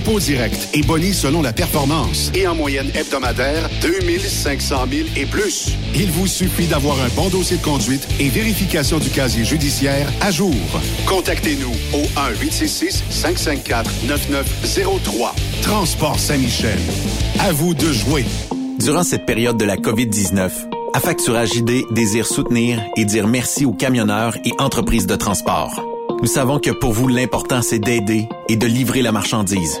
dépôt direct et boni selon la performance. Et en moyenne hebdomadaire, 2500 000 et plus. Il vous suffit d'avoir un bon dossier de conduite et vérification du casier judiciaire à jour. Contactez-nous au 1-866-554-9903. Transport Saint-Michel. À vous de jouer. Durant cette période de la COVID-19, Affacturage ID désire soutenir et dire merci aux camionneurs et entreprises de transport. Nous savons que pour vous, l'important, c'est d'aider et de livrer la marchandise.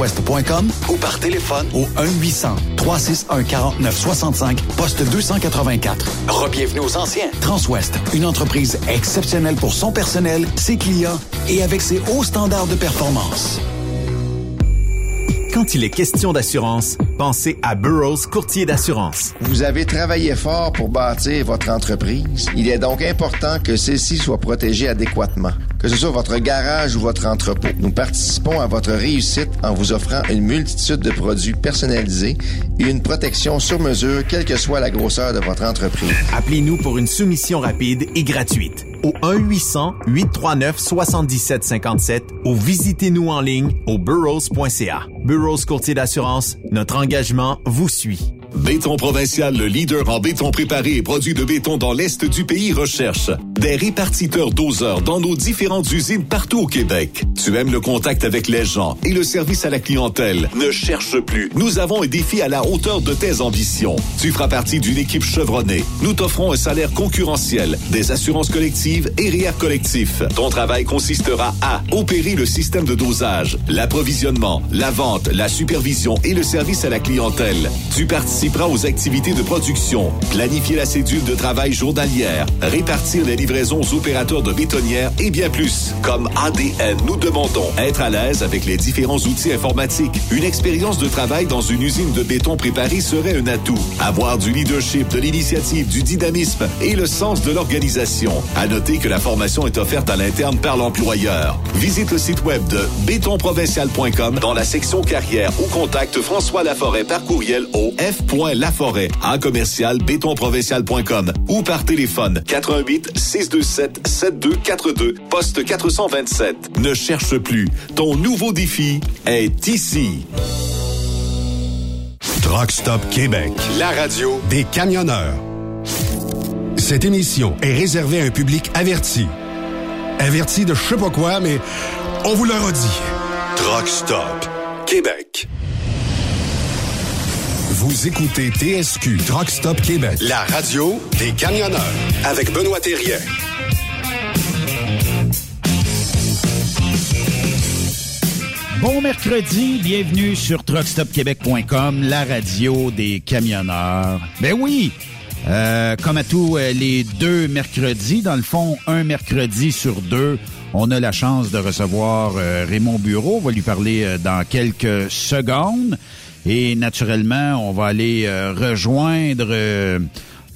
ou par téléphone au 1-800-361-4965, poste 284. Rebienvenue aux anciens. Transwest, une entreprise exceptionnelle pour son personnel, ses clients et avec ses hauts standards de performance. Quand il est question d'assurance, pensez à Burroughs Courtier d'assurance. Vous avez travaillé fort pour bâtir votre entreprise. Il est donc important que celle-ci soit protégée adéquatement. Que ce soit votre garage ou votre entrepôt, nous participons à votre réussite en vous offrant une multitude de produits personnalisés et une protection sur mesure, quelle que soit la grosseur de votre entreprise. Appelez-nous pour une soumission rapide et gratuite au 1-800-839-7757 ou visitez-nous en ligne au burrows.ca. Burrows Courtier d'assurance, notre engagement vous suit. Béton Provincial, le leader en béton préparé et produit de béton dans l'Est du pays, recherche des répartiteurs doseurs dans nos différentes usines partout au Québec. Tu aimes le contact avec les gens et le service à la clientèle. Ne cherche plus. Nous avons un défi à la hauteur de tes ambitions. Tu feras partie d'une équipe chevronnée. Nous t'offrons un salaire concurrentiel, des assurances collectives et REER collectif. Ton travail consistera à opérer le système de dosage, l'approvisionnement, la vente, la supervision et le service à la clientèle. Tu participeras aux activités de production, planifier la cédule de travail journalière, répartir les livraisons aux opérateurs de bétonnières et bien plus. Comme ADN, nous demandons être à l'aise avec les différents outils informatiques. Une expérience de travail dans une usine de béton préparée serait un atout. Avoir du leadership, de l'initiative, du dynamisme et le sens de l'organisation. À noter que la formation est offerte à l'interne par l'employeur. Visite le site web de bétonprovincial.com dans la section carrière ou contacte François Laforêt par courriel au f.laforêt en commercial bétonprovincial.com ou par téléphone 88 627 7242 poste 427. Ne cherche plus. Ton nouveau défi est ici. Truck Stop Québec, la radio des camionneurs. Cette émission est réservée à un public averti. Averti de je sais pas quoi, mais on vous le redit. Truck Stop Québec. Vous écoutez TSQ Truck Stop Québec, la radio des camionneurs avec Benoît Thérien. Bon mercredi, bienvenue sur truckstopquebec.com, la radio des camionneurs. Ben oui, euh, comme à tous euh, les deux mercredis, dans le fond, un mercredi sur deux, on a la chance de recevoir euh, Raymond Bureau. On va lui parler euh, dans quelques secondes. Et naturellement, on va aller euh, rejoindre euh,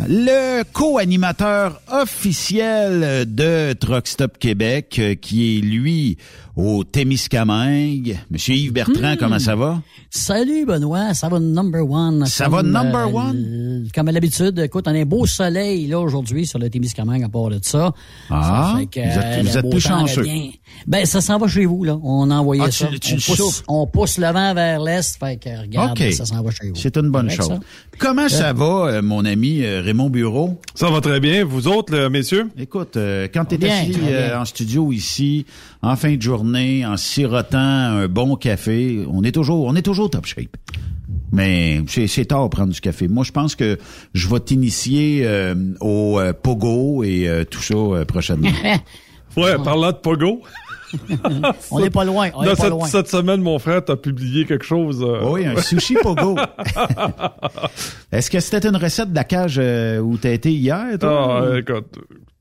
le co-animateur officiel de Truck Stop Québec, euh, qui est lui au Témiscamingue. Monsieur Yves Bertrand, Hmm. comment ça va? Salut Benoît, ça va number one. Ça va number one? l- Comme à l'habitude, écoute, on a un beau soleil là aujourd'hui sur le Témiscamingue à part de ça. Ah, Ça fait que, vous êtes- euh, vous êtes plus chanceux. revient. Ben ça s'en va chez vous là. On a envoyé Ah, ça. tu- tu on, pousse, on pousse le vent vers l'est, fait que regarde, OK. ça s'en va chez vous. C'est une bonne chose. ça? Comment ça va, euh, mon ami euh, Raymond Bureau? Ça va très bien. Vous autres, là, messieurs? Écoute, euh, quand tu es Bien, assis euh, bien. en studio ici, en fin de journée, en sirotant un bon café, on est toujours, on est toujours top shape. Mais c'est c'est tard de prendre du café. Moi, je pense que je vais t'initier euh, au euh, pogo et euh, tout ça euh, prochainement. Ouais, parlant de Pogo. On n'est pas loin, on Là, n'est pas cette, loin. cette semaine, mon frère t'a publié quelque chose. euh, oui, un sushi pogo. Est-ce que c'était une recette de la cage euh, où t'as été hier, toi? Ah, écoute.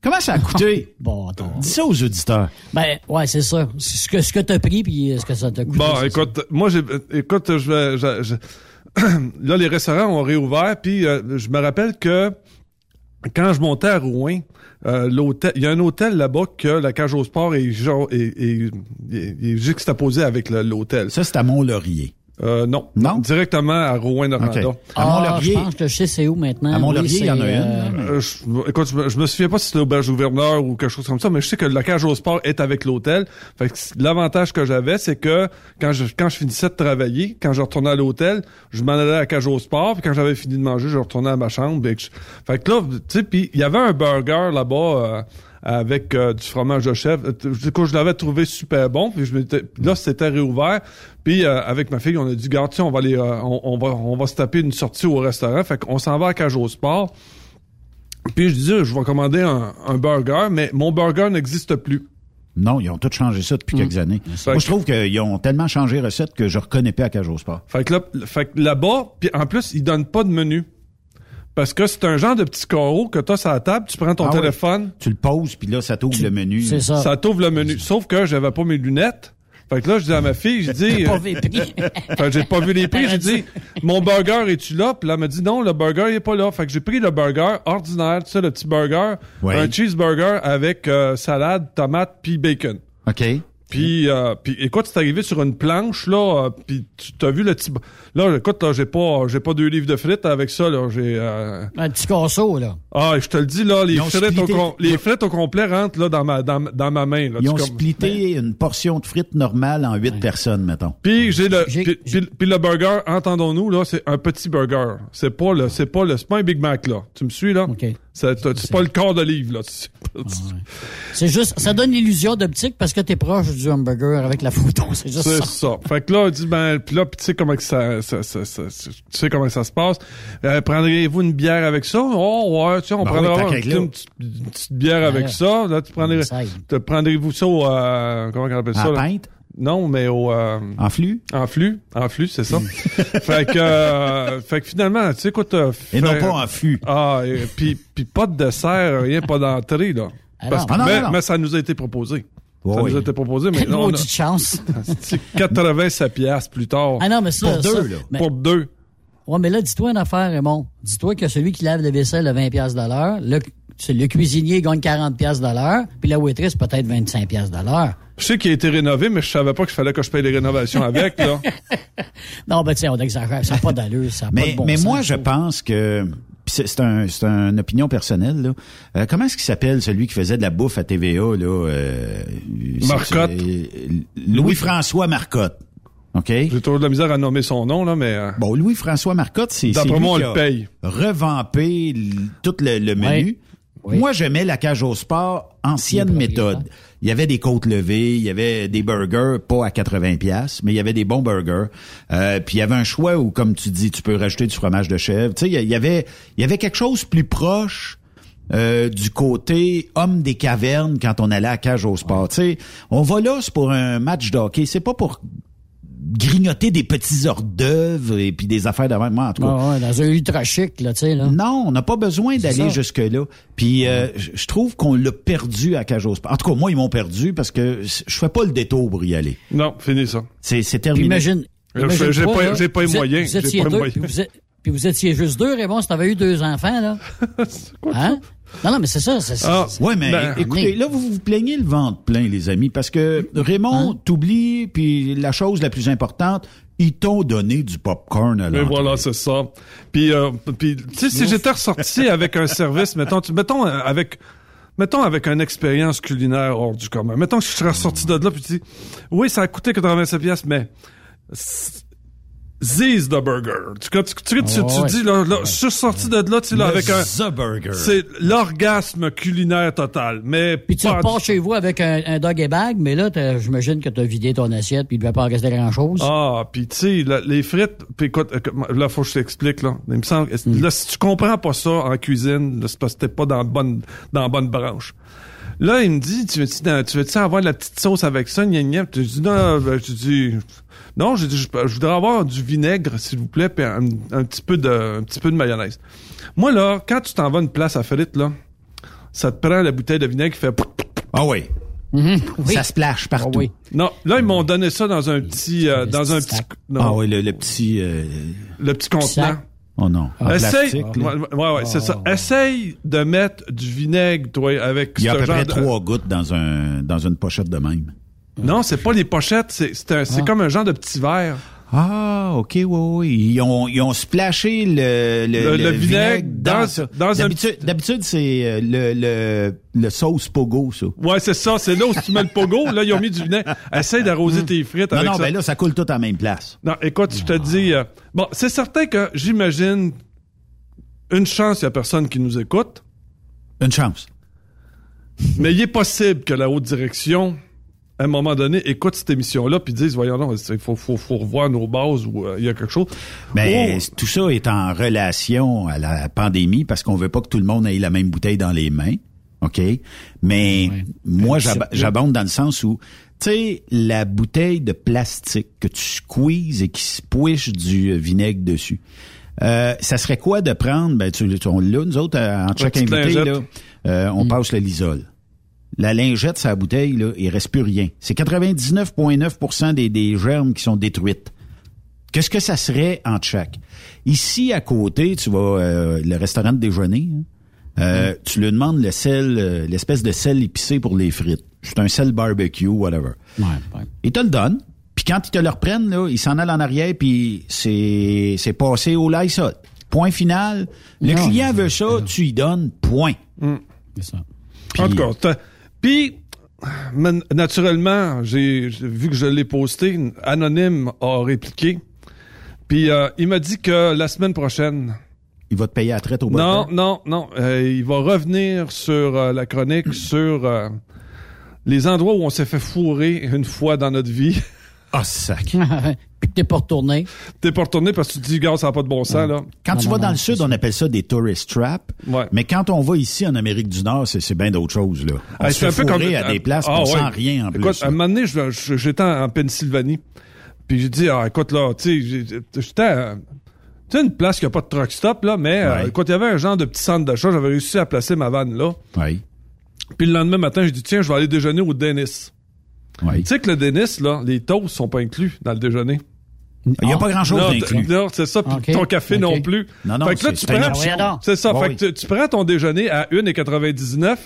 Comment ça a coûté? Bon, attends. Dis ça aux auditeurs. Ben ouais, c'est ça. C'est Ce que ce que t'as pris puis ce que ça t'a coûté. Bon, écoute, moi, j'ai, écoute, je vais, je- je- là, les restaurants ont réouvert, puis euh, je me rappelle que quand je montais à Rouen, euh, l'hôtel, il y a un hôtel là-bas que la cage au sport est, est, est, est- est juxtaposé avec l'hôtel. Ça, c'est à Mont-Laurier. Euh, non. Non? Directement à Rouen-Noranda. OK. Ah, À Mont-Laurier, je pense que je sais c'est où maintenant? À Mont-Laurier, Oui, il y en a une. euh, Euh, je, écoute, je me, je me souviens pas si c'était l'auberge gouverneur ou quelque chose comme ça, mais je sais que la cage au sport est avec l'hôtel. Fait que l'avantage que j'avais, c'est que quand je quand je finissais de travailler, quand je retournais à l'hôtel, je m'en allais à la cage au sport, puis quand j'avais fini de manger, je retournais à ma chambre. fait que là, tu sais, puis il y avait un burger là-bas. euh, avec euh, du fromage de chèvre. Euh, Du coup, je l'avais trouvé super bon. Puis je m'étais- là, c'était réouvert. Puis euh, avec ma fille, on a dit, garde, on va aller, euh, on, on va, on va se taper une sortie au restaurant. Fait qu'on s'en va à au Sport. Puis je dis, je vais commander un, un burger, mais mon burger n'existe plus. Non, ils ont tout changé ça depuis quelques années. Moi, je trouve qu'ils ont tellement changé recette que je reconnais pas à au Sport. Fait que là, fait que là-bas, puis en plus, ils donnent pas de menu. Parce que c'est un genre de petit carreau que t'as sur la table, tu prends ton Ah oui. téléphone, Tu le poses, puis là, ça t'ouvre le menu. C'est ça. ça t'ouvre le menu. Sauf que j'avais pas mes lunettes. Fait que là, je dis à ma fille, je dis... pas euh, vu les prix. Fait que j'ai pas vu les prix. J'ai dit, mon burger, es-tu là? Puis là, elle m'a dit, non, le burger, il est pas là. Fait que j'ai pris le burger ordinaire, tu sais, le petit burger. Ouais. Un cheeseburger avec euh, salade, tomate, puis bacon. OK. Puis, euh, puis écoute, c'est arrivé sur une planche, là, euh, puis tu t'as vu le petit... Là, écoute, là, j'ai pas, j'ai pas deux livres de frites avec ça, là. J'ai... euh, Un petit casseau, là. Ah, je te le dis, là, les frites, au, splitté- com- les frites au complet rentrent, là, dans ma, dans, dans ma main, là. Ils ont comme- splitté une portion de frites normale en huit personnes, mettons. Puis j'ai le puis le burger, entendons-nous là, c'est un petit burger. C'est pas le c'est pas le c'est pas un Big Mac là. Tu me suis là? OK. C'est pas le corps de livre, là. C'est- C'est juste, ça donne l'illusion d'optique parce que t'es proche du hamburger avec la photo. C'est juste C'est ça. ça. Fait que là, on dit, ben, puis là, puis tu sais comment que ça, ça, ça, ça- ça- tu sais comment ça se passe. Euh, Prendriez-vous une bière avec ça? Oh, ouais, tu sais, on Ben prendra oui, une, petite, une petite bière avec là. ça. Là, tu prendrais, Ça prendrez-vous ça au, euh, comment on appelle ça? là? pinte? Non, mais au, euh, En flux? en flux. En flux, c'est ça. fait que, euh, fait que finalement, tu sais quoi, t'as Et non pas en fût. Ah, et puis, puis pas de dessert, rien, pas d'entrée, là. Ah Parce non. que- Ah non, mais, non, non. mais ça nous a été proposé. Ça oui. nous a été proposé, mais là, on a- Maudite chance. c'est 87 piastres plus tard. Ah non, mais ça. Pour deux, ça- là. mais- Pour deux. Ouais, mais là, dis-toi une affaire, Raymond. Dis-toi que celui qui lave la vaisselle a 20 pièces de l'heure, le, c'est le cuisinier gagne 40 pièces de l'heure, puis la waitress peut-être 25 pièces de l'heure. Je sais qu'il a été rénové, mais je savais pas qu'il fallait que je paye les rénovations avec, là. Non, ben, tu sais, on exagère. Ça n'a pas d'allure, ça n'a pas de bon mais sens, moi, je pense que pis c'est un, c'est une opinion personnelle. Là. Euh, comment est-ce qu'il s'appelle celui qui faisait de la bouffe à TVA là euh, Marcotte. euh, Louis-François Marcotte. OK? J'ai toujours de la misère à nommer son nom, là, mais... euh, Bon, Louis-François Marcotte, c'est c'est D'après lui moi, on qui le a paye. revampé l- tout le, le menu. Oui. Moi, j'aimais la cage au sport, ancienne méthode. Il y avait des côtes levées, il y avait des burgers, pas à 80 pièces, mais il y avait des bons burgers. Euh, puis il y avait un choix où, comme tu dis, tu peux rajouter du fromage de chèvre. Tu sais, il y avait, il y avait quelque chose plus proche euh, du côté homme des cavernes quand on allait à cage au sport. Tu sais, on va là, c'est pour un match de hockey. C'est pas pour grignoter des petits hors d'œuvre et puis des affaires d'avant. Moi, en tout cas, Ouais, ouais, dans un ultra chic, là, tu sais, là. non, on n'a pas besoin d'aller jusque-là. Puis euh, je trouve qu'on l'a perdu à Cage au Sport. En tout cas, moi, ils m'ont perdu parce que je fais pas le détour pour y aller. Non, fini ça. C'est Puis terminé. imagine. J'ai- imagine j'ai toi, pas- j'ai pas les vous êtes- moyens, Vous j'ai étiez pas les deux, moyens. puis vous, êtes- puis vous étiez juste deux, Raymond, si t'avais eu deux enfants, là. Hein? Non, non, mais c'est ça. c'est- Ah, c'est- Ouais, mais Ben, écoutez, là, vous vous plaignez le ventre plein, les amis, parce que Raymond Hein? t'oublie, puis la chose la plus importante, ils t'ont donné du popcorn à Mais voilà, c'est ça. Puis, euh, puis tu sais, si j'étais ressorti avec un service, mettons, tu- mettons euh, avec, mettons avec une expérience culinaire hors du commun. Mettons que je serais ressorti de là, puis tu dis, oui, ça a coûté 87 pièces, mais s- Ziz the burger. Tu, tu, tu, tu, tu, ouais. dis, là, là, je suis sorti de là, tu sais, là, avec un... The Burger. C'est l'orgasme culinaire total. Mais Puis tu repars chez vous avec un, un dog et bag, mais là, t'as- j'imagine que tu as vidé ton assiette, puis il ne devait pas en rester grand-chose. Ah, puis tu sais, les frites, puis écoute, euh, là, faut que je t'explique, là. Il me semble, Hmm. là, si tu comprends pas ça en cuisine, là, c'est parce que t'es pas dans la bonne, dans la bonne branche. Là, il me dit, tu veux-tu, veux-tu avoir de la petite sauce avec ça, gna gna? Je dis, non, ben, je dis, non, je, je voudrais avoir du vinaigre, s'il vous plaît, puis un, un petit peu de, un petit peu de mayonnaise. Moi, là, quand tu t'en vas à une place à frites, là, ça te prend la bouteille de vinaigre qui fait Ah oui. Oui. Ça splash partout. Ah oui. non, là, ils m'ont donné ça dans un petit, euh, dans un petit, non, Ah oui, le, le petit... euh, le petit contenant. Oh non. En Essaye, ouais, ouais, ouais, c'est ça. Essaye de mettre du vinaigre, toi, avec Il y a à peu près de- trois gouttes dans un dans une pochette de même. Non, c'est pas les pochettes, c'est Ah. comme un genre de petit verre. Ah, ok, oui, oui. Ils ont, ils ont splashé le, le, Le- le vinaigre dans- dans un D'habitude, d'habitude, c'est euh, le, le, le sauce pogo, ça. Ouais, c'est ça, c'est là où tu mets le pogo, là ils ont mis du vinaigre. Essaye d'arroser tes frites Non, avec non, ça. ben là, ça coule tout à la même place. Non, écoute, je te dis euh, bon, c'est certain que j'imagine une chance, il y a personne qui nous écoute, Une chance. mais il est possible que la haute direction à un moment donné, écoute cette émission-là, puis dise, voyons, non, il faut, faut, faut revoir nos bases ou euh, il y a quelque chose. Mais Oh, tout ça est en relation à la pandémie parce qu'on veut pas que tout le monde ait la même bouteille dans les mains. OK? Mais Ouais. moi, j'abonde dans le sens où, tu sais, la bouteille de plastique que tu squeezes et qui se pouiche du vinaigre dessus. Euh, ça serait quoi de prendre, ben, tu, tu- on l'a, nous autres, euh, en chaque invité, là, euh, on passe le lisol. La lingette, sa bouteille, là, il reste plus rien. C'est 99,9 des, des germes qui sont détruites. Qu'est-ce que ça serait entre chaque? Ici, à côté, tu vas euh, le restaurant de déjeuner. hein, euh, Tu lui demandes le sel, euh, l'espèce de sel épicé pour les frites. C'est un sel barbecue, whatever. Ouais, ouais. Ils te le donnent. Puis quand ils te le reprennent, là, ils s'en allent en arrière, puis c'est c'est passé au Lysol. Point final. Le Non, client veut ça, tu y donnes. Point. C'est ça. En tout cas, t'as- puis naturellement, j'ai vu que je l'ai posté, Anonyme a répliqué. Puis euh, il m'a dit que la semaine prochaine, Il va te payer à la traite au Non, non, non. Euh, il va revenir sur euh, la chronique sur euh, les endroits où on s'est fait fourrer une fois dans notre vie. Ah, sac. T'es pas retourné. T'es pas retourné parce que tu te dis, gars, ça n'a pas de bon sens, là. Quand Non, tu non, vas dans non, le sud, on appelle ça des tourist traps. Ouais. Mais quand on va ici en Amérique du Nord, c'est c'est bien d'autres choses. Là. On Ah, se fait à des places, Ah, on ouais. sent rien en plus. Écoute, à un moment donné, j'étais en Pennsylvanie, puis j'ai dit, ah, écoute, là, tu sais, j'étais à- tu sais, une place qui a pas de truck stop, là, mais euh, Ouais. écoute, il y avait un genre de petit centre d'achat, j'avais réussi à placer ma vanne là. Oui. Puis le lendemain matin, j'ai dit, tiens, je vais aller déjeuner au Dennis. Oui. Tu sais que le Dennis, là, les toasts sont pas inclus dans le déjeuner. Il n'y a pas grand-chose Non, d'inclus. Non, c'est ça, puis ton café non plus. Non, non, fait que là, c'est- tu prends, c'est ça, Ouais, fait oui. que tu, tu prends ton déjeuner à 1,99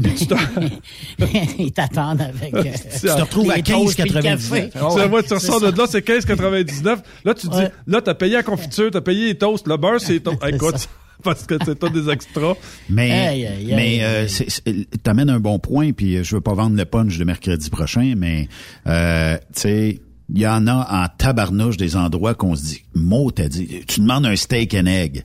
puis tu te, Ils t'attendent avec. euh, Tu te retrouves à les toasts puis le 15,99. café. Ah Tu ouais. vois, tu ressors de là, c'est 15,99. Là, tu dis, Ouais. là, t'as payé la confiture, t'as payé les toasts, le beurre, c'est ton... Écoute, parce que c'est pas des extras. Mais, Aïe, aïe, aïe. mais euh, c'est- c'est- t'amènes un bon point, puis euh, je veux pas vendre le punch de mercredi prochain, mais euh, tu sais, il y en a en tabarnouche des endroits qu'on se dit, mot t'as dit, tu demandes un steak and egg.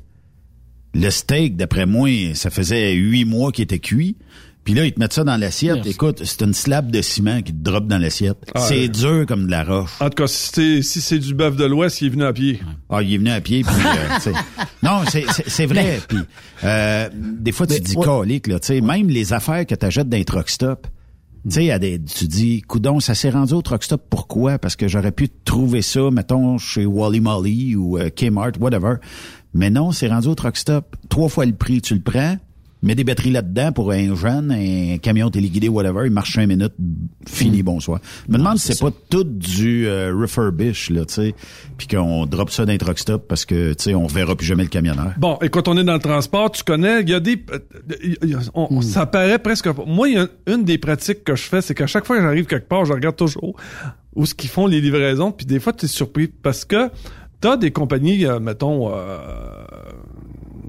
Le steak, d'après moi, ça faisait huit mois qu'il était cuit. Puis là, ils te mettent ça dans l'assiette. Merci. Écoute, c'est une slab de ciment qui te drop dans l'assiette. Ah, c'est ouais. dur comme de la roche. En tout cas, si c'est, si c'est du bœuf de l'Ouest, il est venu à pied. Ah, il est venu à pied. Puis, euh, tu sais. non, c'est, c'est, c'est vrai. Puis, euh, des fois, tu te dis, ouais. calique, là, tu sais, même les affaires que tu achètes dans les truck stop, tu sais, tu dis, coudon, ça s'est rendu au truck stop. Pourquoi? Parce que j'aurais pu trouver ça, mettons, chez Wally Molly ou euh, Kmart, whatever. Mais non, c'est rendu au truck stop. Trois fois le prix, tu le prends. Mets des batteries là-dedans pour un jeune, un camion téléguidé, whatever. Il marche cinq minutes, fini, bonsoir. Je me demande si c'est pas tout du euh, refurbish, là, tu sais, puis qu'on drop ça dans les truck stop parce que, tu sais, on verra plus jamais le camionneur. Bon, et quand on est dans le transport, tu connais, il y a des... euh, y a- on- Ça paraît presque... Moi, y a une des pratiques que je fais, c'est qu'à chaque fois que j'arrive quelque part, je regarde toujours où ce qu'ils font les livraisons, puis des fois, tu es surpris parce que t'as des compagnies, euh, mettons... euh,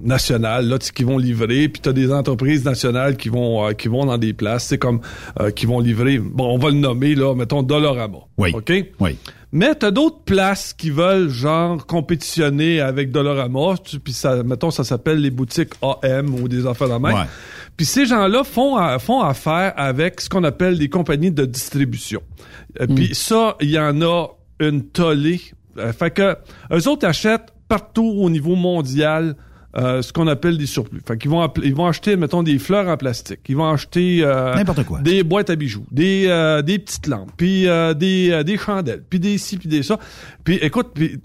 nationales là qui vont livrer puis tu as des entreprises nationales qui vont euh, qui vont dans des places c'est comme euh, qui vont livrer bon on va le nommer là mettons Dollarama Oui. OK? Oui. mais t'as d'autres places qui veulent genre compétitionner avec Dollarama, tu- puis ça, mettons, ça s'appelle les boutiques AM ou des affaires de même. Ouais. Puis ces gens-là font a- font affaire avec ce qu'on appelle des compagnies de distribution. Euh, Puis ça, il y en a une tollée. Euh, fait que eux autres achètent partout au niveau mondial. Euh, ce qu'on appelle des surplus. Fait qu'ils vont ils vont acheter mettons des fleurs en plastique, ils vont acheter euh, N'importe quoi. des boîtes à bijoux, des euh, des petites lampes, puis euh, des euh, des chandelles, puis des ci puis des ça. Puis écoute, puis,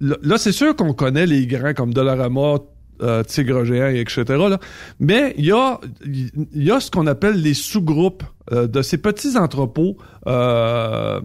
là c'est sûr qu'on connaît les grands comme Dollarama, euh, Tigre géant, etc. Là. Mais il y a il y a ce qu'on appelle les sous-groupes euh, de ces petits entrepôts euh,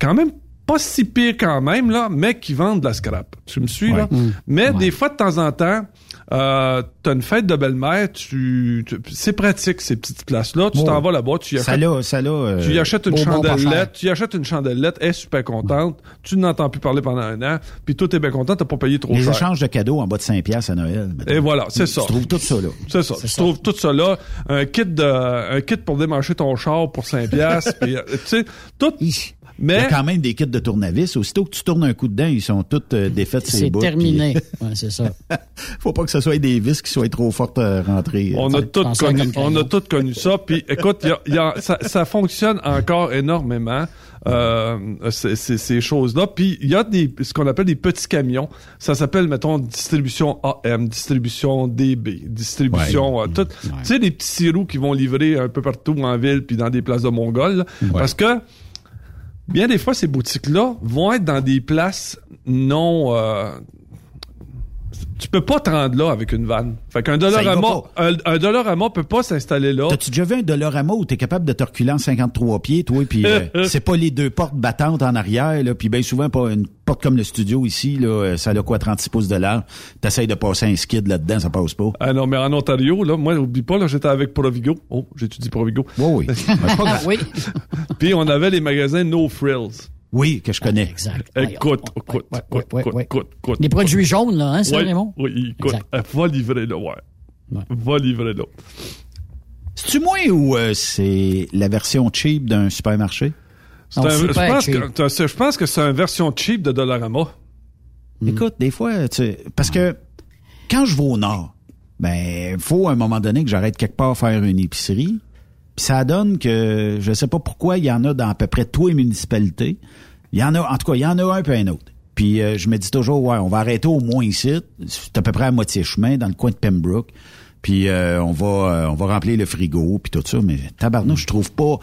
quand même pas si pire quand même, là, mais qui vendent de la scrap. Tu me suis, là? Mais des fois, de temps en temps, euh, t'as une fête de belle-mère, tu, tu- c'est pratique, ces petites places-là. Tu Oh. t'en vas là-bas, tu y achètes, ça euh, tu y achètes une chandelette, tu y achètes une chandelette, elle est super contente, tu n'entends plus parler pendant un an, puis toi, t'es bien content, t'as pas payé trop les cher. échanges de cadeaux en bas de 5 piastres à Noël. Et voilà, c'est Tu ça. trouves tout ça, là. C'est ça. Tu trouves tout ça là. Un kit de, un kit pour démancher ton char pour 5 piastres. puis, euh, tu sais, tout. Il y a Mais, quand même des kits de tournevis. Aussitôt que tu tournes un coup dedans, ils sont tous euh, ces C'est terminé. Ouais, c'est ça. Faut pas que ce soit des vis qui soient trop fortes à rentrer. on a Ça, tout prends ça connu, on a cadeau. tout connu ça. Puis, écoute, il y a- il y a- ça, ça fonctionne encore énormément. Euh, ces, ces- ces choses-là. Puis il y a des ce qu'on appelle des petits camions. Ça s'appelle, mettons, distribution AM, distribution DB, distribution Ouais. euh, tout. Tu sais, les petits sirop qui vont livrer un peu partout en ville puis dans des places de Mongols. là. Parce que bien des fois, ces boutiques-là vont être dans des places non... euh, tu peux pas te rendre là avec une vanne. Fait qu'un Dollarama, un, un Dollarama peut pas s'installer là. T'as-tu déjà vu un Dollarama où t'es capable de te reculer en 53 pieds, toi, puis euh, c'est pas les deux portes battantes en arrière, là, puis bien souvent pas une porte comme le studio ici, là, euh, ça a quoi, 36 pouces de large. T'essayes de passer un skid là-dedans, ça passe pas. Ah non, mais en Ontario, là, moi, oublie pas, là, j'étais avec Provigo. Oh, j'étudie Provigo. Oui, oui. Pas grave. oui. Puis on avait les magasins No Frills. Oui, que je connais. Exact. Écoute, écoute, écoute, écoute, ouais. écoute, écoute. Les produits jaunes, là, hein, c'est Raymond? Oui, écoute, va livrer là, ouais. Ouais. Va livrer là. C'est-tu moi ou euh, c'est la version cheap d'un supermarché? Un- je, pense cheap. que, c'est- je pense que c'est une version cheap de Dollarama. Écoute, des fois, tu, parce que quand je vais au nord, ben, faut à un moment donné que j'arrête quelque part faire une épicerie. Puis ça donne que je sais pas pourquoi il y en a dans à peu près toutes les municipalités. Il y en a, en tout cas, il y en a un peu un autre. Puis euh, je me dis toujours, ouais, on va arrêter au moins ici. C'est à peu près à moitié chemin, dans le coin de Pembroke. Puis euh, on va euh, on va remplir le frigo puis tout ça. Mais tabarnouche, je trouve pas.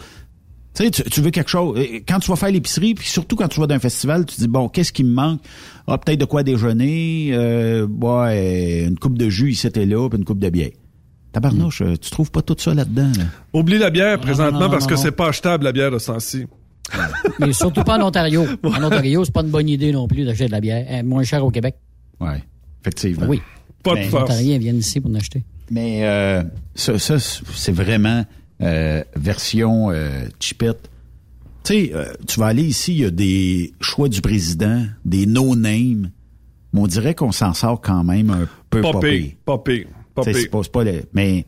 Tu sais, tu, veux quelque chose. Quand tu vas faire l'épicerie, puis surtout quand tu vas dans un festival, tu dis bon, qu'est-ce qui me manque? Ah, peut-être de quoi déjeuner. Euh, ouais, une coupe de jus ici et là, puis une coupe de bière. Tabarnouche, euh, tu trouves pas tout ça là-dedans. Là? Oublie la bière non, présentement non, parce non, que non. c'est pas achetable la bière de Sancy. Mais surtout pas en Ontario. En Ontario, c'est pas une bonne idée non plus d'acheter de la bière. Elle est moins cher au Québec. Ouais, effectivement. Oui. Pas de Mais- Les force. Ontariens viennent ici pour en acheter. Mais euh, ça, ça, c'est vraiment euh, version euh, chipette. Tu sais, euh, tu vas aller ici, il y a des choix du président, des no-names. Mais on dirait qu'on s'en sort quand même un peu Pas pas pas c'est le- mais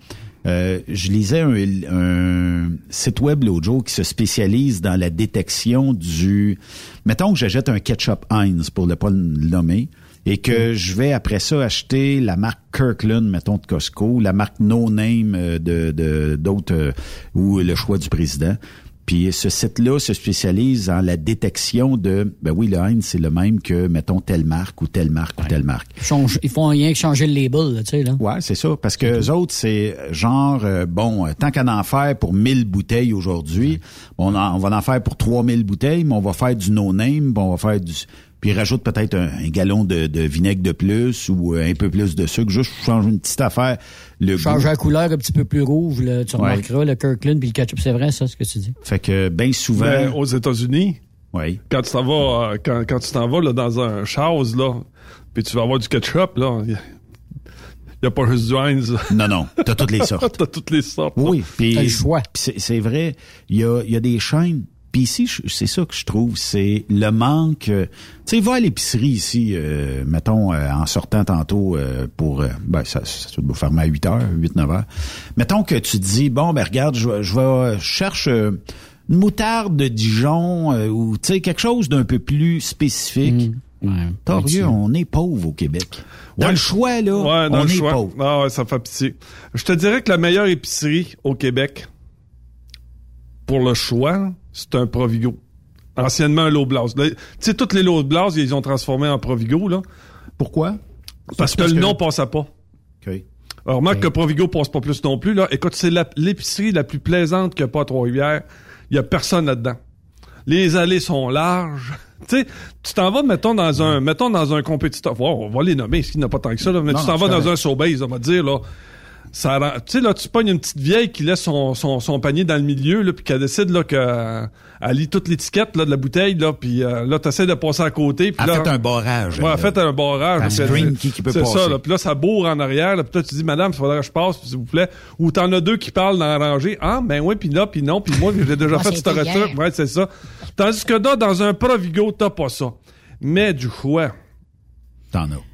euh, je lisais un, un site web l'autre jour qui se spécialise dans la détection du... Mettons que j'achète un ketchup Heinz, pour ne pas le nommer, et que je vais après ça acheter la marque Kirkland, mettons de Costco, la marque No Name euh, de de- d'autres euh, ou le choix du président. Puis ce site-là se spécialise en la détection de, ben oui, le Heinz, c'est le même que, mettons, telle marque ou telle marque ou telle marque. Ils, font rien que changer le label, là, tu sais, là. Ouais, c'est ça. Parce que eux autres, c'est genre, euh, bon, euh, tant qu'à en faire pour 1000 bouteilles aujourd'hui, on, en- on va en faire pour 3000 bouteilles, mais on va faire du no-name, bon, on va faire du... Puis ils rajoutent peut-être un, un gallon de, de vinaigre de plus ou euh, un peu plus de sucre, juste pour changer une petite affaire. Le Changer goût. la couleur un petit peu plus rouge, là, tu Ouais. remarqueras, le Kirkland puis le ketchup, c'est vrai, ça, ce que tu dis. Fait que bien souvent... Mais aux États-Unis, oui. quand tu t'en vas, euh, quand, quand tu t'en vas là, dans un Charles, là, puis tu vas avoir du ketchup, là, il n'y a pas juste du Heinz. Non, non, t'as toutes les sortes. T'as toutes les sortes. Oui, puis T'as le choix. puis c'est vrai, il y a, il y a des chaînes. Puis ici, c'est ça que je trouve, c'est le manque. euh, tu sais, va à l'épicerie ici, euh, mettons, euh, en sortant tantôt euh, pour... ben, ça, ça doit fermer à 8 heures, 8, 9 heures. Mettons que tu te dis, bon, ben regarde, je, vais- je vais... Je cherche une moutarde de Dijon euh, ou, tu sais, quelque chose d'un peu plus spécifique. Ouais. Torieux, on est pauvre au Québec. Dans Ouais. le choix, là, Ouais, dans on le est choix. pauvre. Ah ouais, ça fait pitié. Je te dirais que la meilleure épicerie au Québec, pour le choix, c'est un Provigo. Anciennement un. Là, Tu sais, toutes les Blas, ils ont transformés en Provigo, là. Pourquoi? Parce que le que- nom passait pas. OK. Alors, remarque que Provigo passe pas plus non plus, là. Écoute, c'est l'épicerie la plus plaisante qu'il n'y a pas à Trois-Rivières. Il y a personne là-dedans. Les allées sont larges. tu sais, tu t'en vas, mettons, dans un, mettons, dans un compétiteur. Wow, on va les nommer, ce qui n'a pas tant que ça, là. Mais Non, tu t'en vas dans un Sobeys, on va dire, là. Ça rend- tu sais, là, tu pognes une petite vieille qui laisse son, son, son panier dans le milieu, là, puis qu'elle décide, là, que, elle lit toute l'étiquette, là, de la bouteille, là, puis euh, là, t'essaies de passer à côté, puis Elle là... fait un barrage. Ouais, elle fait un barrage. C'est ça, là. Puis là, ça bourre en arrière. Là. Puis là, tu dis, madame, il faudrait que je passe, s'il vous plaît. Ou t'en as deux qui parlent dans la rangée. Ah, ben oui, puis là, puis non, puis moi, j'ai déjà Moi, fait cette retraite. Ouais, c'est ça. Tandis que là, dans un Provigo, t'as pas ça. Mais du choix, T'en as.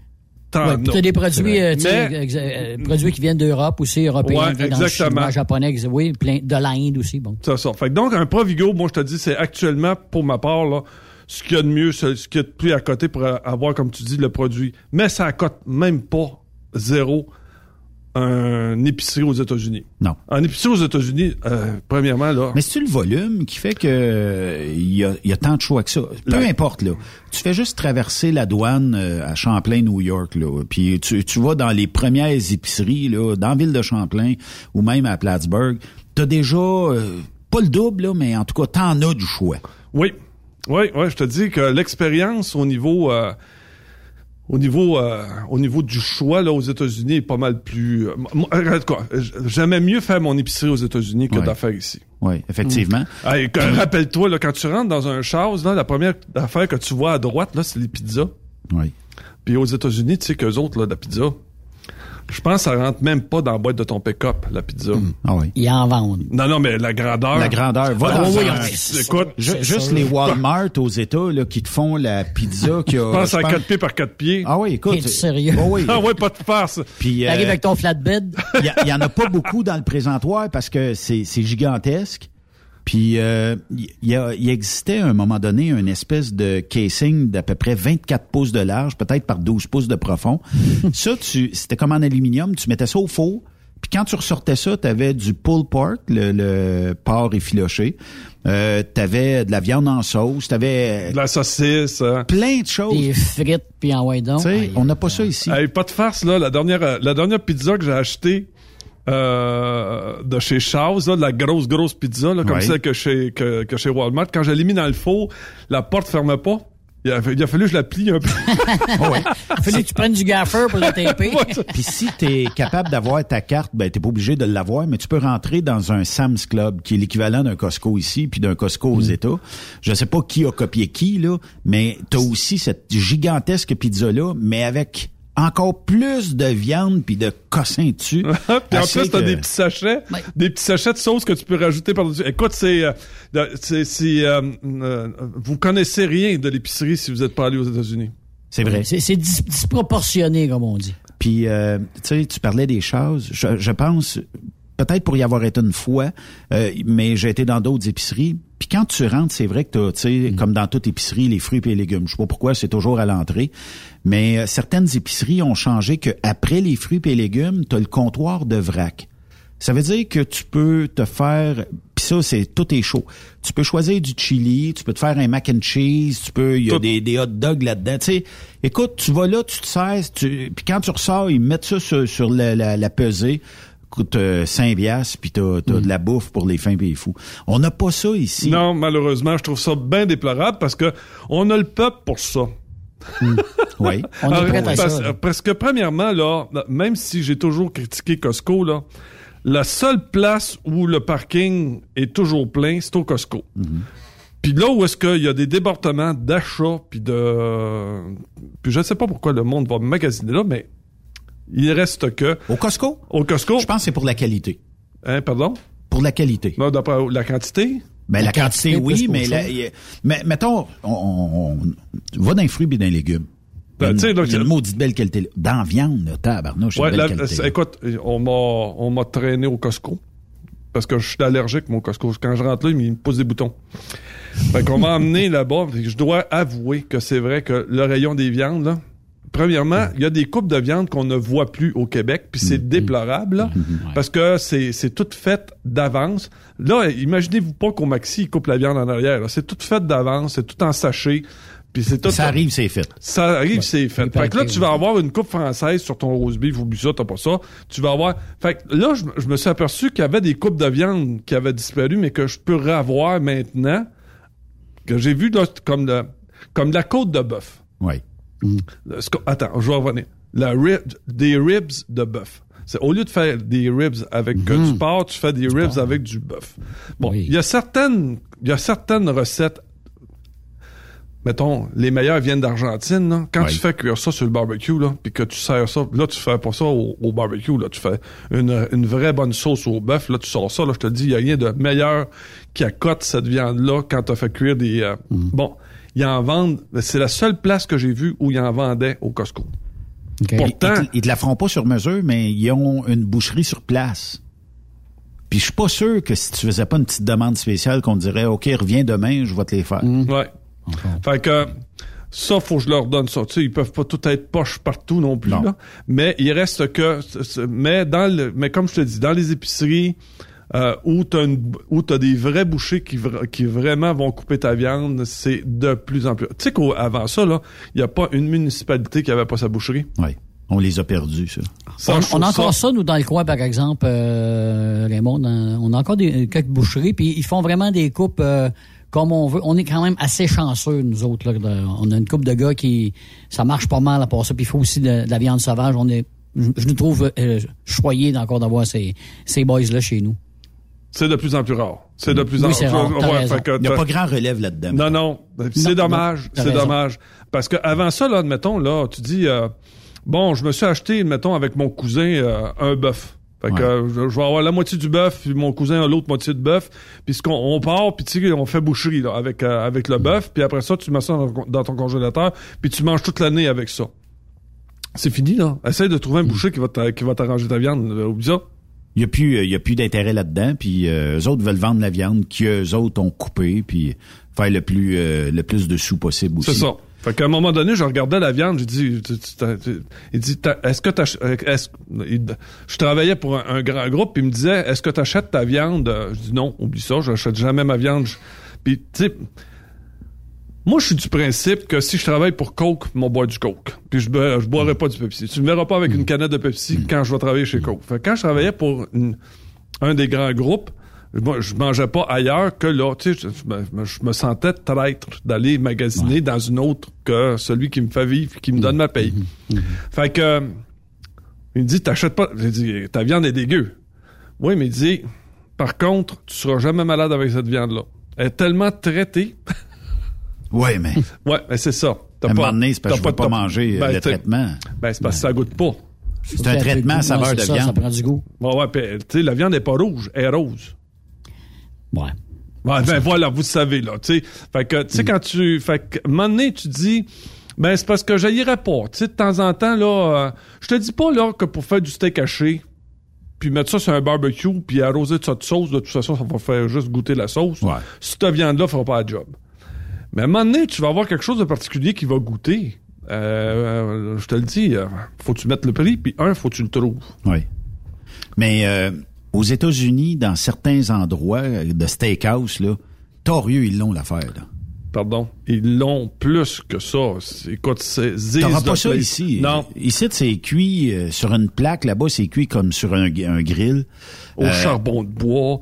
Ouais, as. des produits, euh, Mais- euh, produits qui viennent d'Europe aussi, européens, Ouais, exactement. chinois, japonais, oui, plein, de l'Inde aussi, bon. C'est ça. Fait que donc, un Provigo, moi, je te dis, c'est actuellement, pour ma part, là, ce qu'il y a de mieux, ce ce qu'il y a de plus à côté pour avoir, comme tu dis, le produit. Mais ça cote même pas zéro un épicerie aux États-Unis. Non. En épicerie aux États-Unis, euh, premièrement, là. Mais c'est-tu le volume qui fait que il y, a, il y a tant de choix que ça? Peu importe, là. Tu fais juste traverser la douane euh, à Champlain, New York, là. Puis tu, tu vas dans les premières épiceries, là, dans la ville de Champlain ou même à Plattsburgh. T'as déjà, euh, pas le double, là, mais en tout cas, t'en as du choix. Oui. Oui, oui, je te dis que l'expérience au niveau euh, au niveau euh, au niveau du choix là aux États-Unis est pas mal plus euh, regarde quoi, j- j'aimais mieux faire mon épicerie aux États-Unis que Ouais. d'affaires ici. Oui, effectivement. Hey, que- rappelle-toi là quand tu rentres dans un Charles là, la première affaire que tu vois à droite là, c'est les pizzas. Oui. Puis aux États-Unis, tu sais qu'eux autres là, la pizza, je pense que ça rentre même pas dans la boîte de ton pick-up la pizza. Ah oui. Ils en vendent. Non non, mais la grandeur. La grandeur. Va Ah, dans oui, un- oui, écoute, Ju- juste les Walmart aux États là, qui te font la pizza qui a. je pense à pense- 4 pieds par 4 pieds. Ah oui, écoute. Es-tu sérieux? Oh oui. Ah ouais, pas de farce. Puis, euh, T'arrives avec ton flatbed. Il y, y en a pas beaucoup dans le présentoir parce que c'est c'est gigantesque. Puis euh, il y, a- il existait à un moment donné une espèce de casing d'à peu près 24 pouces de large, peut-être par 12 pouces de profond. ça, tu, c'était comme en aluminium, tu mettais ça au four. Puis quand tu ressortais ça, tu avais du pulled pork, le, le porc effiloché. Euh, tu avais de la viande en sauce, tu avais De la saucisse. hein. plein de choses. Des frites, puis en ouais donc. On n'a pas ça ici. Hey, pas de farce, là. La dernière, euh, la dernière pizza que j'ai achetée euh, de chez Charles, là, de la grosse, grosse pizza, là, comme Ouais. celle que chez, que, que chez Walmart, quand je l'ai mis dans le four, la porte fermait pas. Il a, il a fallu que je la plie un peu. Il fallait que tu prennes du gaffer pour le taper. Puis si tu es capable d'avoir ta carte, ben t'es pas obligé de l'avoir, mais tu peux rentrer dans un Sam's Club, qui est l'équivalent d'un Costco ici, puis d'un Costco aux États. Je sais pas qui a copié qui, là, mais t'as aussi cette gigantesque pizza-là, mais avec encore plus de viande puis de cossin dessus. Puis en plus, t'as que- des petits sachets, des petits sachets de sauce que tu peux rajouter par-dessus. Écoute, c'est, euh, c'est, c'est, euh, euh, vous connaissez rien de l'épicerie si vous n'êtes pas allé aux États-Unis. C'est vrai. C'est c'est dis- disproportionné, comme on dit. Puis, euh, tu sais, tu parlais des choses. Je, je pense, peut-être pour y avoir été une fois, euh, mais j'ai été dans d'autres épiceries. Puis quand tu rentres, c'est vrai que t'as, tu sais, comme dans toute épicerie, les fruits et les légumes. Je sais pas pourquoi, c'est toujours à l'entrée. Mais euh, certaines épiceries ont changé que après les fruits et les légumes, tu as le comptoir de vrac. Ça veut dire que tu peux te faire, puis ça c'est tout est chaud. Tu peux choisir du chili, tu peux te faire un mac and cheese, tu peux, il y a Tout. des, des hot dogs là-dedans. Tu sais, écoute, tu vas là, tu te sers, tu, puis quand tu ressors, ils mettent ça sur, sur la, la, la pesée. Coûte euh, 5 piastres, puis t'as, t'as de la bouffe pour les fins et les fous. On n'a pas ça ici. Non, malheureusement, je trouve ça bien déplorable parce que on a le peuple pour ça. Oui. On est Ah, prêt à parce, ça. parce que premièrement, là, même si j'ai toujours critiqué Costco, là, la seule place où le parking est toujours plein, c'est au Costco. Puis là où est-ce qu'il y a des débordements d'achats, puis de... Puis je ne sais pas pourquoi le monde va magasiner là, mais il reste que... Au Costco? Au Costco... Je pense que c'est pour la qualité. Hein, pardon? Pour la qualité. Non, d'après la quantité? Ben, la, La quantité, quantité, oui, mais, la- y mais mettons, on, on- on- va dans les fruits et dans les légumes. Ben, Il y a tu sais, une, donc, y a une maudite belle qualité. Dans la viande, tabarnouche, Ouais, belle qualité. écoute, on m'a, on m'a traîné au Costco. Parce que je suis allergique, mon Costco. Quand je rentre là, il me pousse des boutons. Fait qu'on m'a emmené là-bas. Je dois avouer que c'est vrai que le rayon des viandes, là, premièrement, il y a des coupes de viande qu'on ne voit plus au Québec, puis c'est déplorable, là, parce que c'est, c'est tout fait d'avance. Là, imaginez-vous pas qu'au Maxi, ils coupent la viande en arrière. C'est tout fait d'avance, c'est tout en sachet. Puis c'est tout Ça arrive, c'est fait. ça arrive, c'est fait. Fait que là, tu vas avoir une coupe française sur ton rose beef, oublie ça, t'as pas ça. Tu vas avoir... Fait que là, je, je me suis aperçu qu'il y avait des coupes de viande qui avaient disparu, mais que je peux revoir maintenant, que j'ai vu là, comme, de, comme la côte de bœuf. Oui. Qu'on- Attends, je vais revenir. La rib, des ribs de bœuf. C'est au lieu de faire des ribs avec que du porc, tu fais des ribs avec du bœuf. Bon, il Oui. y a certaines, il y a certaines recettes. Mettons, les meilleures viennent d'Argentine. là. Quand Oui. tu fais cuire ça sur le barbecue, là, puis que tu sers ça, là tu fais pas ça au, au barbecue, là tu fais une, une vraie bonne sauce au bœuf, là tu sors ça, là je te dis, il y a rien de meilleur qui accote cette viande-là quand tu as fait cuire des. euh, Mm. Bon, ils en vendent. C'est la seule place que j'ai vue où ils en vendaient au Costco. Pourtant, Ils, ils te la feront pas sur mesure, mais ils ont une boucherie sur place. Puis je suis pas sûr que si tu faisais pas une petite demande spéciale qu'on te dirait OK, reviens demain, je vais te les faire. Ouais. Fait que ça, faut que je leur donne ça. Tu sais, ils peuvent pas tout être poche partout non plus. Non. Là. Mais il reste que. Mais dans le. Mais comme je te dis, dans les épiceries euh, où t'as une où t'as des vrais bouchers qui, qui vraiment vont couper ta viande, c'est de plus en plus. Tu sais qu'avant ça, là, il n'y a pas une municipalité qui avait pas sa boucherie. Oui. On les a perdus, ça. Ça, on, a encore ça. nous, dans le coin, par exemple, euh, Raymond. dans- on a encore des, quelques boucheries, puis ils font vraiment des coupes euh, comme on veut. On est quand même assez chanceux, nous autres. Là, de- on a une coupe de gars qui... Ça marche pas mal à part ça, puis il faut aussi de, de la viande sauvage. On est... Je, je nous trouve euh, choyés encore d'avoir ces, ces boys-là chez nous. C'est de plus en plus rare. C'est de plus en c'est rare, fait que Il n'y a pas grand relève là-dedans. Non, non. C'est dommage. c'est dommage. Parce que avant ça, là, admettons, là, tu dis, euh, bon, je me suis acheté, mettons, avec mon cousin, euh, un bœuf. Fait que Ouais. euh, je, je vais avoir la moitié du bœuf, puis mon cousin a l'autre moitié de bœuf. Puis ce qu'on on part, puis tu sais, on fait boucherie là, avec euh, avec le bœuf, puis après ça, tu mets ça dans, dans ton congélateur, puis tu manges toute l'année avec ça. C'est fini là. Essaye de trouver un boucher qui va qui va t'arranger ta viande. Oublie ça. Il n'y a plus, il y a plus d'intérêt là-dedans. Puis euh, eux autres veulent vendre la viande qu'eux autres ont coupée, puis faire le plus, euh, le plus de sous possible aussi. C'est ça. Fait qu'à un moment donné, je regardais la viande, j'ai dit, il dit, est-ce que euh, est-ce- il- je travaillais pour un, un grand groupe, puis il me disait, est-ce que tu achètes ta viande? Euh, Je dis non, oublie ça, je n'achète jamais ma viande. Puis, tu sais, moi, je suis du principe que si je travaille pour Coke, mon boire du Coke. Puis je, boirai pas du Pepsi. Tu me verras pas avec une canette de Pepsi quand je vais travailler chez Coke. Fait que quand je travaillais pour une- un des grands groupes, moi, je mangeais pas ailleurs que là. Tu sais, je, je me, sentais traître d'aller magasiner dans une autre que celui qui me fait vivre et qui me donne ma paye. Fait que, il me dit, t'achètes pas. J'ai dit, ta viande est dégueu. Oui, mais il dit, par contre, tu seras jamais malade avec cette viande-là. Elle est tellement traitée. Oui, mais. Ouais, mais c'est ça. T'as donné, c'est parce que pas de- manger, euh, Ben, le traitement. Ben, c'est parce que ça goûte pas. C'est un traitement à saveur de ça, viande. Ça prend du goût. Ouais, ouais, tu sais, la viande n'est pas rouge, elle est rose. Ouais. Ouais, ben voilà, vous le savez, là, tu sais. Fait que, tu sais, quand tu... Fait que, un moment donné, tu dis... Ben, c'est parce que j'haïrais pas. Tu sais, de temps en temps, là... euh, je te dis pas, là, que pour faire du steak haché, puis mettre ça sur un barbecue, puis arroser de ça de sauce, de toute façon, ça va faire juste goûter la sauce. Ouais. Cette viande-là fera pas la job. Mais à un moment donné, tu vas avoir quelque chose de particulier qui va goûter. Euh, euh, je te le dis, euh, faut que tu mettes le prix, puis un, faut que tu le trouves. Oui. Mais euh, aux États-Unis, dans certains endroits de steakhouse, là, torieux, ils l'ont l'affaire. Pardon? Ils l'ont plus que ça. C'est- Écoute, c'est... T'auras pas ça place. ici. Non. Ici, c'est cuit euh, sur une plaque. Là-bas, c'est cuit comme sur un, un grill. Au Euh, charbon de bois,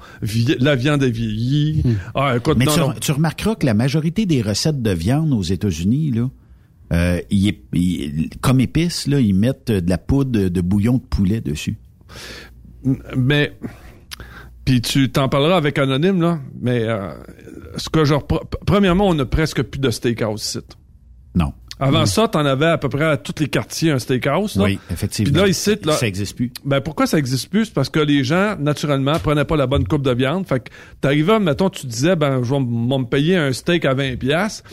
la viande est vieillie. Ah, écoute, Mais non, tu, non. tu remarqueras que la majorité des recettes de viande aux États-Unis, là, euh, comme épices, là, ils mettent de la poudre de bouillon de poulet dessus. Mais, puis tu t'en parleras avec Anonyme, là, mais euh, ce que je repre- Premièrement, on n'a presque plus de steakhouse site. Non. Avant ça, t'en avais à peu près à tous les quartiers un steakhouse. Là. Oui, effectivement. Puis là, ici, là, Ça existe plus. Ben pourquoi ça existe plus? C'est parce que les gens, naturellement, prenaient pas la bonne coupe de viande. Fait que t'arrivais, mettons, tu disais, ben, je vais me payer un steak à 20 pièces.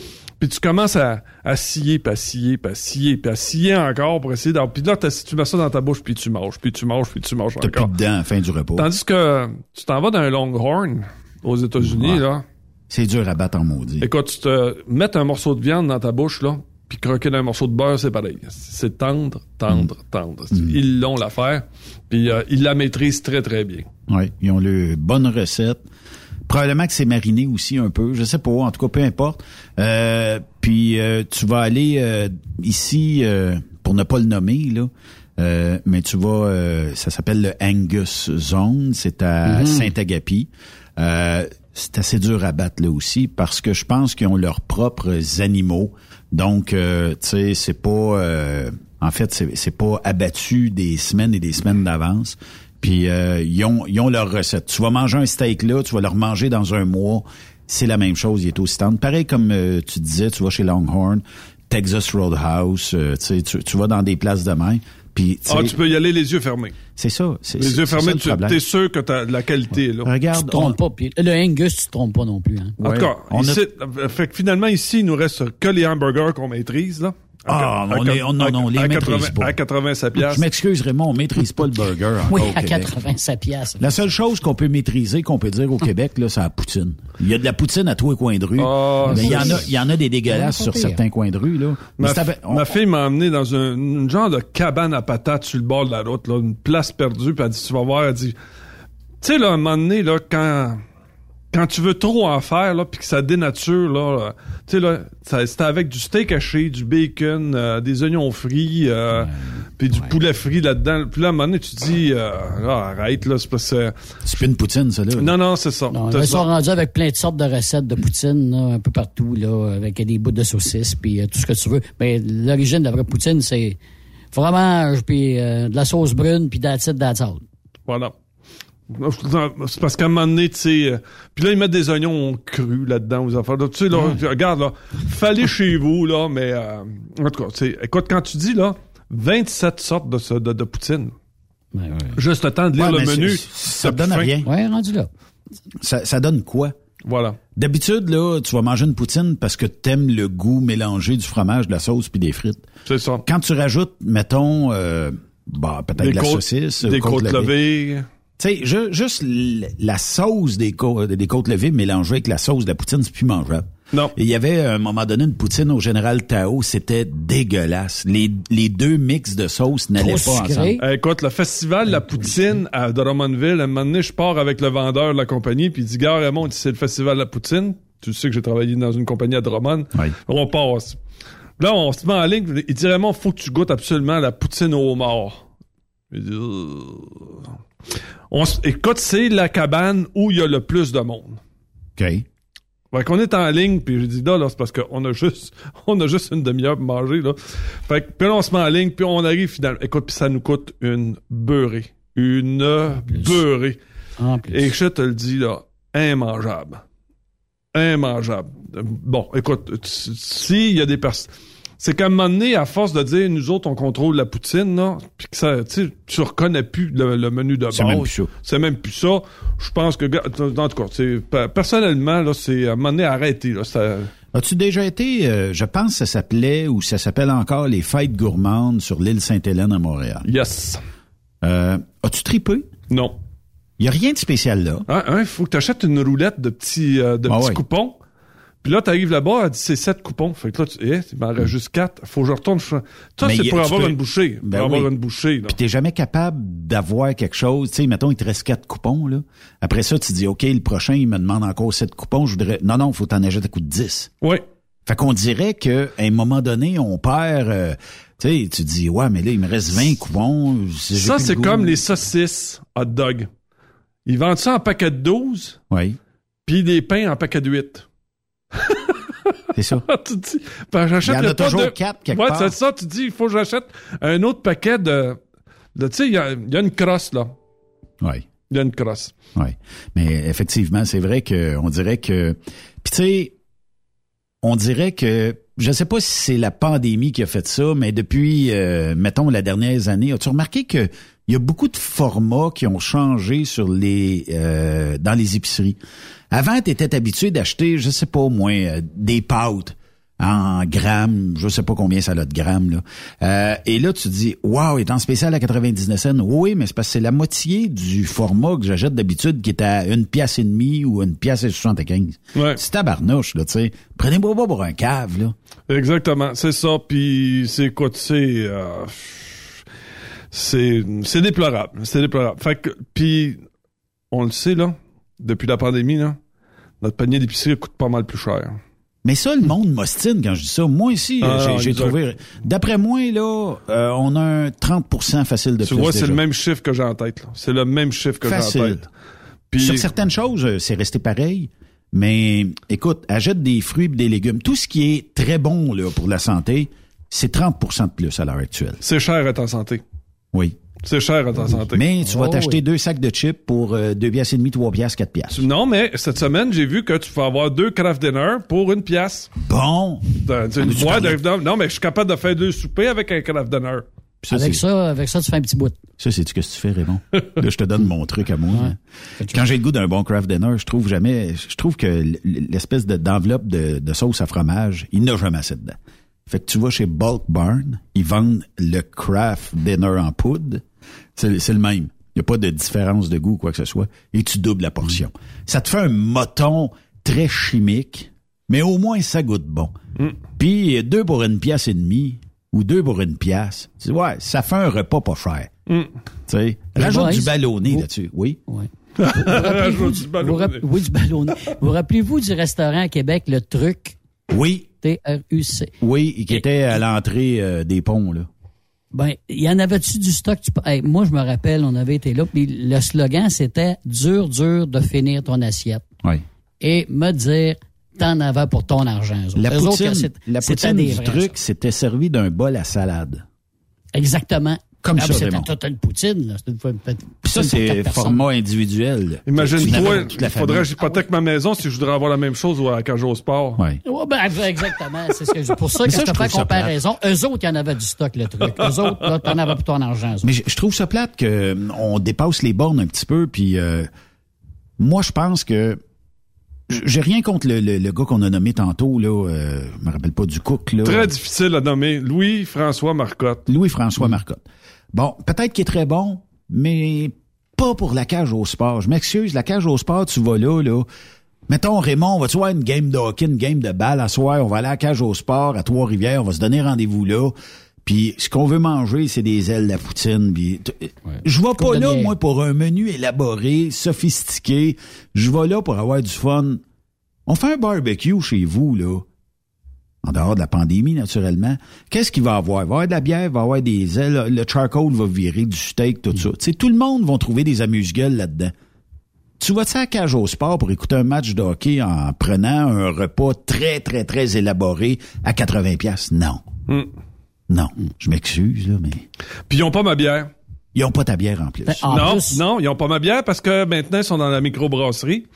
Puis tu commences à, à scier, puis à scier, puis à scier, puis à scier encore pour essayer d'avoir... Puis là, tu mets ça dans ta bouche, puis tu manges, puis tu manges, puis tu manges T'as plus encore. de dents à la fin du repas. Tandis que tu t'en vas dans un Longhorn aux États-Unis, Ouais. là. C'est dur à battre en maudit. Écoute, tu te mets un morceau de viande dans ta bouche, là, puis croquer d'un morceau de beurre, c'est pareil. C'est tendre, tendre, Mm. tendre. Ils l'ont l'affaire, puis euh, ils la maîtrisent très, très bien. Oui, ils ont le bonne recette. Probablement que c'est mariné aussi un peu, je sais pas, en tout cas, peu importe. Euh, puis euh, tu vas aller euh, ici, euh, pour ne pas le nommer, là, euh, mais tu vas, euh, ça s'appelle le Angus Zone, c'est à Mhm. Saint-Agapi. Euh, c'est assez dur à battre là aussi parce que je pense qu'ils ont leurs propres animaux. Donc, euh, tu sais, c'est pas... euh, en fait, c'est c'est pas abattu des semaines et des semaines d'avance. Puis euh, ils, ont, ils ont leur recette. Tu vas manger un steak là, tu vas le remanger dans un mois. C'est la même chose, il est aussi tendre. Pareil comme euh, tu disais, tu vas chez Longhorn, Texas Roadhouse, euh, tu, sais, tu, tu vas dans des places de main. Puis, tu sais, Ah, tu peux y aller les yeux fermés. c'est ça. c'est- Les yeux ça fermés, le tu es sûr que t'as de la qualité là. Tu Regarde, te trompes pas. Puis le Angus, tu te trompes pas non plus. Hein. En Ouais. tout cas, On ici, euh, fait que finalement, ici, il nous reste que les hamburgers qu'on maîtrise, là. Ah, on à- les- on- non, non, on les à maîtrise 80 pas. À 87 Je m'excuse, Raymond, on maîtrise pas le burger encore Oui, à Québec. 87 piastres. La seule chose qu'on peut maîtriser, qu'on peut dire au Québec, là, c'est la poutine. Il y a de la poutine à tous les coins de rue. Ah, mais il y en a, il y en a des dégueulasses sur certains coins de rue, là. Mais Ma, on- ma fille m'a emmené dans un, une genre de cabane à patates sur le bord de la route, là, une place perdue, puis elle dit, tu vas voir, elle dit, tu sais, là, à un moment donné, là, quand, quand tu veux trop en faire, là, puis que ça dénature, là, là, tu sais, là, c'était avec du steak haché, du bacon, euh, des oignons frits, euh, puis du poulet frit là-dedans. Puis là, à un moment donné, tu te dis, euh, là, arrête, là, c'est parce que... c'est plus une poutine, ça, là. Non, non, c'est ça. Non, ils sont rendus avec plein de sortes de recettes de poutine, là, un peu partout, là, avec des bouts de saucisses, puis euh, tout ce que tu veux. Mais l'origine de la vraie poutine, c'est fromage, puis euh, de la sauce brune, puis d'acide d'acide. Voilà. C'est parce qu'à un moment donné, tu sais... euh, Puis là, ils mettent des oignons crus là-dedans, aux affaires. là. Tu sais, là, regarde, là, fallait chez vous, là, mais... euh, en tout cas, tu sais, écoute, quand tu dis, là, 27 sortes de, ce- de, de poutine, Ouais, ouais. juste le temps de lire Ouais, le menu, ça te donne faim. rien. Ouais, rendu là. Ça, ça donne quoi? Voilà. D'habitude, là, tu vas manger une poutine parce que t'aimes le goût mélangé du fromage, de la sauce puis des frites. C'est ça. Quand tu rajoutes, mettons, euh, bah, peut-être Des de la côtes- saucisse, Des côte côtes levées. Tu sais, ju- juste la sauce des, cô- des côtes levées mélangée avec la sauce de la poutine, c'est plus mangeable. Non. Il y avait à un moment donné une poutine au général Tao, c'était dégueulasse. Les, les deux mix de sauce n'allaient pas ensemble. Eh, écoute, le festival La Poutine à Drummondville, à un moment donné, je pars avec le vendeur de la compagnie, puis il dit, gars, Raymond, c'est le festival La Poutine. Tu sais que j'ai travaillé dans une compagnie à Drummond. On passe. Là, on se met en ligne. Il dit, Raymond, faut que tu goûtes absolument la poutine au homard. Il dit, Euh. On écoute, c'est la cabane où il y a le plus de monde. OK. Fait qu'on est en ligne, puis j'ai dit là, là c'est parce qu'on a juste on a juste une demi-heure pour manger, là. Fait que, puis là, on se met en ligne, puis on arrive finalement. Écoute, puis ça nous coûte une beurrée. Une beurrée. En plus. Et je te le dis, là, immangeable. Immangeable. Bon, écoute, s'il y a des personnes... C'est qu'à un moment donné, à force de dire, nous autres, on contrôle la poutine, là, puis que ça, tu reconnais plus le, le menu de base. C'est même plus ça. C'est même plus ça. Je pense que, en tout cas, personnellement, là, c'est, à un moment donné, arrêtez, là. Ça, As-tu déjà été, euh, je pense que ça s'appelait ou ça s'appelle encore les fêtes gourmandes sur l'île Sainte-Hélène à Montréal? Yes. Euh, as-tu tripé? Non. Il y a rien de spécial là. Hein, hein, faut que tu achètes une roulette de petits, euh, de Ah petits ouais. coupons. Puis là, t'arrives là-bas, elle dit c'est sept coupons. Fait que là, tu, eh, il m'en reste juste quatre. Faut que je retourne. Ça, c'est pour avoir peux- une bouchée. Ben pour avoir oui. une bouchée, là. Puis t'es jamais capable d'avoir quelque chose. Tu sais, mettons, il te reste quatre coupons, là. Après ça, tu dis, OK, le prochain, il me demande encore sept coupons. Je voudrais. Non, non, faut t'en acheter à coup de 10. Oui. Fait qu'on dirait qu'à un moment donné, on perd. euh, tu sais, tu dis, ouais, mais là, il me reste 20 coupons. Ça, le c'est comme les saucisses hot dog. Ils vendent ça en paquet de 12, Oui, puis des pains en paquet de 8. C'est ça. tu dis, ben, j'achète Il y en a toujours de... quatre quelque ouais, part. c'est ça, tu dis, il faut que j'achète un autre paquet de... de tu sais, il y a, il y a une crosse, là. Oui. Il y a une crosse. Oui. Mais effectivement, c'est vrai que on dirait que. Puis tu sais, on dirait que. Je sais pas si c'est la pandémie qui a fait ça, mais depuis, euh, mettons, la dernière année, as-tu remarqué que il y a beaucoup de formats qui ont changé sur les euh, dans les épiceries? Avant, tu étais habitué d'acheter, je sais pas au moins, euh, des pâtes en grammes, je sais pas combien ça a de grammes là. Euh, et là tu te dis waouh, il est en spécial à 99 cents. Oui, mais c'est parce que c'est la moitié du format que j'achète d'habitude qui est à une pièce et demie ou une pièce et 75. Ouais. C'est tabarnouche là, tu sais. Prenez-moi pas pour un cave là. Exactement, c'est ça. Puis c'est quoi, tu sais, euh, c'est c'est déplorable, c'est déplorable. Fait que puis on le sait là, depuis la pandémie là, notre panier d'épicerie coûte pas mal plus cher. Mais ça, le monde m'ostine quand je dis ça. Moi aussi, Ah, j'ai- non, j'ai trouvé. D'après moi, là, euh, on a un 30% facile de Tu plus. vois, c'est le même chiffre que j'ai en tête. C'est le même chiffre que j'ai en tête. Puis Sur certaines choses, euh, c'est resté pareil. Mais écoute, achète des fruits et des légumes. Tout ce qui est très bon là, pour la santé, c'est 30% de plus à l'heure actuelle. c'est cher à ta santé. Oui. C'est cher à ta santé. Mais tu vas Oh, t'acheter oui. deux sacs de chips pour euh, deux pièces et demie, trois pièces, quatre pièces. Non, mais cette semaine, j'ai vu que tu peux avoir deux craft dinner pour une pièce. Bon. Tu- Ah, une boîte de- non, mais je suis capable de faire deux soupers avec un craft dinner. Ça, avec ça, avec ça, tu fais un petit bout. Ça, c'est ce que tu fais, Raymond? Là, je te donne mon truc à moi. hein. Quand j'ai le goût d'un bon craft dinner, je trouve jamais, je trouve que l'espèce de- d'enveloppe de, de sauce à fromage, il n'a jamais assez dedans. Fait que tu vas chez Bulk Barn, ils vendent le craft dinner en poudre. C'est le même. Il n'y a pas de différence de goût, quoi que ce soit. Et tu doubles la portion. Ça te fait un moton très chimique, mais au moins ça goûte bon. Puis deux pour une pièce et demie ou deux pour une pièce. Tu dis, ouais, ça fait un repas pas cher. Mm. Tu sais, rajoute du ballonné là-dessus. Oui. Ouais. Vous rappelez-vous du ballonné. vous oui, du ballonné. Vous rappelez-vous du restaurant à Québec, le truc, Oui. T-R-U-C? Oui, qui était à l'entrée euh, des ponts, là. Ben, il y en avait-tu du stock? Tu peux- Hey, moi, je me rappelle, on avait été là, puis le slogan, c'était « Dur, dur de finir ton assiette. Oui. » Et me dire « T'en avais pour ton argent. La autres, poutine, la poutine des du vrais, truc, c'était servi d'un bol à salade. Exactement. Comme Ah, ça, toute une poutine. Là. Ça, c'est format individuel. Imagine-toi, il faudrait que j'hypothèque ma maison si je voudrais avoir la même chose ou à Cage au Sport. Ouais. Ouais, ben, exactement. C'est ce que je- pour ça que ça, je te fais comparaison. Eux autres, il y en avait du stock, le truc. Eux autres, là, t'en avais pour ton argent. eux autres. Mais je, je trouve ça plate que euh, on dépasse les bornes un petit peu. Puis euh, moi, je pense que j'ai rien contre le, le- le gars qu'on a nommé tantôt là. Euh, je me rappelle pas du cook là. Très difficile à nommer. Louis-François Marcotte. Louis-François Marcotte. Bon, peut-être qu'il est très bon, mais pas pour la cage au sport. Je m'excuse, la cage au sport, tu vas là, là. Mettons, Raymond, on va-tu voir une game de hockey, une game de balle? À soir? On va aller à la cage au sport à Trois-Rivières, on va se donner rendez-vous là. Puis ce qu'on veut manger, c'est des ailes de la poutine. Puis je vais pas là, moi, pour un menu élaboré, sophistiqué. Je vais là pour avoir du fun. On fait un barbecue chez vous, là. En dehors de la pandémie, naturellement. Qu'est-ce qu'il va y avoir? Il va y avoir de la bière, il va y avoir des ailes, le charcoal va virer, du steak, tout ça. Tu sais, tout le monde va trouver des amuse-gueules là-dedans. Tu vas-tu à la cage au sport pour écouter un match de hockey en prenant un repas très, très, très élaboré à 80 pièces Non. Hmm. Non. Je m'excuse, là, mais... Puis ils ont pas ma bière. Ils ont pas ta bière en plus. non, non, ils ont pas ma bière parce que maintenant ils sont dans la microbrasserie.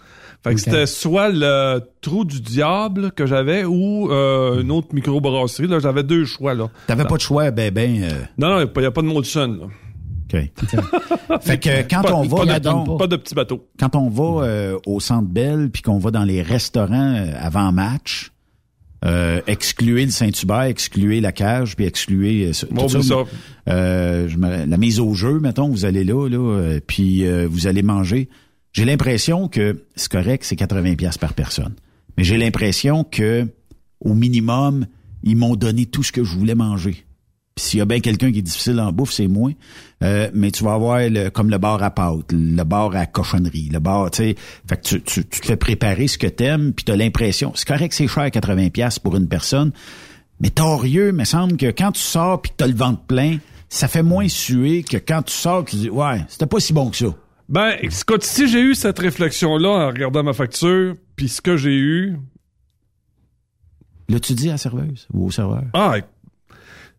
Fait que c'était soit le trou du diable que j'avais ou euh, une autre microbrasserie. Là, j'avais deux choix là. T'avais pas de choix, ben ben. euh, Non, non, il n'y a pas de Molson. Là. OK. fait que quand Pas- on va, pas de- mettons, pas de petits bateaux. quand on va euh, au Centre Bell puis qu'on va dans les restaurants avant match, euh, excluer le Saint-Hubert, excluer la cage, puis excluer euh, Bon, tout oublie ça. Euh, je me- la mise au jeu, mettons, vous allez là, là, puis vous allez manger. J'ai l'impression que c'est correct, c'est 80 pièces par personne. Mais j'ai l'impression que au minimum, ils m'ont donné tout ce que je voulais manger. Puis s'il y a bien quelqu'un qui est difficile en bouffe, c'est moi. Euh, mais tu vas avoir le, comme le bar à pâte, le bar à cochonnerie, le bar, tu sais. Fait que tu, te fais préparer ce que t'aimes, puis t'as l'impression. C'est correct, c'est cher 80 pièces pour une personne. Mais torieux, me semble que quand tu sors puis t'as le ventre plein, ça fait moins suer que quand tu sors tu dis ouais, c'était pas si bon que ça. Ben, écoute, si j'ai eu cette réflexion-là en regardant ma facture, puis ce que j'ai eu, Là, tu dis à la serveuse ou au serveur? ah,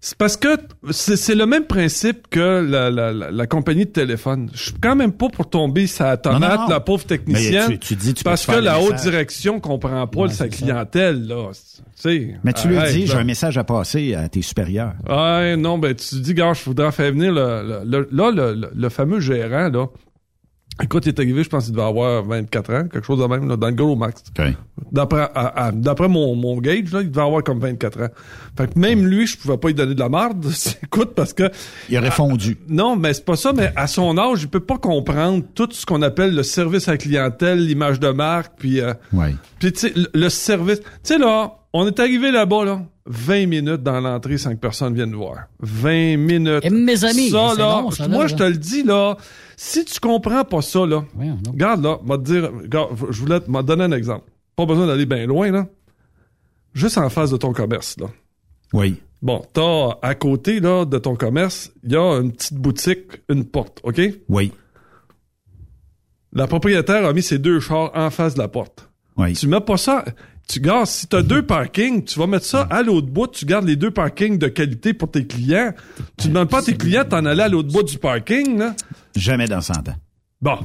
c'est parce que c'est le même principe que la, la, la, la compagnie de téléphone. Je suis quand même pas pour tomber sa tomate, Non, non, non. la pauvre technicienne. Mais tu- tu dis, tu parce que la haute direction comprend pas sa clientèle, là. Mais tu lui dis, j'ai un message à passer à tes supérieurs. Ouais, non, ben tu dis, gars, je voudrais faire venir le, le, le, le- le fameux gérant, là. Écoute, il est arrivé, je pense qu'il devait avoir 24 ans, quelque chose de même, là, dans le Gros Max. D'après, à- à- d'après mon, mon gauge, là, il devait avoir comme 24 ans. Fait que même lui, je pouvais pas lui donner de la marde. Écoute, parce que... Il aurait fondu. Non, mais c'est pas ça, mais à son âge, il peut pas comprendre tout ce qu'on appelle le service à la clientèle, l'image de marque, puis... euh, Ouais. puis tu sais, le, le service... Tu sais, là, on est arrivé là-bas, là, 20 minutes dans l'entrée sans que personne vienne nous voir. 20 minutes. Et mes amis, Ça, là, long, ça, là, moi, là. je te le dis, là, si tu comprends pas ça, là, regarde, là, m'a te dire, regarde, je voulais te donner un exemple. Pas besoin d'aller bien loin, là. Juste en face de ton commerce, là. Oui. Bon, t'as à côté, là, de ton commerce, il y a une petite boutique, une porte, OK? Oui. La propriétaire a mis ses deux chars en face de la porte. Oui. Tu mets pas ça. Tu gardes, si t'as deux parkings, tu vas mettre ça à l'autre bout, tu gardes les deux parkings de qualité pour tes clients. Tu demandes pas à tes clients d'en aller à l'autre bout du parking, là. Jamais dans 100 ans. Bon.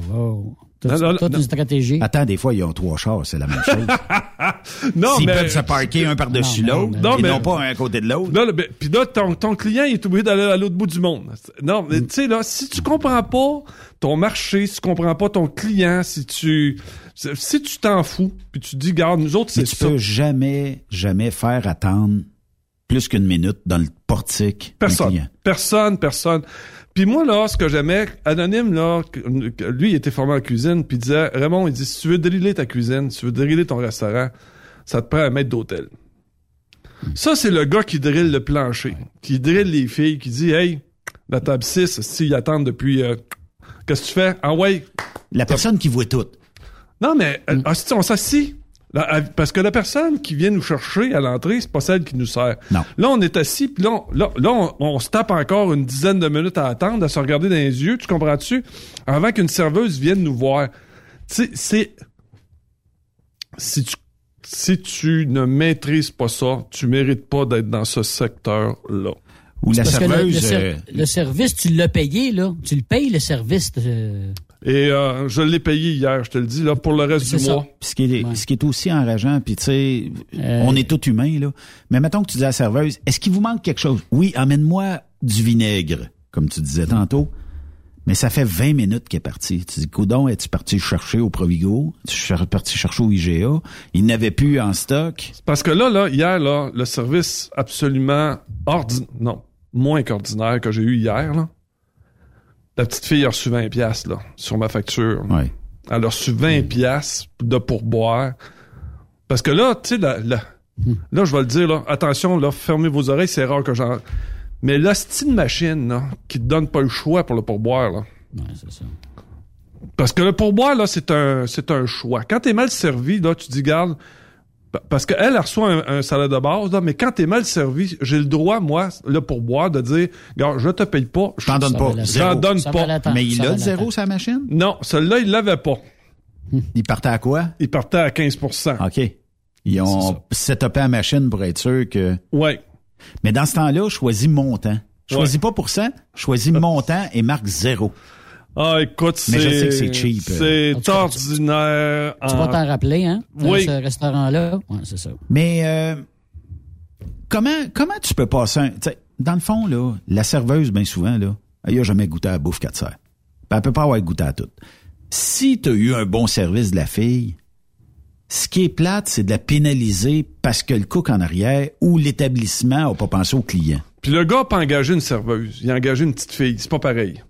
Non, non, toute non. une stratégie? Attends, des fois, ils ont trois chars, c'est la même chose. Non, S'ils mais. peuvent se parquer un par-dessus Non, l'autre, non, mais- non pas un à côté de l'autre. Là, là, ben, puis là, ton, ton client, il est obligé d'aller à l'autre bout du monde. Non, mais tu sais, là, si tu comprends pas ton marché, si tu comprends pas ton client, si tu, si tu t'en fous, puis tu dis, garde, nous autres, c'est tu ça. peux jamais, jamais faire attendre plus qu'une minute dans le portique Personne. Personne, personne. Puis moi, là, ce que j'aimais, Anonyme, là, lui, il était formé en cuisine, puis il disait, Raymond, il dit, si tu veux driller ta cuisine, si tu veux driller ton restaurant, ça te prend un maître d'hôtel. Ça, c'est le gars qui drille le plancher, qui drille les filles, qui dit, hey, la table 6, s'ils attendent depuis, euh, qu'est-ce que tu fais? Ah ouais. La personne qui voit tout. Non, mais, euh, hostie, on s'assit. Parce que la personne qui vient nous chercher à l'entrée, c'est pas celle qui nous sert. Non. Là, on est assis, puis là, on, là, là, on, on se tape encore une dizaine de minutes à attendre, à se regarder dans les yeux, tu comprends-tu? Avant qu'une serveuse vienne nous voir. Tu sais, c'est... Si tu, si tu ne maîtrises pas ça, tu mérites pas d'être dans ce secteur-là. Ou la Parce que le, le serveuse... ser- euh, le service, tu l'as payé, là. Tu le payes, le service. de- Et euh, je l'ai payé hier, je te le dis, là, pour le reste du ça. mois. Puis ce qui est, ce qui est aussi enrageant, puis tu sais, Euh. on est tous humains, là. Mais mettons que tu dis à la serveuse, est-ce qu'il vous manque quelque chose? Oui, amène-moi du vinaigre, comme tu disais tantôt. Mais ça fait 20 minutes qu'il est parti. Tu dis, Coudon, es-tu parti chercher au Provigo? Es-tu cher- parti chercher au IGA? Il n'avait plus en stock. Parce que là, là, hier, là, le service absolument ordinaire, non, moins qu'ordinaire que j'ai eu hier, là. La petite fille a reçu 20 pièces là sur ma facture. Ouais. Elle a reçu 20 pièces de pourboire. Parce que là, tu sais, là, là, là, je vais le dire, là, attention, là, fermez vos oreilles, c'est rare que j'en... Mais là, c'est une machine, là, qui te donne pas le choix pour le pourboire, là. Ouais, c'est ça. Parce que le pourboire, là, c'est un, c'est un choix. Quand t'es mal servi, là, tu dis, garde, parce qu'elle, elle reçoit un, un salaire de base, là, mais quand t'es mal servi, j'ai le droit, moi, le pourboire, de dire, regarde, je te paye pas. Je t'en donne Ça pas. Je donne Ça va pas. Mais il ça a le zéro sa machine? Non, celui-là, il l'avait pas. Il partait à quoi? Il partait à 15% OK. Ils ont setupé la machine pour être sûr que. Ouais. Mais dans ce temps-là, choisis montant. Choisis pas pour ça, choisis montant et marque zéro. Ah, écoute, c'est... Mais je sais que c'est cheap. C'est tout cas, ordinaire. Tu vas en- t'en rappeler, hein? Oui. ce restaurant-là. Ouais, c'est ça. Mais euh, comment comment tu peux passer un. t'sais, Dans le fond, là, la serveuse, bien souvent, là, elle a jamais goûté à la bouffe qu'elle te sert. Ben, elle peut pas avoir goûté à tout. Si tu as eu un bon service de la fille, ce qui est plate, c'est de la pénaliser parce que le cook en arrière ou l'établissement n'a pas pensé au client. Puis le gars a pas engagé une serveuse. Il a engagé une petite fille. C'est pas pareil.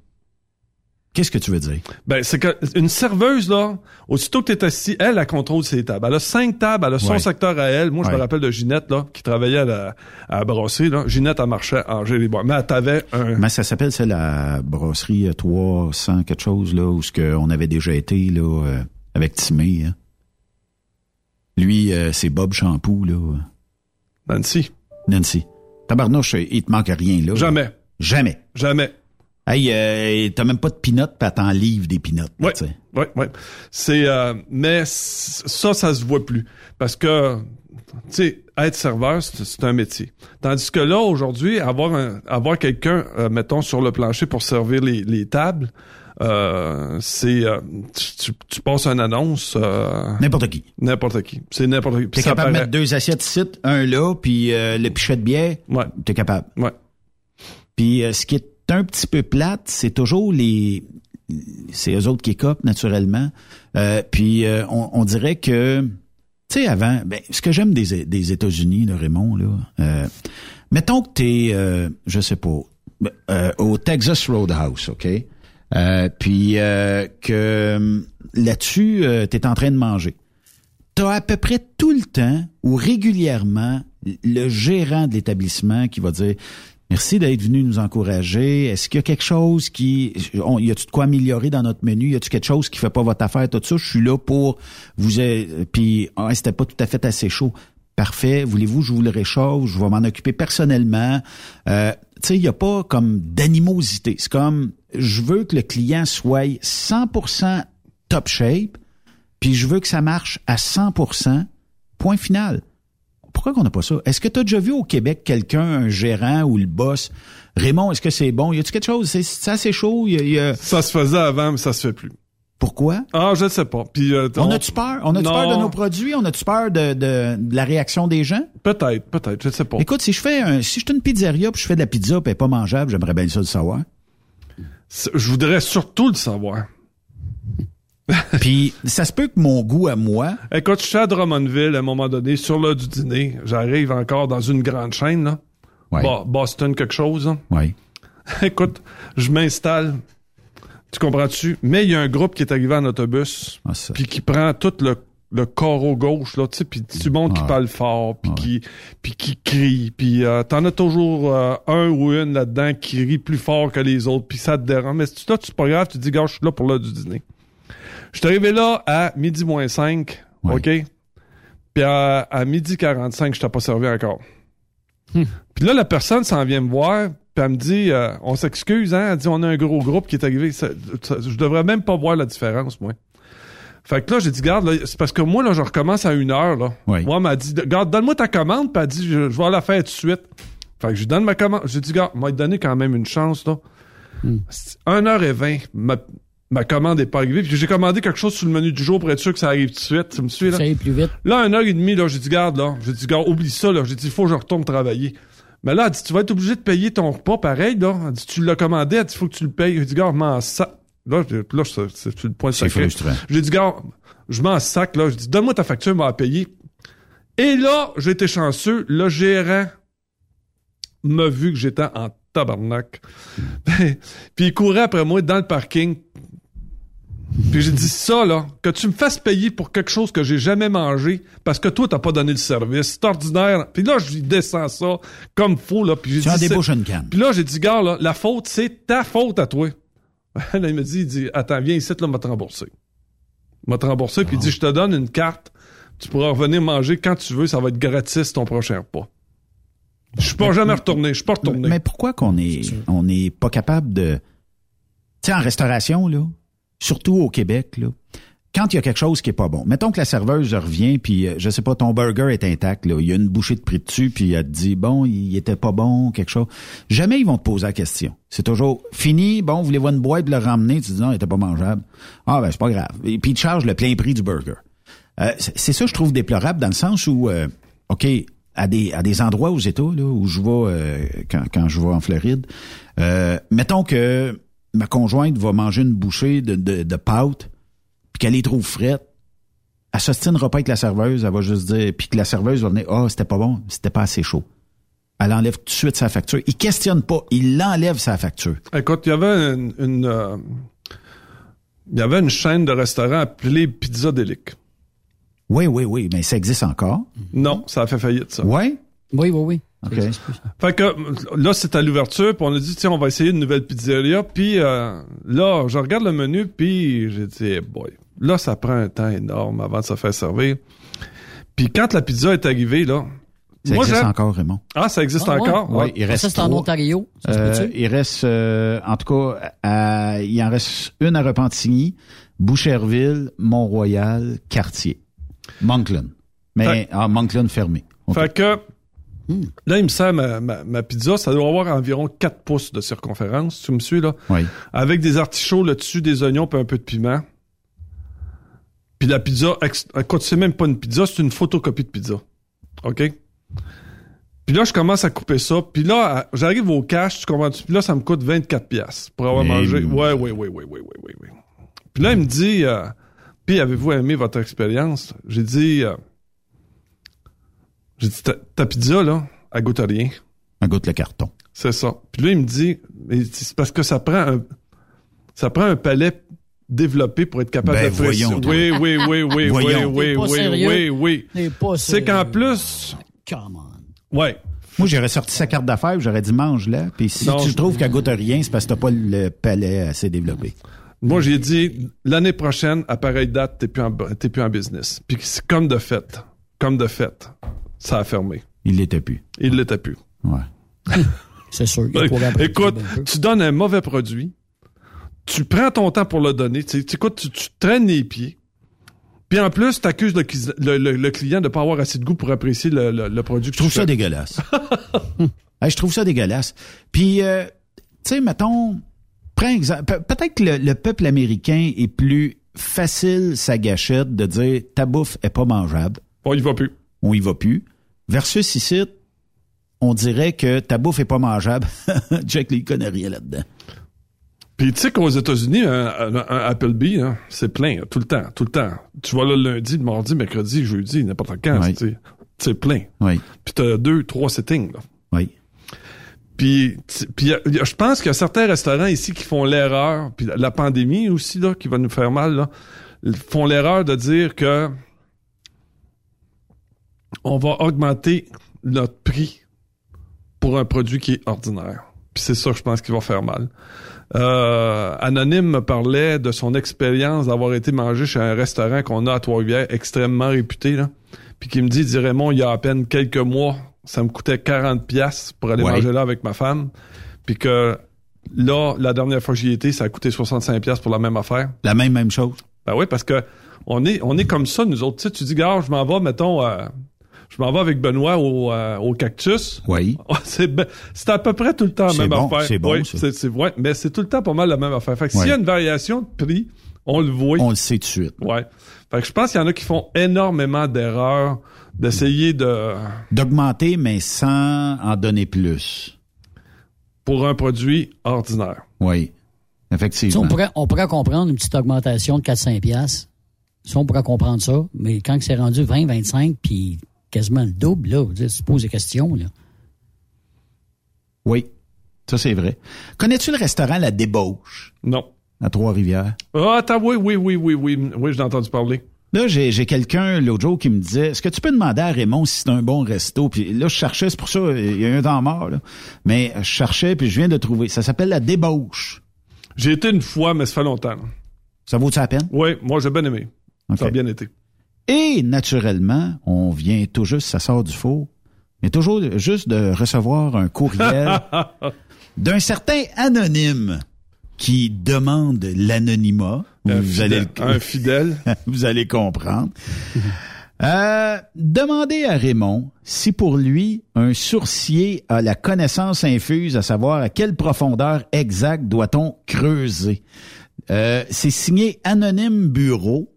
Qu'est-ce que tu veux dire? Ben, c'est que une serveuse, là, aussitôt que t'es assis, elle, elle contrôle ses tables. Elle a cinq tables, elle a son Ouais. secteur à elle. Moi, je Ouais. me rappelle de Ginette, là, qui travaillait à la, à la brasserie, là. Ginette, elle marchait à Angers les bois. Mais elle t'avait un, Mais ça s'appelle ça la brasserie euh, 300 quelque chose là où ce que on avait déjà été là euh, avec Timé. hein. Lui euh, c'est Bob Shampoo là. Nancy. Nancy. Tabarnouche, il te manque rien là. Jamais. Jamais. Jamais. Hey, euh, t'as même pas de pinottes, pis t'en livres des tu sais. Ouais, ouais. C'est, euh, mais ça, ça se voit plus. Parce que, tu sais, être serveur, c'est un métier. Tandis que là, aujourd'hui, avoir un, avoir quelqu'un, euh, mettons, sur le plancher pour servir les, les tables, euh, c'est, euh, tu, tu- passes une annonce, euh, N'importe qui. n'importe qui. C'est n'importe qui. T'es capable de mettre deux assiettes ici, un là, puis euh, le pichet de bière, Ouais, t'es capable. ouais. Puis euh, ce qui est un petit peu plate, c'est toujours les c'est eux autres qui copent naturellement. Euh, puis euh, on, dirait que tu sais avant, ben, ce que j'aime des, des États-Unis, là, Raymond là, euh, mettons que t'es euh, je sais pas au Texas Roadhouse, ok? Puis que là-dessus, t'es en train de manger. T'as à peu près tout le temps ou régulièrement le gérant de l'établissement qui va dire Merci d'être venu nous encourager. Est-ce qu'il y a quelque chose qui... On, y a-tu de quoi améliorer dans notre menu? Y a-tu quelque chose qui fait pas votre affaire? Tout ça, je suis là pour vous... Puis, ah, c'était pas tout à fait assez chaud. Parfait. Voulez-vous je vous le réchauffe? Je vais m'en occuper personnellement. Euh, tu sais, il y a pas comme d'animosité. C'est comme, je veux que le client soit 100% top shape, puis je veux que ça marche à 100%. Point final pourquoi qu'on n'a pas ça? Est-ce que tu as déjà vu au Québec quelqu'un, un gérant ou le boss? Raymond, est-ce que c'est bon? Y a-tu quelque chose? C'est, c'est assez chaud? Y a- y a- Ça se faisait avant, mais ça se fait plus. Pourquoi? Ah, je ne sais pas. Puis, euh, On a-tu peur? On a-tu peur de nos produits? On a-tu peur de, de- de la réaction des gens? Peut-être, peut-être, je ne sais pas. Écoute, si je fais un, si je suis une pizzeria puis je fais de la pizza puis elle est pas mangeable, j'aimerais bien ça le savoir. C'est- Je voudrais surtout le savoir. Puis ça se peut que mon goût à moi, Écoute, je suis à Drummondville à un moment donné, sur l'heure du dîner. J'arrive encore dans une grande chaîne, là. Ouais. Bo- Boston quelque chose. hein. ouais. Écoute, je m'installe. Tu comprends-tu? Mais il y a un groupe qui est arrivé en autobus, Ah, puis qui prend tout le, le carreau gauche, là, tu sais, puis tu montres qui Ah. parle fort, puis Ah qui, puis qui crie, puis euh, t'en as toujours euh, un ou une là-dedans qui rit plus fort que les autres, puis ça te dérange. Mais si tu là, c'est pas grave, tu te dis, gars, je suis là pour l'heure du dîner. Je suis arrivé là à midi moins 5, Ouais. OK? Puis à, à midi 45, je t'ai pas servi encore. Puis là, la personne s'en vient me voir, puis elle me dit, euh, on s'excuse, hein? Elle dit, on a un gros groupe qui est arrivé. Ça- ça- je devrais même pas voir la différence, moi. Fait que là, j'ai dit, garde, c'est parce que moi, là, je recommence à une heure, là. Oui. Moi, elle m'a dit, garde, donne-moi ta commande, puis elle dit, je, je vais la faire tout de suite. Fait que je lui donne ma commande. J'ai dit, garde, m'a donné quand même une chance, là. 1h20, ma, ma commande est pas arrivée, puis j'ai commandé quelque chose sur le menu du jour pour être sûr que ça arrive tout de suite. Tu me suis, là? Ça aille plus vite. Là, un heure et demie, là, j'ai dit, garde, là. J'ai dit, garde, oublie ça, là. J'ai dit, il faut que je retourne travailler. Mais là, elle dit, tu vas être obligé de payer ton repas pareil, là. Elle dit, tu l'as commandé, elle dit, il faut que tu le payes. J'ai dit, garde, m'en sac. Là, là, c'est le point frustrant. J'ai dit, garde, je m'en sac, là. J'ai dit, donne-moi ta facture, m'a payer. Et là, j'ai été chanceux. Le gérant m'a vu que j'étais en tabarnak. puis il courait après moi dans le parking. Puis j'ai dit ça, là, que tu me fasses payer pour quelque chose que j'ai jamais mangé parce que toi, t'as pas donné le service. C'est ordinaire. Puis là, je lui descends ça comme faux, là. Puis j'ai Tu en dit, c'est- une canne. Puis là, j'ai dit, gars, là, la faute, c'est ta faute à toi. là, il me dit, il dit, attends, viens ici, là, m'a te rembourser. M'a te rembourser, puis il dit, je te donne une carte. Tu pourras revenir manger quand tu veux, ça va être gratis ton prochain repas. Je suis pas jamais retourné, je suis pas retourné. Mais pourquoi qu'on est, on n'est pas capable de, tu sais, en restauration là, surtout au Québec là, quand il y a quelque chose qui est pas bon, mettons que la serveuse revient puis euh, je sais pas, ton burger est intact là, il y a une bouchée de prix dessus puis elle te dit bon, il était pas bon, quelque chose. Jamais ils vont te poser la question. C'est toujours fini, bon, voulez-vous une boîte le ramener, tu dis non, il était pas mangeable. Ah ben c'est pas grave. Et puis ils te chargent le plein prix du burger. Euh, c'est ça je trouve déplorable dans le sens où, euh, OK, à des, à des endroits aux États, là, où je vais euh, quand, quand je vais en Floride, euh, mettons que ma conjointe va manger une bouchée de, de, de pâte, puis qu'elle les trouve frettes, elle s'ostinera pas avec la serveuse, elle va juste dire, puis que la serveuse va venir, ah, c'était pas bon, c'était pas assez chaud. Elle enlève tout de suite sa facture. Il questionne pas, il l'enlève sa facture. Écoute, il y avait une, une, euh, il y avait une chaîne de restaurants appelée Pizza Delic. Oui, oui, oui, mais ça existe encore. Non, ça a fait faillite, ça. Ouais? Oui, oui, oui. OK. Fait que là, c'est à l'ouverture, puis on a dit, tiens, on va essayer une nouvelle pizzeria. Puis euh, là, je regarde le menu, puis j'ai dit, hey boy, là, ça prend un temps énorme avant de se faire servir. Puis quand la pizza est arrivée, là... Ça moi, existe encore, Raymond. Ah, ça existe Ah, ouais? encore? Oui, il reste Ça, c'est en. Ontario. Ça se Euh, peut-tu? il reste, euh, en tout cas, à- il en reste une à Repentigny, Boucherville, Mont-Royal, Cartier, Moncton. Mais Fait- ah, Moncton fermé. Fait que là, il me sert ma, ma, ma pizza, ça doit avoir environ 4 pouces de circonférence, tu me suis, là? Oui. Avec des artichauts là-dessus, des oignons, puis un peu de piment. Puis la pizza, écoute, c'est même pas une pizza, c'est une photocopie de pizza. OK? Puis là, je commence à couper ça. Puis là, j'arrive au cash, tu comprends? Puis là, ça me coûte 24 pièces pour avoir Mais mangé. oui. Ouais, ouais, ouais, ouais, ouais, ouais, ouais, ouais. Puis là, il me dit, euh, puis avez-vous aimé votre expérience? J'ai dit, euh, j'ai dit, ta, ta pizza, là, elle goûte à rien. Un goûte le carton. C'est ça. Puis là, il me dit, c'est parce que ça prend un, ça prend un palais développé pour être capable Ben, d'apprécier. voyons donc. Oui, oui, oui, oui, Voyons. oui, oui, oui, oui, oui. Pas C'est qu'en plus, Come on. ouais. Moi, j'aurais sorti sa carte d'affaires, j'aurais dit mange-la. Puis si Non. tu trouves qu'elle goûte à rien, c'est parce que t'as pas le palais assez développé. Moi, j'ai dit, l'année prochaine, à pareille date, t'es plus en, plus en business. Puis c'est comme de fait, comme de fait, ça a fermé. Il l'était plus. Il l'était plus. Ouais. C'est sûr. il Écoute, tu donnes un mauvais produit, tu prends ton temps pour le donner, tu, tu, tu, tu traînes les pieds, puis en plus, tu accuses le, cuis- le, le- le client de pas avoir assez de goût pour apprécier le, le- le produit que Je trouve tu ça fais. dégueulasse. Hey, je trouve ça dégueulasse. Puis, euh, tu sais, mettons, prends exemple. pe- Peut-être que le, le peuple américain est plus facile sa gâchette de dire ta bouffe est pas mangeable. On y va plus. On y va plus. Versus ici, on dirait que ta bouffe est pas mangeable. Jack, il connaît rien là-dedans. Puis tu sais qu'aux États-Unis, un, un, un Applebee, hein, c'est plein, tout le temps, tout le temps. Tu vas là le lundi, le mardi, mercredi, jeudi, n'importe quand, Oui. c'est plein. Oui, Puis t'as deux, trois settings, là. oui. Puis, je pense qu'il y a certains restaurants ici qui font l'erreur, puis la, la pandémie aussi là, qui va nous faire mal, là, font l'erreur de dire que on va augmenter notre prix pour un produit qui est ordinaire. Puis c'est ça que je pense qui va faire mal. Euh, Anonyme me parlait de son expérience d'avoir été mangé chez un restaurant qu'on a à Trois-Rivières, extrêmement réputé, là. Puis qui me dit, il dit Raymond, il y a à peine quelques mois, ça me coûtait 40 pièces pour aller Ouais. manger là avec ma femme. Puis que là, la dernière fois que j'y étais, ça a coûté 65 pièces pour la même affaire. La même, même chose? Ben oui, parce que on est, on est comme ça, nous autres. Tu sais, tu dis, gars, je m'en vais, mettons, euh, je m'en vais avec Benoît au, euh, au cactus. Oui. C'est, ben- c'est à peu près tout le temps la même bon, affaire. c'est bon, Oui, ça. c'est, mais c'est tout le temps pas mal la même affaire. Fait que s'il y a une variation de prix, on le voit. On le sait tout de suite. Ouais. Fait que je pense qu'il y en a qui font énormément d'erreurs d'essayer de D'augmenter, mais sans en donner plus. pour un produit ordinaire. Oui. Effectivement. on, pourrait, on pourrait comprendre une petite augmentation de 4-5 piastres. Ça, on pourrait comprendre ça. Mais quand c'est rendu 20, 25, puis quasiment le double, là, dire, tu te poses des questions, là. Oui. Ça, c'est vrai. Connais-tu le restaurant La Débauche? Non. À Trois-Rivières? Ah, attends, oui, oui, oui, oui, oui. Oui, j'ai entendu parler. Là, j'ai, j'ai quelqu'un l'autre jour qui me disait Est-ce que tu peux demander à Raymond si c'est un bon resto? Puis là, je cherchais, c'est pour ça, il y a eu un temps mort, là. Mais je cherchais, puis je viens de trouver. Ça s'appelle la débauche. J'ai été une fois, mais ça fait longtemps. là. Ça vaut-tu la peine? Oui, moi j'ai bien aimé. Ça a bien été. Et naturellement, on vient tout juste, ça sort du four, mais toujours juste de recevoir un courriel d'un certain anonyme qui demande l'anonymat. Un Vous fidèle- un fidèle. vous allez comprendre. Euh, demandez à Raymond si pour lui, un sourcier a la connaissance infuse à savoir à quelle profondeur exacte doit-on creuser. Euh, c'est signé Anonyme Bureau.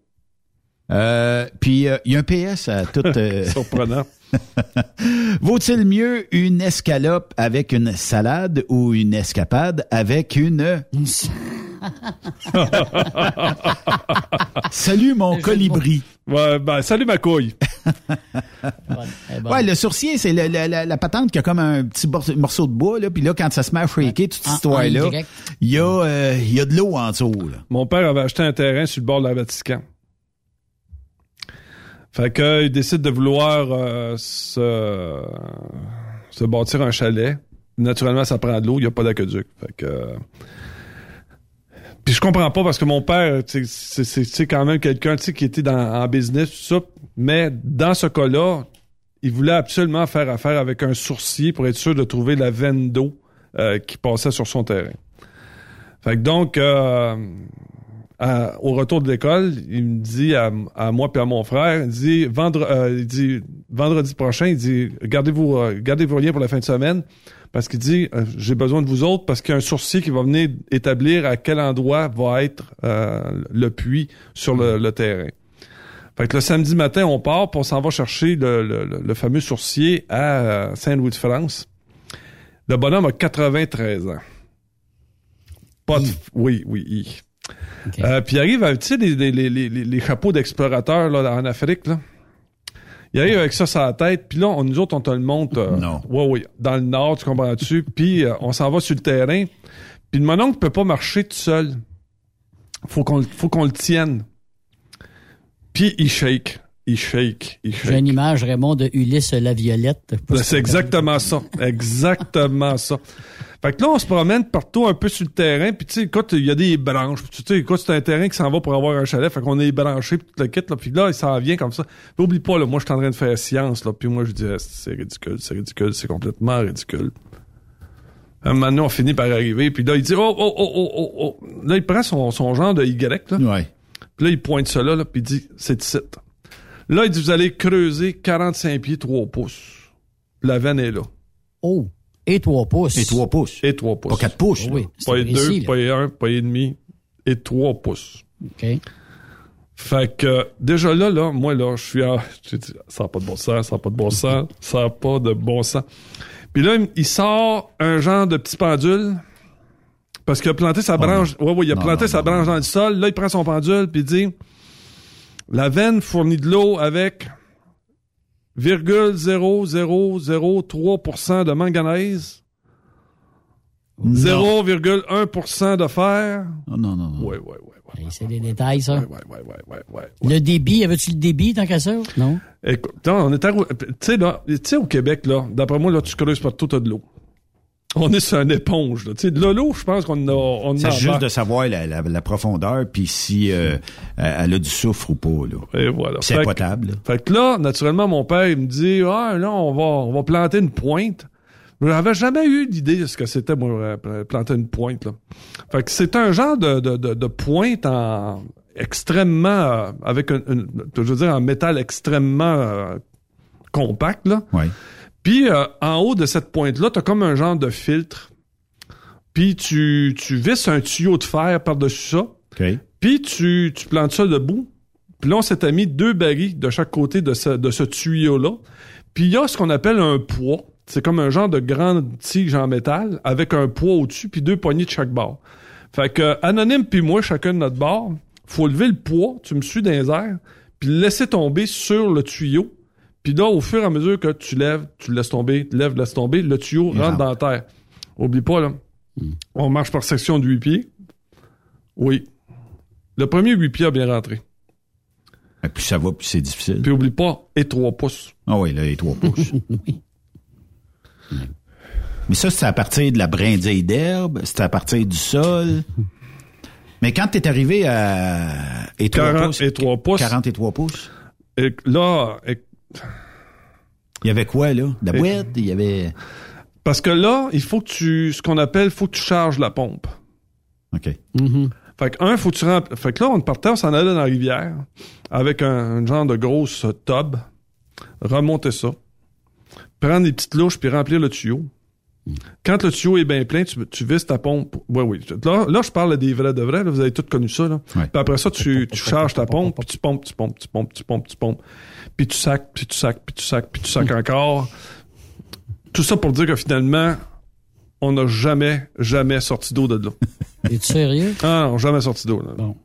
Euh, puis euh, il y a un PS à tout. euh, Surprenant. Vaut-il mieux une escalope avec une salade ou une escapade avec une... Salut mon colibri. Ouais, ben, salut ma couille. Ouais, le sourcier, c'est le- la, la patente qui a comme un petit morceau de bois, là, puis là, quand ça se met à shaker, toute cette histoire-là, Y. il y, a, euh, il y a de l'eau en dessous. Là. Mon père avait acheté un terrain sur le bord de la Vatican. Fait que, il décide de vouloir euh, se, se bâtir un chalet. Naturellement, ça prend de l'eau, il n'y a pas d'aqueduc. Fait que. euh, Puis je comprends pas parce que mon père, c'est quand même quelqu'un qui était dans, en business, tout ça. Mais dans ce cas-là, il voulait absolument faire affaire avec un sourcier pour être sûr de trouver la veine d'eau euh, qui passait sur son terrain. Fait que donc, euh, à- au retour de l'école, il me dit à, à moi et à mon frère, il dit, vendre, euh, il dit vendredi prochain, il dit gardez-vous euh, gardez vos liens pour la fin de semaine parce qu'il dit euh, j'ai besoin de vous autres parce qu'il y a un sourcier qui va venir établir à quel endroit va être euh, le puits sur le, le terrain. Fait que le samedi matin, on part, puis on s'en va chercher le, le- le- le fameux sourcier à euh, Saint-Louis de France. Le bonhomme a 93 ans. Pas de... Oui, oui. Il. Euh, puis il arrive avec, tu sais, les, les, les, les, les chapeaux d'explorateurs là, en Afrique, là. Il arrive avec ça sur la tête, puis là, on, nous autres, on te le monte. euh, Non. Ouais, oui. Dans le nord, tu comprends-tu? Puis euh, on s'en va sur le terrain. Puis le mononcle peut pas marcher tout seul. Faut qu'on faut qu'on le tienne. Puis il shake. Il shake. Il shake. J'ai une image, Raymond, de Ulysse la Violette. Ben, C'est exactement ça. Exactement ça. Fait que là, on se promène partout un peu sur le terrain, puis tu sais, écoute, il y a des branches. Tu sais, écoute, c'est un terrain qui s'en va pour avoir un chalet, fait qu'on est branché, puis tout le kit, là, puis là, il s'en vient comme ça. Puis oublie pas, là, moi, je suis en train de faire science, là, puis moi, je dis, Ah, c'est ridicule, c'est ridicule, c'est complètement ridicule. Un moment donné, on finit par arriver, puis là, il dit, oh, oh, oh, oh, oh, oh. Là, il prend son, son genre de Y, là. Ouais. Puis là, il pointe là, là puis il dit, c'est ici. Là, il dit, vous allez creuser 45 pieds, 3 pouces. La veine est là. Oh! Et 3 pouces. Et 3 pouces. Et 3 pouces. Pas 4 pouces. Oui, là. c'est Pas précis, 2, là. pas 1, pas et demi. Et 3 pouces. OK. Fait que, déjà là, là, moi, là, je suis à, ça n'a pas de bon sens, ça n'a pas de bon sens, ça n'a pas de bon sens. Puis là, il- sort un genre de petit pendule, parce qu'il a planté sa branche, ouais, ouais, il a Non, planté non, sa non, branche dans le sol, là, il prend son pendule, puis il dit, la veine fournit de l'eau avec 0,0003% de manganèse, Non. 0,1% de fer. Non, non, non. non. Ouais, ouais. Hey, C'est des détails, ça. Ouais, ouais, ouais, ouais, ouais, ouais. Le débit, avais-tu le débit tant qu'à ça? Non? Écoute, non, on est à... Tu sais, là, tu sais, au Québec, là, d'après moi, là, tu creuses partout, t'as de l'eau. On est sur une éponge, là. Tu sais, de l'eau, je pense qu'on a... On C'est juste marre. de savoir la, la, la profondeur, puis si euh, elle a du soufre ou pas. Là. Et voilà. C'est que- potable. Fait que là, naturellement, mon père, il me dit, ah, là, on va, on va planter une pointe. J'avais jamais eu l'idée de ce que c'était, moi, euh, planter une pointe, là. Fait que c'est un genre de, de, de, de pointe en extrêmement, euh, avec une, une- je veux dire, en métal extrêmement euh, compact, là. Ouais. Puis euh, en haut de cette pointe-là, t'as comme un genre de filtre. Puis tu, tu visses un tuyau de fer par-dessus ça. OK. Puis tu, tu plantes ça debout. Puis là, on s'était mis deux barils de chaque côté de ce, de ce tuyau-là. Puis il y a ce qu'on appelle un poids. C'est comme un genre de grande tige en métal avec un poids au-dessus puis deux poignées de chaque bord. Fait que Anonyme puis moi, chacun de notre bord, faut lever le poids, tu me suis dans les airs, puis le laisser tomber sur le tuyau. Puis là, au fur et à mesure que tu lèves, tu laisses tomber, tu lèves, laisses tomber, le tuyau rentre dans la terre. Oublie pas, là. On marche par section de 8 pieds. Oui. Le premier 8 pieds a bien rentré. Et plus ça va, plus c'est difficile. Puis oublie pas, et 3 pouces. Ah oui, là, et 3 pouces. Mais ça, c'est à partir de la brindille d'herbe, c'est à partir du sol. Mais quand t'es arrivé à et 3 40 pouces, et 3 pouces. 43 pouces, Et là, et- il y avait quoi, là? De La Et- boîte, il y avait... parce que là, il faut que tu, ce qu'on appelle, faut que tu charges la pompe. OK. Fait que, un, faut que tu rempl- Fait que là, on partait, on s'en allait dans la rivière avec un, un genre de grosse tub, remonter ça, prendre des petites louches puis remplir le tuyau. Quand le tuyau est bien plein, tu, tu vises ta pompe. Oui, oui. Là, là, je parle des vrais de vrais. là. vous avez tous connu ça. Là. Ouais. Puis après ça, tu, tu charges ta pompe, puis tu pompes, tu pompes, tu pompes, tu pompes, tu pompes. Puis tu sacs, puis tu sacs, puis tu sacs, puis tu sacs encore. Tout ça pour dire que finalement, on n'a jamais, jamais sorti d'eau de là. Es-tu sérieux? Ah non, jamais sorti d'eau. là. Bon.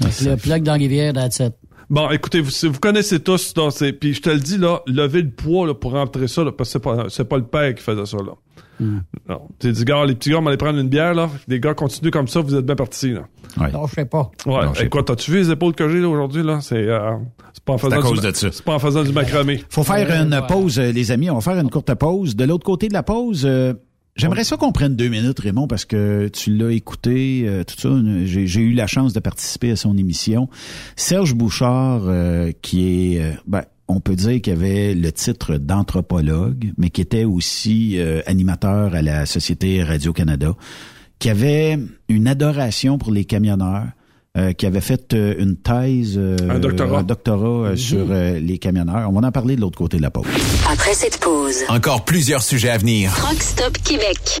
Le plug dans la rivière, that's it. Bon, écoutez, vous, vous connaissez tous, là, c'est- puis je te le dis, là, lever le poids là, pour rentrer ça, là, parce que c'est pas, c'est pas le père qui faisait ça. Là. Non. Tu dis, gars, les petits gars, on va aller prendre une bière, là. Les gars continuent comme ça, vous êtes bien partis. Là. Ouais. Non, je sais pas. Ouais. Et quoi, t'as-tu vu les épaules que j'ai là, aujourd'hui? Là? C'est, euh, c'est pas en faisant à cause du, de ça. C'est pas en faisant du macramé. Faut faire une pause, euh, les amis. On va faire une courte pause. De l'autre côté de la pause, euh, j'aimerais ça qu'on prenne deux minutes, Raymond, parce que tu l'as écouté, euh, tout ça. J'ai eu la chance de participer à son émission. Serge Bouchard, euh, qui est, euh, ben, on peut dire qu'il avait le titre d'anthropologue, mais qui était aussi animateur à la Société Radio-Canada, qui avait une adoration pour les camionneurs. Euh, qui avait fait euh, une thèse, euh, Un doctorat. un doctorat euh, sur euh, les camionneurs. On va en parler de l'autre côté de la pause. Après cette pause, Encore plusieurs sujets à venir. Truck Stop Québec.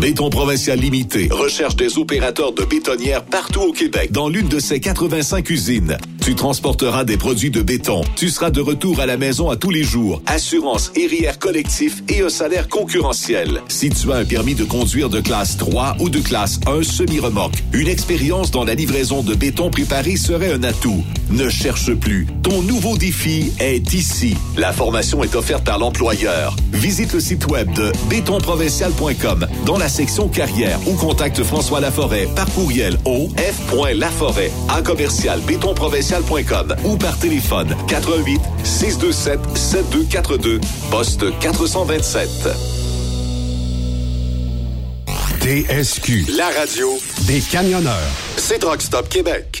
Béton Provincial Limité recherche des opérateurs de bétonnières partout au Québec dans l'une de ses 85 usines. Tu transporteras des produits de béton. Tu seras de retour à la maison à tous les jours. Assurance, RIR collectif et un salaire concurrentiel. Si tu as un permis de conduire de classe 3 ou de classe 1 semi-remorque, une expérience dans la livraison de béton préparé serait un atout. Ne cherche plus. Ton nouveau défi est ici. La formation est offerte par l'employeur. Visite le site web de bétonprovincial.com dans la section carrière ou contacte François Laforêt par courriel au f.laforêt à commercial bétonprovincial.com ou par téléphone 88 627 7242 poste 427. TSQ, la radio des camionneurs. C'est Truck Stop Québec.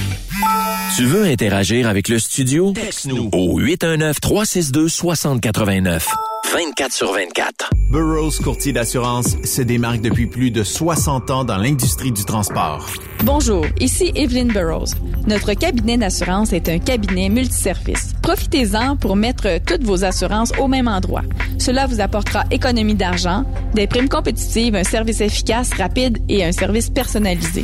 Tu veux interagir avec le studio? Texte-nous au 819-362-6089. 24 sur 24. Burroughs Courtier d'assurance se démarque depuis plus de 60 ans dans l'industrie du transport. Bonjour, ici Evelyn Burroughs. Notre cabinet d'assurance est un cabinet multiservice. Profitez-en pour mettre toutes vos assurances au même endroit. Cela vous apportera économie d'argent, des primes compétitives, un service efficace, rapide et un service personnalisé.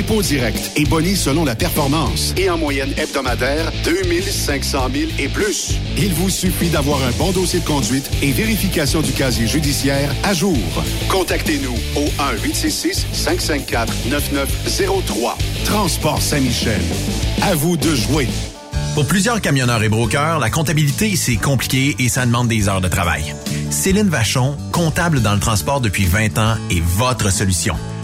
dépôt direct et boni selon la performance. Et en moyenne hebdomadaire, 2500 000 et plus. Il vous suffit d'avoir un bon dossier de conduite et vérification du casier judiciaire à jour. Contactez-nous au 1-866-554-9903. Transport Saint-Michel. À vous de jouer. Pour plusieurs camionneurs et brokers, la comptabilité, c'est compliqué et ça demande des heures de travail. Céline Vachon, comptable dans le transport depuis 20 ans, est votre solution.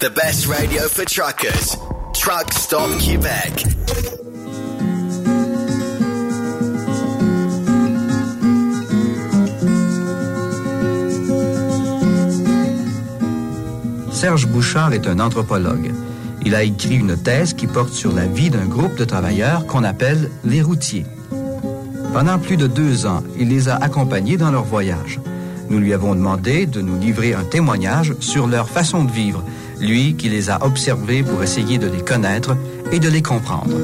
The best radio for truckers. Truck Stop Québec. Serge Bouchard est un anthropologue. Il a écrit une thèse qui porte sur la vie d'un groupe de travailleurs qu'on appelle les routiers. Pendant plus de deux ans, il les a accompagnés dans leur voyage. Nous lui avons demandé de nous livrer un témoignage sur leur façon de vivre, lui qui les a observés pour essayer de les connaître et de les comprendre.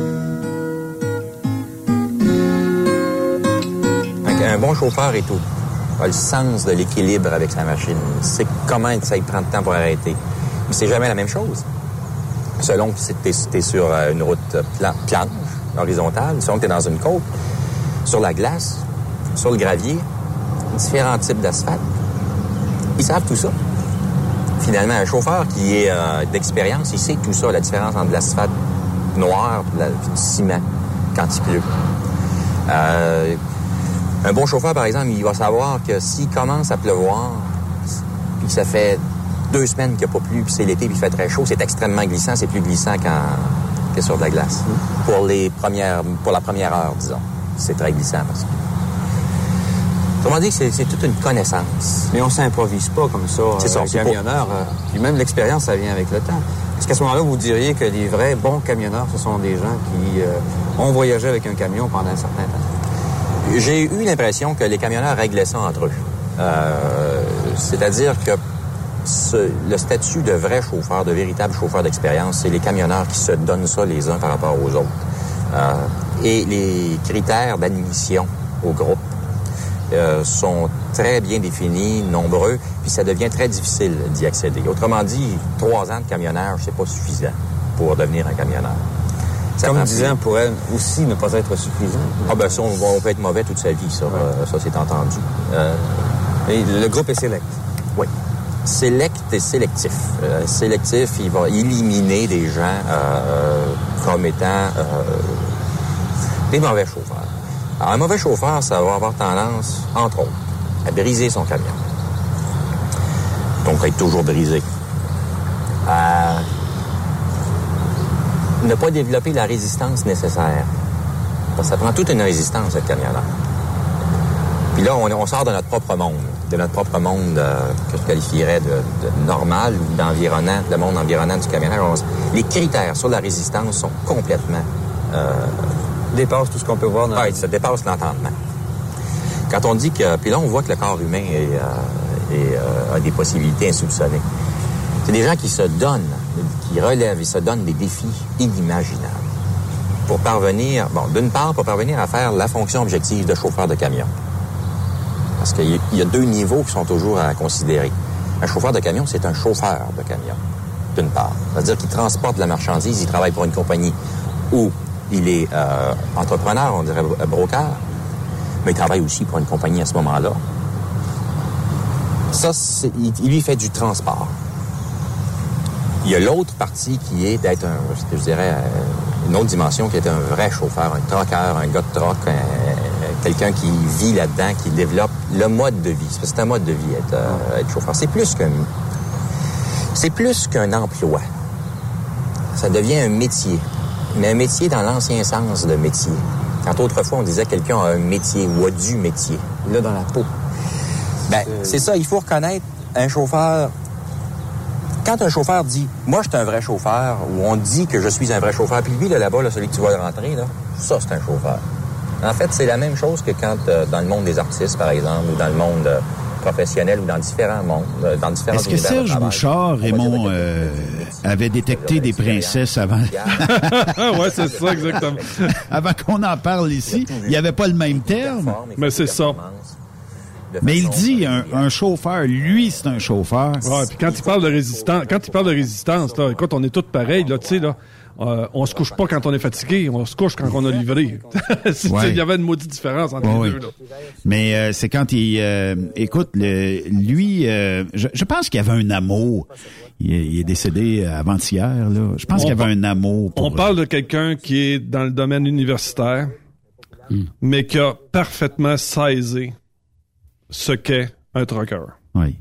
Un bon chauffeur est tout. a le sens de l'équilibre avec sa machine. C'est comment ça prend de temps pour arrêter. Mais c'est jamais la même chose. Selon que tu es, sur euh, une route planche, horizontale, selon que tu es dans une côte, sur la glace, sur le gravier, différents types d'asphalte. Ils savent tout ça. Finalement, un chauffeur qui est euh, d'expérience, il sait tout ça, la différence entre l'asphalte noir, puis du ciment quand il pleut. Euh, un bon chauffeur, par exemple, il va savoir que s'il commence à pleuvoir, puis ça fait deux semaines qu'il n'y a pas plu, puis c'est l'été, puis il fait très chaud, c'est extrêmement glissant. C'est plus glissant que sur de la glace. Pour, les premières, pour la première heure, disons. C'est très glissant parce que... Autrement dit, c'est toute une connaissance. Mais on s'improvise pas comme ça. C'est ça, euh, camionneur. euh, puis même l'expérience, ça vient avec le temps. Est-ce qu'à ce moment-là, vous diriez que les vrais bons camionneurs, ce sont des gens qui euh, ont voyagé avec un camion pendant un certain temps? J'ai eu l'impression que les camionneurs réglaient ça entre eux. Euh, C'est-à-dire que ce- le statut de vrai chauffeur, de véritable chauffeur d'expérience, c'est les camionneurs qui se donnent ça les uns par rapport aux autres. Euh, et les critères d'admission au groupe euh, sont très bien définis, nombreux, puis ça devient très difficile d'y accéder. Autrement dit, trois ans de camionnage, c'est pas suffisant pour devenir un camionneur. Ça Comme prend dix plus. ans pourrait aussi ne pas être suffisant. Ah ben ça, on, on peut être mauvais toute sa vie, ça, euh, ça c'est entendu. Euh, Et le groupe est sélect. Oui. Sélect et sélectif. Euh, sélectif, il va éliminer des gens comme étant des mauvais chauffeurs. Alors, un mauvais chauffeur, ça va avoir tendance, entre autres, à briser son camion. Donc, être toujours brisé. À ne pas développer la résistance nécessaire. Parce que ça prend toute une résistance, être camionneur. Puis là, on, sort de notre propre monde, de notre propre monde euh, que je qualifierais de, normal ou d'environnant, le monde environnant du camionnage. On- les critères sur la résistance sont complètement... Euh, dépasse tout ce qu'on peut voir dans Ouais, ça dépasse l'entendement. Quand on dit que... Puis là, on voit que le corps humain est, euh, est, euh, a des possibilités insoupçonnées. C'est des gens qui se donnent, qui relèvent, ils se donnent des défis inimaginables pour parvenir, bon, d'une part, pour parvenir à faire la fonction objective de chauffeur de camion. Parce qu'il y a- deux niveaux qui sont toujours à considérer. Un chauffeur de camion, c'est un chauffeur de camion, d'une part. C'est-à-dire qu'il transporte de la marchandise, il travaille pour une compagnie où il est euh, entrepreneur, on dirait broker, mais il travaille aussi pour une compagnie à ce moment-là. Ça, il, il lui fait du transport. Il y a l'autre partie qui est d'être un, je dirais, euh, une autre dimension qui est un vrai chauffeur, un troqueur, un gars de troc, un- quelqu'un qui vit là-dedans, qui développe le mode de vie. C'est un mode de vie être, euh, être chauffeur. C'est plus qu'un, c'est plus qu'un emploi. Ça devient un métier, mais un métier dans l'ancien sens de métier. Quand autrefois on disait quelqu'un a un métier ou a du métier, là dans la peau. Ben, c'est ça, il faut reconnaître un chauffeur quand un chauffeur dit moi je suis un vrai chauffeur ou on dit que je suis un vrai chauffeur puis lui là là-bas là, celui que tu vois rentrer là ça c'est un chauffeur en fait c'est la même chose que quand euh, dans le monde des artistes par exemple ou dans le monde euh, professionnel ou dans différents mondes euh, dans différents Est-ce que Serge. Bouchard, Raymond, euh, avait détecté des princesses avant, ouais, c'est ça, exactement. avant qu'on en parle ici? Il n'y avait pas le même terme. Mais c'est ça. Mais il dit un, un chauffeur, lui, c'est un chauffeur. Ouais, puis quand il parle de résistance, quand il parle de résistance, là, écoute, on est tous pareils, là, tu sais, là. Euh, on se couche pas quand on est fatigué, on se couche quand on a livré. Ouais. Il y avait une maudite différence entre Ouais, les oui. deux. Là. Mais euh, c'est quand il euh, écoute le, lui euh, je, je pense qu'il y avait un amour. Il, est- il est décédé avant-hier là. Je pense qu'il y avait un amour pour On parle de quelqu'un qui est dans le domaine universitaire, Hmm. mais qui a parfaitement saisi ce qu'est un trucker. Oui.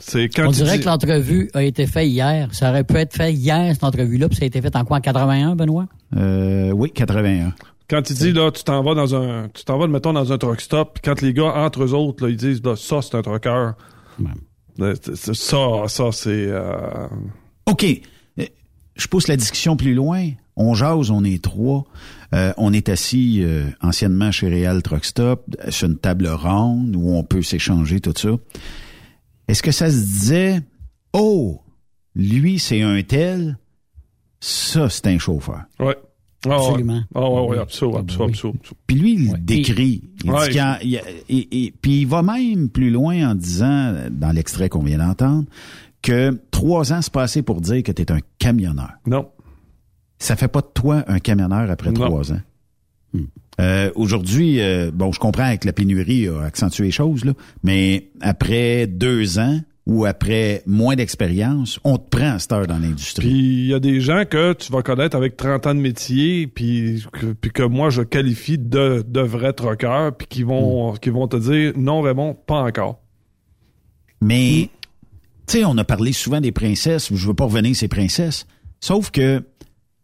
C'est quand On dirait que l'entrevue a été faite hier. Ça aurait pu être fait hier, cette entrevue-là, puis ça a été fait en quoi, en 81, Benoît? Euh, oui, 81. Quand il dit là, tu t'en vas dans un, tu t'en vas mettons dans un truck stop, puis quand les gars entre eux autres, là, ils disent là, ça c'est un trucker. Ça, ça c'est. euh, OK. Euh, Je pousse la discussion plus loin. On jase, on est trois. Euh, on est assis euh, anciennement chez Real Truck Stop, sur une table ronde où on peut s'échanger tout ça. Est-ce que ça se disait, oh, lui c'est un tel, ça c'est un chauffeur. Ouais. Ah, ouais. Absolument. Ah ouais, ouais, absolument, absolument, absolument. Puis lui, il décrit. Il Ouais. dit puis il va même plus loin en disant, dans l'extrait qu'on vient d'entendre, que trois ans se passaient pour dire que tu es un camionneur. Non. Ça fait pas de toi un camionneur après Non. trois ans. Euh, Aujourd'hui, euh, bon, je comprends que la pénurie a accentué les choses, là, mais après deux ans, ou après moins d'expérience, on te prend à cette heure dans l'industrie. Puis il y a des gens que tu vas connaître avec 30 ans de métier, puis que, puis que moi je qualifie de, de vrais troqueurs, puis qui vont, qui vont te dire non Raymond, pas encore. Mais, tu sais, on a parlé souvent des princesses, je veux pas revenir sur ces princesses, sauf que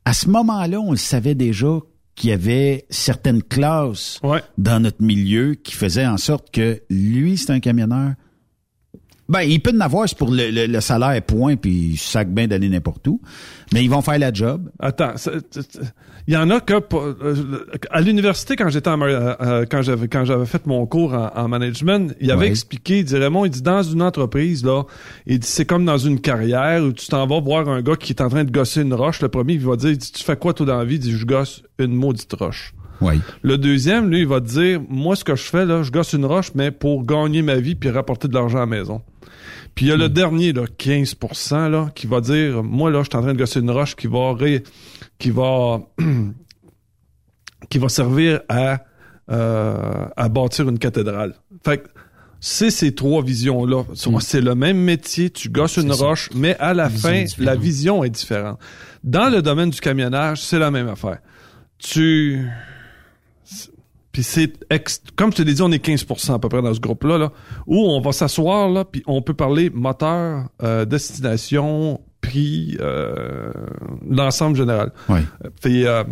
à ce moment-là, on le savait déjà qu'il y avait certaines classes dans notre milieu qui faisaient en sorte que lui, c'est un camionneur. Ben, il peut en avoir, c'est pour le, le- le salaire point, puis il sac bien d'aller n'importe où. Mais ils vont faire la job. Attends, il y en a que pour- euh, à l'université quand j'étais en, euh, euh, quand j'avais quand j'avais fait mon cours en, en management, il avait Ouais. expliqué, il dit Raymond, il dit dans une entreprise là, il dit c'est comme dans une carrière où tu t'en vas voir un gars qui est en train de gosser une roche, le premier il va dire il dit, tu fais quoi toi dans la vie, il dit je gosse une maudite roche. Oui. Le deuxième, lui, il va te dire, moi, ce que je fais, là, je gosse une roche, mais pour gagner ma vie puis rapporter de l'argent à la maison. Puis il y a le dernier, là, 15%, là, qui va dire, moi, là, je suis en train de gosser une roche qui va ré- qui va, qui va servir à, euh, à bâtir une cathédrale. Fait que, c'est ces trois visions-là. C'est le même métier, tu gosses une roche, mais à la Vision fin, la vision est différente. Dans le domaine du camionnage, c'est la même affaire. Tu... Puis c'est ex- comme je te l'ai dit, on est 15% à peu près dans ce groupe-là, là, où on va s'asseoir là, puis on peut parler moteur, euh, destination, prix, euh, l'ensemble général. Oui. Euh, puis, euh,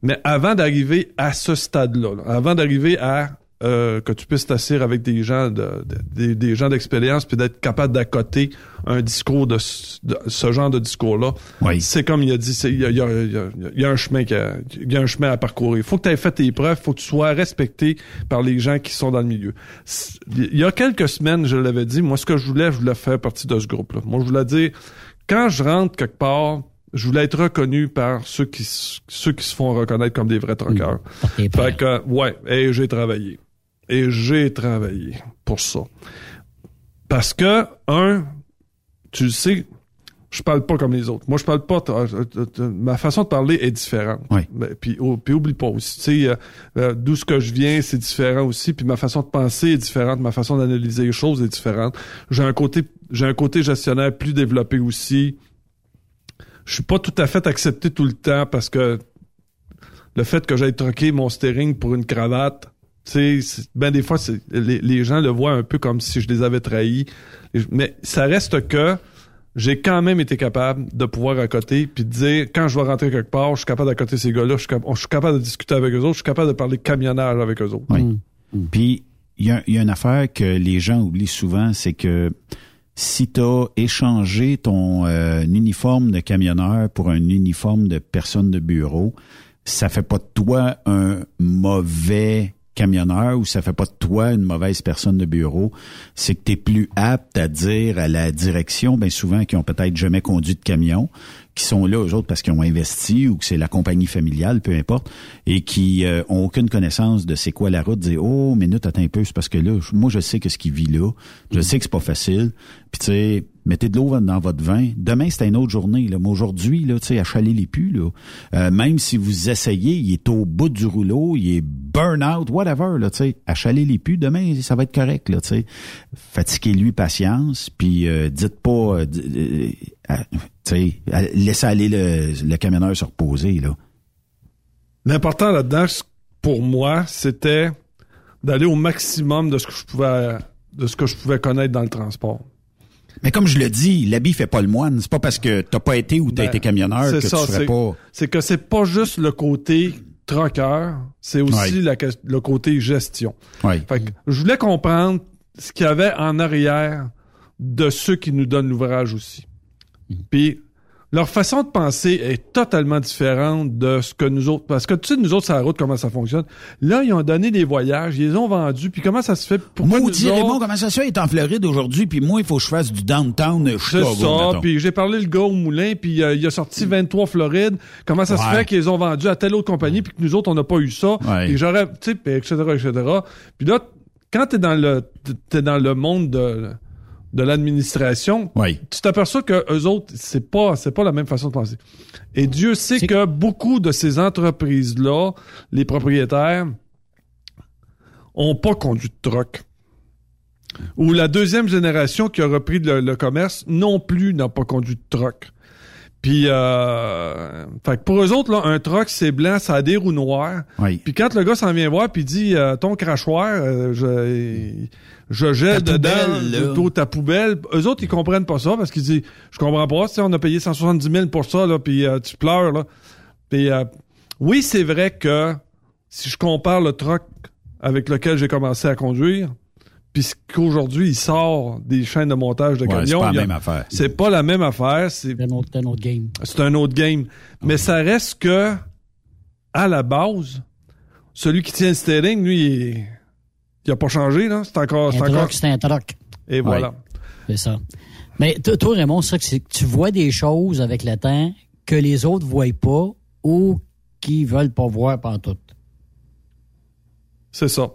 mais avant d'arriver à ce stade-là, là, avant d'arriver à euh, que tu puisses t'asseoir avec des gens de, de- des, des gens d'expérience puis d'être capable d'accoter un discours de, ce- de ce genre de discours-là. C'est comme il a dit, il y a, y a- y a- y a un chemin qui y a un chemin à parcourir. Il faut que tu aies fait tes preuves, il faut que tu sois respecté par les gens qui sont dans le milieu. Il y a quelques semaines, je l'avais dit, moi ce que je voulais, je voulais faire partie de ce groupe-là. Moi je voulais dire, quand je rentre quelque part, je voulais être reconnu par ceux qui ceux qui se font reconnaître comme des vrais truckers. Fait que ouais, et j'ai travaillé. Et j'ai travaillé pour ça. Parce que un, tu le sais, je parle pas comme les autres. Moi, je parle pas. euh, ma façon de parler est différente. Mais- Puis, oh, puis oublie pas aussi. Tu sais, euh, euh, d'où ce que je viens, c'est différent aussi. Puis ma façon de penser est différente. Ma façon d'analyser les choses est différente. J'ai un côté, j'ai un côté gestionnaire plus développé aussi. Je suis pas tout à fait accepté tout le temps parce que le fait que j'aille troquer mon steering pour une cravate, tu sais, ben des fois, les, les gens le voient un peu comme si je les avais trahis. Mais ça reste que j'ai quand même été capable de pouvoir accoter puis de dire, quand je vais rentrer quelque part, je suis capable d'accoter ces gars-là, je suis, cap- je suis capable de discuter avec eux autres, je suis capable de parler camionnage avec eux autres. Oui. Puis, il y a, il y a une affaire que les gens oublient souvent, c'est que si tu as échangé ton euh, uniforme de camionneur pour un uniforme de personne de bureau, ça fait pas de toi un mauvais camionneur ou ça fait pas de toi une mauvaise personne de bureau, c'est que tu es plus apte à dire à la direction, bien souvent qui ont peut-être jamais conduit de camion, qui sont là eux autres parce qu'ils ont investi ou que c'est la compagnie familiale, peu importe, et qui euh, ont aucune connaissance de c'est quoi la route, dire oh minute attends un peu, c'est parce que là, moi je sais que ce qu'il vit là, je sais que c'est pas facile, puis tu sais mettez de l'eau dans votre vin. Demain c'est une autre journée là, mais aujourd'hui là, achaler les pus là, Euh, même si vous essayez, il est au bout du rouleau, il est burn out, whatever là, achaler les pus. Demain ça va être correct là, fatiguez-lui patience, puis euh, dites pas, euh, laissez aller le, le camionneur se reposer, là. L'important là-dedans, pour moi, c'était d'aller au maximum de ce que je pouvais de ce que je pouvais connaître dans le transport. Mais comme je le dis, l'habit fait pas le moine. C'est pas parce que t'as pas été ou t'as Ben, été camionneur que ça, tu ferais pas. C'est que c'est pas juste le côté troqueur, c'est aussi Ouais. la ques- le côté gestion. Ouais. Fait que je voulais comprendre ce qu'il y avait en arrière de ceux qui nous donnent l'ouvrage aussi. Puis leur façon de penser est totalement différente de ce que nous autres. Parce que tu sais, nous autres, sur la route, comment ça fonctionne. Là, ils ont donné des voyages, ils les ont vendus, puis comment ça se fait? Pourquoi nous Maudit autres- Raymond, comment ça se fait? Il est en Floride aujourd'hui, puis moi, il faut que je fasse du downtown de C'est Chicago, ça, puis j'ai parlé le gars au moulin, puis euh, il a sorti 23 Floride. Comment ça se fait qu'ils les ont vendus à telle autre compagnie, puis que nous autres, on n'a pas eu ça? Ouais. Et j'aurais, tu sais, etc., etc. Puis là, quand t'es dans le, t'es dans le monde de, de l'administration, tu t'aperçois que eux autres, c'est pas, c'est pas la même façon de penser. Et Dieu sait que beaucoup de ces entreprises-là, les propriétaires, ont pas conduit de truck. Ou la deuxième génération qui a repris le, le commerce non plus n'a pas conduit de truck. Puis, euh, fait que pour eux autres, là, un truck, c'est blanc, ça a des roues noires. Oui. Puis quand le gars s'en vient voir, puis dit euh, ton crachoir, euh, je, je jette Ta dedans poubelle, plutôt ta poubelle. Eux autres, ils comprennent pas ça parce qu'ils disent je comprends pas, tu sais, on a payé 170 000 pour ça, là, puis euh, tu pleures là. Puis euh, oui, c'est vrai que si je compare le truck avec lequel j'ai commencé à conduire, puis ce qu'aujourd'hui il sort des chaînes de montage de Ouais, camions, c'est pas la même affaire. C'est pas la même affaire. C'est un autre, un autre game. C'est un autre game. Mais ça reste que, à la base, celui qui tient le steering, lui, il, il a pas changé, là. C'est encore, c'est Un encore. c'est un truck. Et voilà. C'est ça. Mais toi, Raymond, c'est ça que c'est que tu vois des choses avec le temps que les autres voient pas ou qui veulent pas voir pantoute. C'est ça.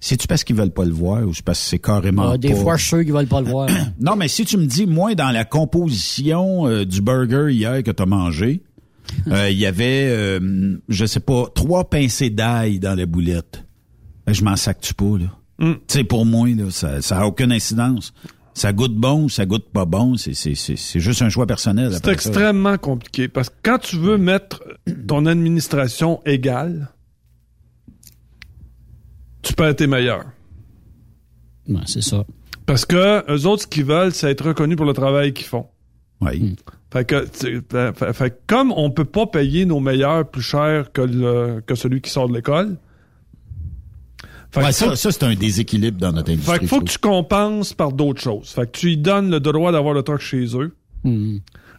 C'est-tu parce qu'ils veulent pas le voir ou c'est parce que c'est carrément Ah, des pas- fois, je suis sûr qu'ils veulent pas le voir. Non, mais si tu me dis, moi, dans la composition euh, du burger hier que tu as mangé, euh, il y avait, euh, je sais pas, trois pincées d'ail dans la boulette. Ben, je m'en sac-tu pas, là? Mm. Tu sais, pour moi, là, ça, ça a aucune incidence. Ça goûte bon, ça goûte pas bon, c'est, c'est, c'est, c'est juste un choix personnel. C'est ça. extrêmement compliqué parce que quand tu veux mettre ton administration égale, tu peux être meilleur. Ouais, c'est ça. Parce que eux autres, ce qu'ils veulent, c'est être reconnus pour le travail qu'ils font. Oui. Fait que, tu- fait- que comme on peut pas payer nos meilleurs plus cher que, le, que celui qui sort de l'école, fait Ouais, ça, c'est un déséquilibre dans notre industrie. Fait qu'il faut que tu compenses par d'autres choses. Fait que tu lui donnes le droit d'avoir le truck chez eux.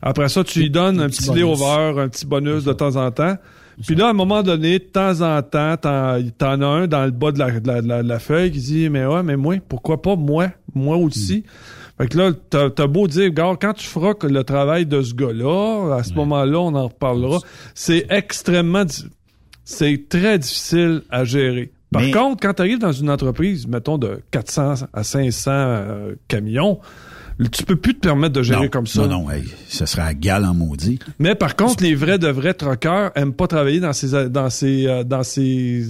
Après ça, tu lui donnes un petit layover, un petit bonus de temps en temps. Puis là, à un moment donné, de temps en temps, t'en, t'en as un dans le bas de la, de la, de la- de la feuille qui dit, mais ouais, mais moi, pourquoi pas moi? Moi aussi? Fait que là, t'as, t'as beau dire, gars, quand tu feras le travail de ce gars-là, à ce moment-là, on en reparlera. C'est extrêmement, c'est très difficile à gérer. Par Mais- contre, quand tu arrives dans une entreprise, mettons de 400 à 500 euh, camions, tu peux plus te permettre de gérer Non, comme ça. Non, non, hey, ça serait à gal en maudit. Mais par contre, les vrais de vrais truckers aiment pas travailler dans ces dans ces euh, dans ces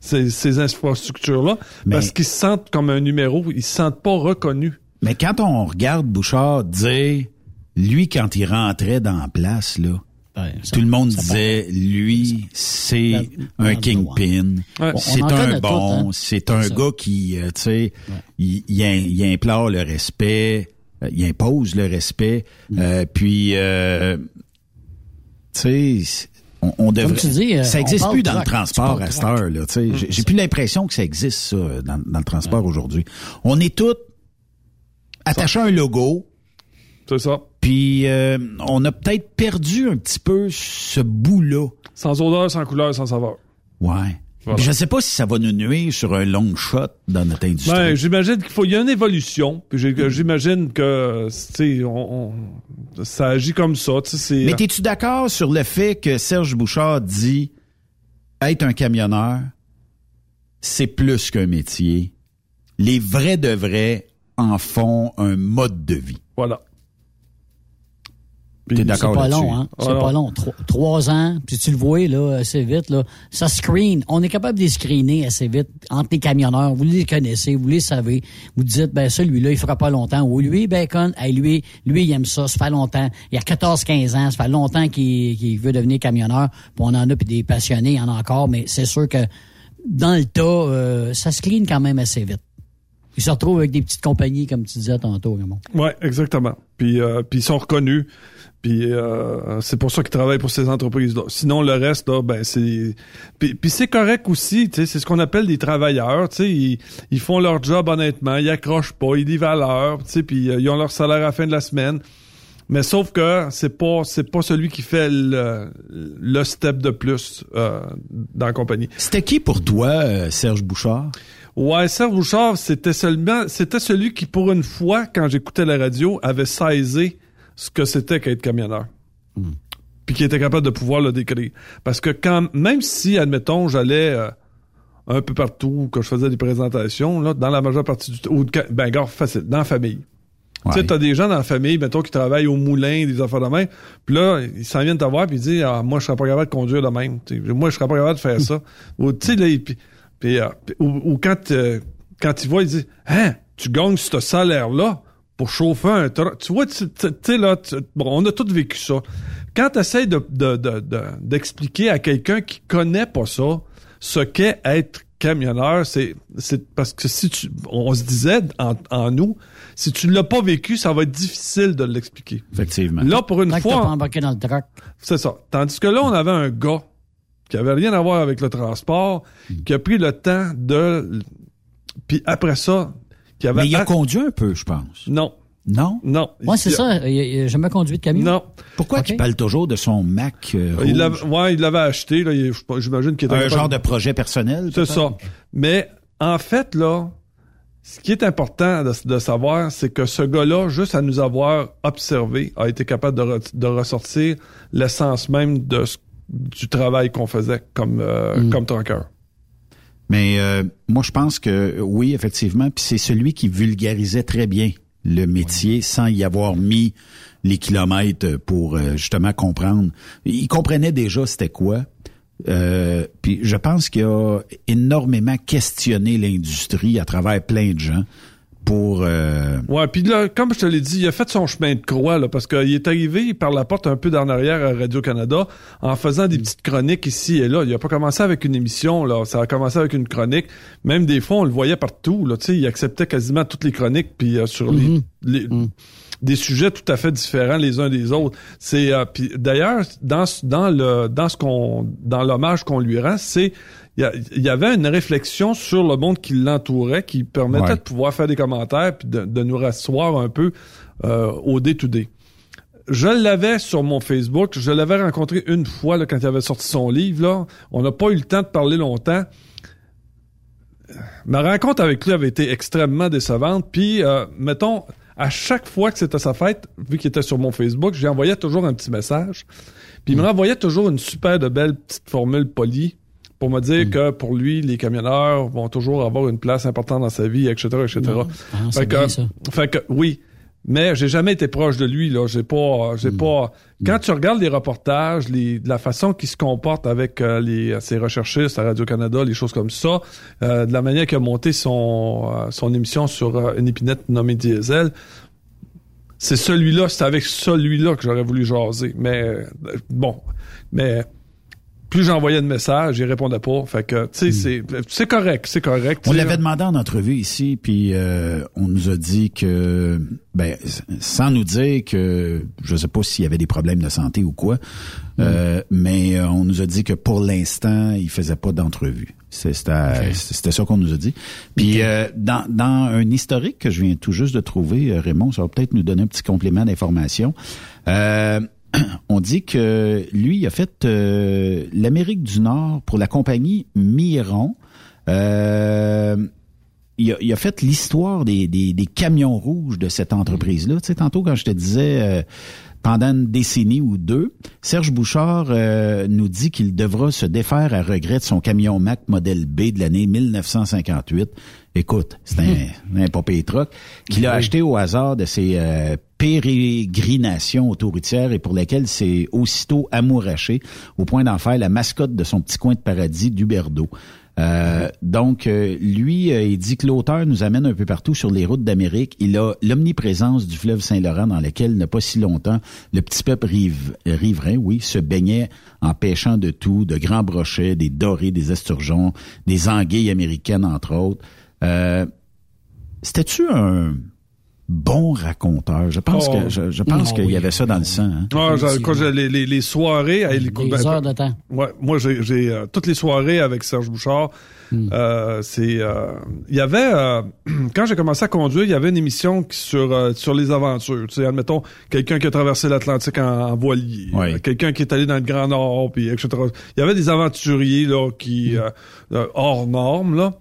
ces, ces infrastructures là Mais- parce qu'ils se sentent comme un numéro, ils se sentent pas reconnus. Mais quand on regarde Bouchard dire, lui, quand il rentrait dans la place, là, tout le monde disait, lui, c'est un kingpin, Ouais. c'est un bon, hein. c'est un ça. gars qui, euh, tu sais, il, il, im- il implore le respect, il impose le respect, Mm. euh, puis, euh, tu sais, on, on devrait... tu dis, euh, ça on existe parle plus dans le transport à cette heure, là, tu sais. J'ai- J'ai plus l'impression que ça existe, ça, dans, dans le transport aujourd'hui. On est tous attachés à un logo, C'est ça. puis euh, on a peut-être perdu un petit peu ce bout-là. Sans odeur, sans couleur, sans saveur. Ouais. Voilà. Je sais pas si ça va nous nuire sur un long shot dans notre industrie. Ben, j'imagine qu'il faut, il y a une évolution. Puis j'ai- j'imagine que, on, on- ça agit comme ça. Tu sais, c'est. Mais es-tu d'accord sur le fait que Serge Bouchard dit être un camionneur, c'est plus qu'un métier. Les vrais de vrais en font un mode de vie. Voilà. T'es d'accord C'est pas long, hein? C'est Alors- pas long. Tro- trois ans, puis tu le vois, là, assez vite, là. Ça screen. On est capable de les screener assez vite entre les camionneurs. Vous les connaissez, vous les savez. Vous dites, ben, celui-là, il fera pas longtemps. Ou lui, bacon, hey, lui, lui, il aime ça. Ça fait longtemps. Il y a 14, 15 ans. Ça fait longtemps qu'il qu'il veut devenir camionneur. Puis on en a, puis des passionnés, il y en a encore. Mais c'est sûr que dans le tas, euh, ça screen quand même assez vite. Ils se retrouvent avec des petites compagnies, comme tu disais tantôt, Raymond. Ouais, exactement. Puis, euh, puis ils sont reconnus. Puis euh, c'est pour ça qu'ils travaillent pour ces entreprises-là. Sinon, le reste, là, ben c'est. Puis, puis c'est correct aussi, tu sais, c'est ce qu'on appelle des travailleurs. Tu sais, ils, ils font leur job honnêtement, ils accrochent pas, ils livrent à l'heure, tu sais, puis euh, ils ont leur salaire à la fin de la semaine. Mais sauf que c'est pas c'est pas celui qui fait le, le step de plus euh, dans la compagnie. C'était qui pour toi, Serge Bouchard? Ouais, Serge Bouchard, c'était seulement, c'était celui qui, pour une fois, quand j'écoutais la radio, avait saisi ce que c'était qu'être camionneur. Puis qui était capable de pouvoir le décrire. Parce que quand, même si, admettons, j'allais euh, un peu partout, que je faisais des présentations, là, dans la majeure partie du temps, ben, gars, facile, dans la famille. Tu sais, t'as des gens dans la famille, mettons, qui travaillent au moulin, des affaires de même. Puis là, ils s'en viennent te voir, puis ils disent, ah, moi, je serais pas capable de conduire de même. Moi, je serais pas capable de faire ça. Tu sais, là, ils- puis, euh, puis- ou, ou quand, euh, quand ils voient, ils disent, hein, tu gagnes ce salaire-là pour chauffer un truck. Tu vois, tu sais, là, bon, on a tous vécu ça. Quand tu essaies de, de, de- de- d'expliquer à quelqu'un qui connaît pas ça, ce qu'est être camionneur, c'est, c'est parce que si tu, on se disait en, en nous, si tu l'as pas vécu, ça va être difficile de l'expliquer. Effectivement. Là, pour une Tant que t'as fois, pas embarqué dans le truck. c'est ça. Tandis que là, on avait un gars qui avait rien à voir avec le transport, qui a pris le temps de... Puis après ça, qui avait... Mais il a conduit un peu, je pense. Non. Non? Non. Ouais, c'est ça. Il- J'ai jamais conduit de camion. Non. Pourquoi Ok. tu parles toujours de son Mac euh, Il rouge? l'avait, ouais, il l'avait acheté, J'imagine qu'il était Un genre de projet personnel? C'est ça. Mais, en fait, là, ce qui est important de, de savoir, c'est que ce gars-là, juste à nous avoir observé, a été capable de, re- de ressortir l'essence même de ce- du travail qu'on faisait comme, euh, Mm. comme trucker. Mais euh, moi, je pense que oui, effectivement, puis c'est celui qui vulgarisait très bien le métier sans y avoir mis les kilomètres pour euh, justement comprendre. Il comprenait déjà c'était quoi. Euh, puis je pense qu'il a énormément questionné l'industrie à travers plein de gens pour euh, Ouais, puis là, comme je te l'ai dit, il a fait son chemin de croix, là, parce qu'il est arrivé par la porte un peu d'en arrière à Radio-Canada en faisant des petites chroniques ici et là. Il a pas commencé avec une émission, là. Ça a commencé avec une chronique. Même des fois, on le voyait partout, là. Tu sais, il acceptait quasiment toutes les chroniques, puis euh, sur les, les- des sujets tout à fait différents les uns des autres. C'est, euh, puis d'ailleurs, dans, ce- dans le, dans ce qu'on, dans l'hommage qu'on lui rend, c'est, il y, avait une réflexion sur le monde qui l'entourait, qui permettait Ouais. de pouvoir faire des commentaires puis de, de nous rasseoir un peu euh, au day-to-day. Je l'avais sur mon Facebook, je l'avais rencontré une fois là, quand il avait sorti son livre. Là. On n'a pas eu le temps de parler longtemps. Ma rencontre avec lui avait été extrêmement décevante. Puis, euh, mettons, à chaque fois que c'était sa fête, vu qu'il était sur mon Facebook, j'y envoyais toujours un petit message. Puis il me renvoyait toujours une super de belle petite formule polie pour me dire que pour lui, les camionneurs vont toujours avoir une place importante dans sa vie, etc., etc. Ah, c'est fait, que, bien, ça. fait que, oui. Mais j'ai jamais été proche de lui, là. J'ai pas, j'ai pas. Quand tu regardes les reportages, les, de la façon qu'il se comporte avec euh, les, ses recherchistes à Radio-Canada, les choses comme ça, euh, de la manière qu'il a monté son, euh, son émission sur euh, une épinette nommée Diesel, c'est celui-là, c'est avec celui-là que j'aurais voulu jaser. Mais, bon. Mais, plus j'envoyais de messages, il répondait pas. Fait que, tu sais, c'est, c'est correct, c'est correct. On l'avait demandé en entrevue ici, puis euh, on nous a dit que, ben, sans nous dire que, je sais pas s'il y avait des problèmes de santé ou quoi, euh, mais euh, on nous a dit que pour l'instant, il faisait pas d'entrevue. C'était ça qu'on nous a dit. Puis euh, dans, dans un historique que je viens tout juste de trouver, euh, Raymond, ça va peut-être nous donner un petit complément d'information. Euh, on dit que lui, a fait euh, l'Amérique du Nord pour la compagnie Miron. Euh, il, a, fait l'histoire des, des, camions rouges de cette entreprise-là. Tu sais, tantôt quand je te disais euh, pendant une décennie ou deux, Serge Bouchard nous dit qu'il devra se défaire à regret de son camion Mac modèle B de l'année 1958. Écoute, c'est un, un papier truck qu'il a acheté au hasard de ses euh, pérégrinations autoroutières et pour lesquelles c'est aussitôt amouraché au point d'en faire la mascotte de son petit coin de paradis d'Huberdo. Euh, donc, euh, lui, euh, il dit que l'auteur nous amène un peu partout sur les routes d'Amérique. Il a l'omniprésence du fleuve Saint-Laurent dans lequel, il n'y a pas si longtemps, le petit peuple rive, riverain, oui, se baignait en pêchant de tout, de grands brochets, des dorés, des esturgeons, des anguilles américaines, entre autres. Euh, C'était-tu un bon raconteur? Je pense Oh. que je, je pense Ah qu'il oui. y avait ça dans le sang. hein. Ah, j'ai- quand j'ai- les, les, les soirées, à les Des heures de temps. Ouais, moi j'ai j'ai euh, toutes les soirées avec Serge Bouchard. Hmm. euh, c'est euh, il y avait euh, quand j'ai commencé à conduire, il y avait une émission qui- sur euh, sur les aventures. Tu sais, admettons quelqu'un qui a traversé l'Atlantique en, en voilier, Ouais. euh, quelqu'un qui est allé dans le Grand Nord, puis etc. Il y avait des aventuriers là qui Hmm. hors normes là.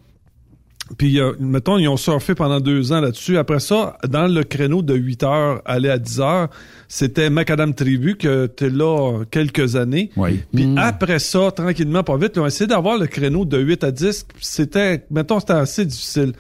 Puis, euh, mettons, ils ont surfé pendant deux ans là-dessus. Après ça, dans le créneau de 8 heures, aller à 10 heures, c'était Macadam Tribu que était là quelques années. Oui. Puis après ça, tranquillement, pas vite, ils ont essayé d'avoir le créneau de 8 à 10. puis C'était, mettons, c'était assez difficile.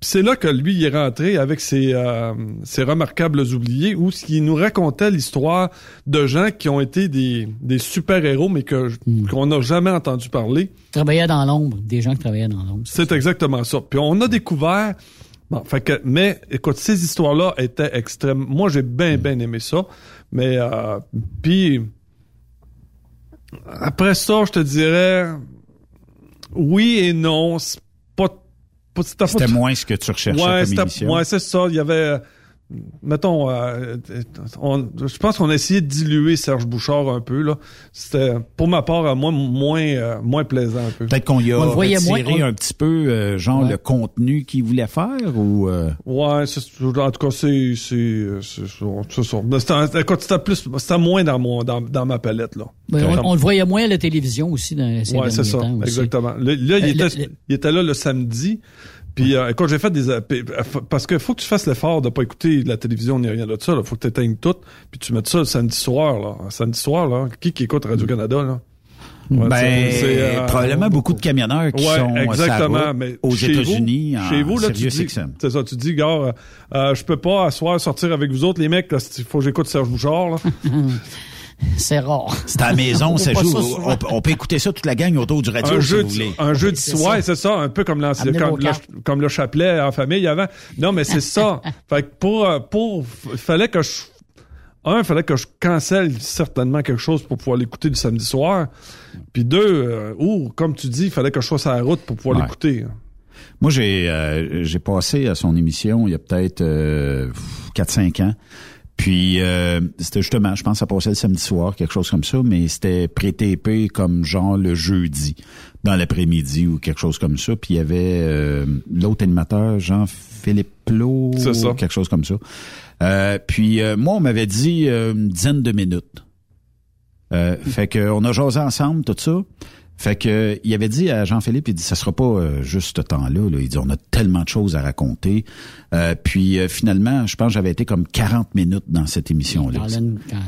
C'est là que lui, il est rentré avec ses, euh, ses remarquables oubliés, où il nous racontait l'histoire de gens qui ont été des, des super-héros, mais que qu'on n'a jamais entendu parler. Travaillait dans l'ombre. Des gens qui travaillaient dans l'ombre. C'est exactement ça. Puis on a découvert Bon, fait que, mais écoute, ces histoires-là étaient extrêmes. Moi, j'ai bien, bien aimé ça. Mais, euh, puis, après ça, je te dirais, oui et non. C'est pas, pas c'est pas- C'était moins ce que tu recherchais Ouais, comme émission. ouais, c'est ça. Il y avait, mettons, euh, on- je pense qu'on a essayé de diluer Serge Bouchard un peu là. C'était, pour ma part, à moi, moins, euh, moins plaisant un peu. Peut-être qu'on y a On retiré moins, on- un petit peu, euh, genre, Ouais. le contenu qu'il voulait faire ou... euh, Ouais, c'est- en tout cas, c'est, c'est, c'était, plus, c'était moins dans mon, dans, dans ma palette là. Ben, on, on le voyait moins à la télévision aussi dans ces Ouais, c'est ça, temps exactement. Là, là, il, était, le- le- il était là le samedi. Puis euh, écoute, j'ai fait des euh, euh, parce que faut que tu fasses l'effort de pas écouter la télévision ni rien de ça. Là. Faut que tu éteignes tout, puis tu mettes ça le samedi soir là. Samedi soir là, qui qui écoute Radio Canada là? Ouais, ben, c'est- euh, probablement beaucoup de camionneurs qui Ouais, sont exactement. route mais aux États-Unis en chez vous là, tu dis, c'est ça, tu dis, gars, euh, je peux pas à soir sortir avec vous autres les mecs. là, Il faut que j'écoute Serge Bouchard là. C'est rare. C'est à la maison, ça joue. on, on peut écouter ça toute la gang autour du radio, un si jeu, vous voulez. un jeu de ça. c'est ça, un peu comme comme le, comme le chapelet en famille avant. Non, mais c'est ça. fait que pour, euh, pour, il fallait que je, un, il fallait que je cancelle certainement quelque chose pour pouvoir l'écouter le samedi soir. Puis deux, euh, ou comme tu dis, il fallait que je sois sur la route pour pouvoir Ouais. l'écouter. Moi, j'ai euh, j'ai passé à son émission il y a peut-être euh, 4-5 ans. Puis euh, c'était justement, je pense que ça passait le samedi soir, quelque chose comme ça, mais c'était pré-TP comme genre le jeudi, dans l'après-midi ou quelque chose comme ça. Puis il y avait euh, l'autre animateur, Jean-Philippe Plot, ça. quelque chose comme ça. Euh, puis euh, moi, on m'avait dit euh, une dizaine de minutes. Euh, fait que on a jasé ensemble, tout ça. Fait que il avait dit à Jean-Philippe, il dit ça sera pas euh, juste ce temps-là. Là. Il dit on a tellement de choses à raconter. Euh, puis euh, finalement, je pense que j'avais été comme 40 minutes dans cette émission-là.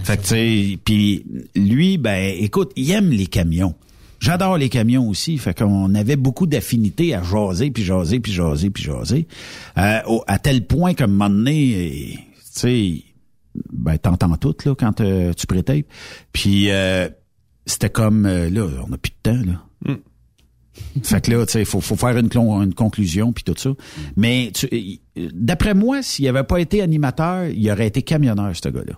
Fait que tu sais, puis lui, ben écoute, il aime les camions. J'adore les camions aussi. Fait qu'on avait beaucoup d'affinités à jaser, puis jaser, puis jaser, puis jaser. Euh, au- à tel point qu'à un moment donné, tu sais, ben t'entends tout là quand euh, tu prétapes. Puis euh, c'était comme euh, là, on a plus de temps là. Fait que là, tu sais, faut, faut faire une, conclusion puis tout ça. Mais tu- euh, d'après moi, s'il avait pas été animateur, il aurait été camionneur ce gars-là.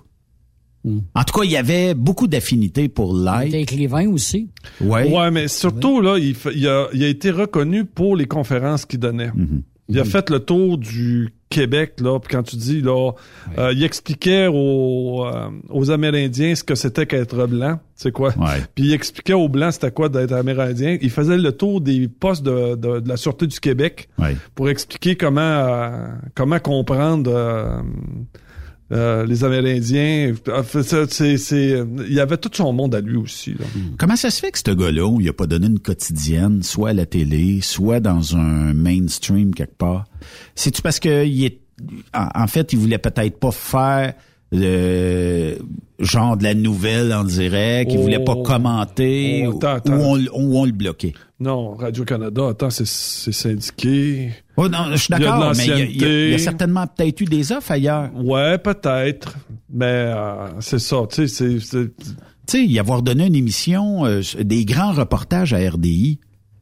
En tout cas, il y avait beaucoup d'affinités pour Il l'aide. était écrivain aussi. Ouais. Ouais, mais surtout, là, il, il a, il a été reconnu pour les conférences qu'il donnait. Mm-hmm. Il a fait le tour du Québec, là, puis quand tu dis, là, euh, il expliquait aux, euh, aux Amérindiens ce que c'était qu'être blanc, c'est quoi? Ouais. Puis il expliquait aux Blancs c'était quoi d'être Amérindien. Il faisait le tour des postes de, de, de la Sûreté du Québec Ouais. pour expliquer comment, euh, comment comprendre euh, euh, les Amérindiens. C'est- il y avait tout son monde à lui aussi. Là. Comment ça se fait que ce gars-là, où il a pas donné une quotidienne, soit à la télé, soit dans un mainstream quelque part? C'est-tu parce que il est, en, en fait, il voulait peut-être pas faire le genre de la nouvelle en direct, il voulait pas Oh. commenter, Oh, attends, ou, on, on le bloquait? Non, Radio-Canada, attends, c'est- c'est syndiqué. Oh, non, je suis d'accord, mais il y a- y, y certainement peut-être eu des offres ailleurs. Ouais, peut-être. Mais euh, c'est ça, tu sais, c'est-. Tu sais, y avoir donné une émission, euh, des grands reportages à RDI,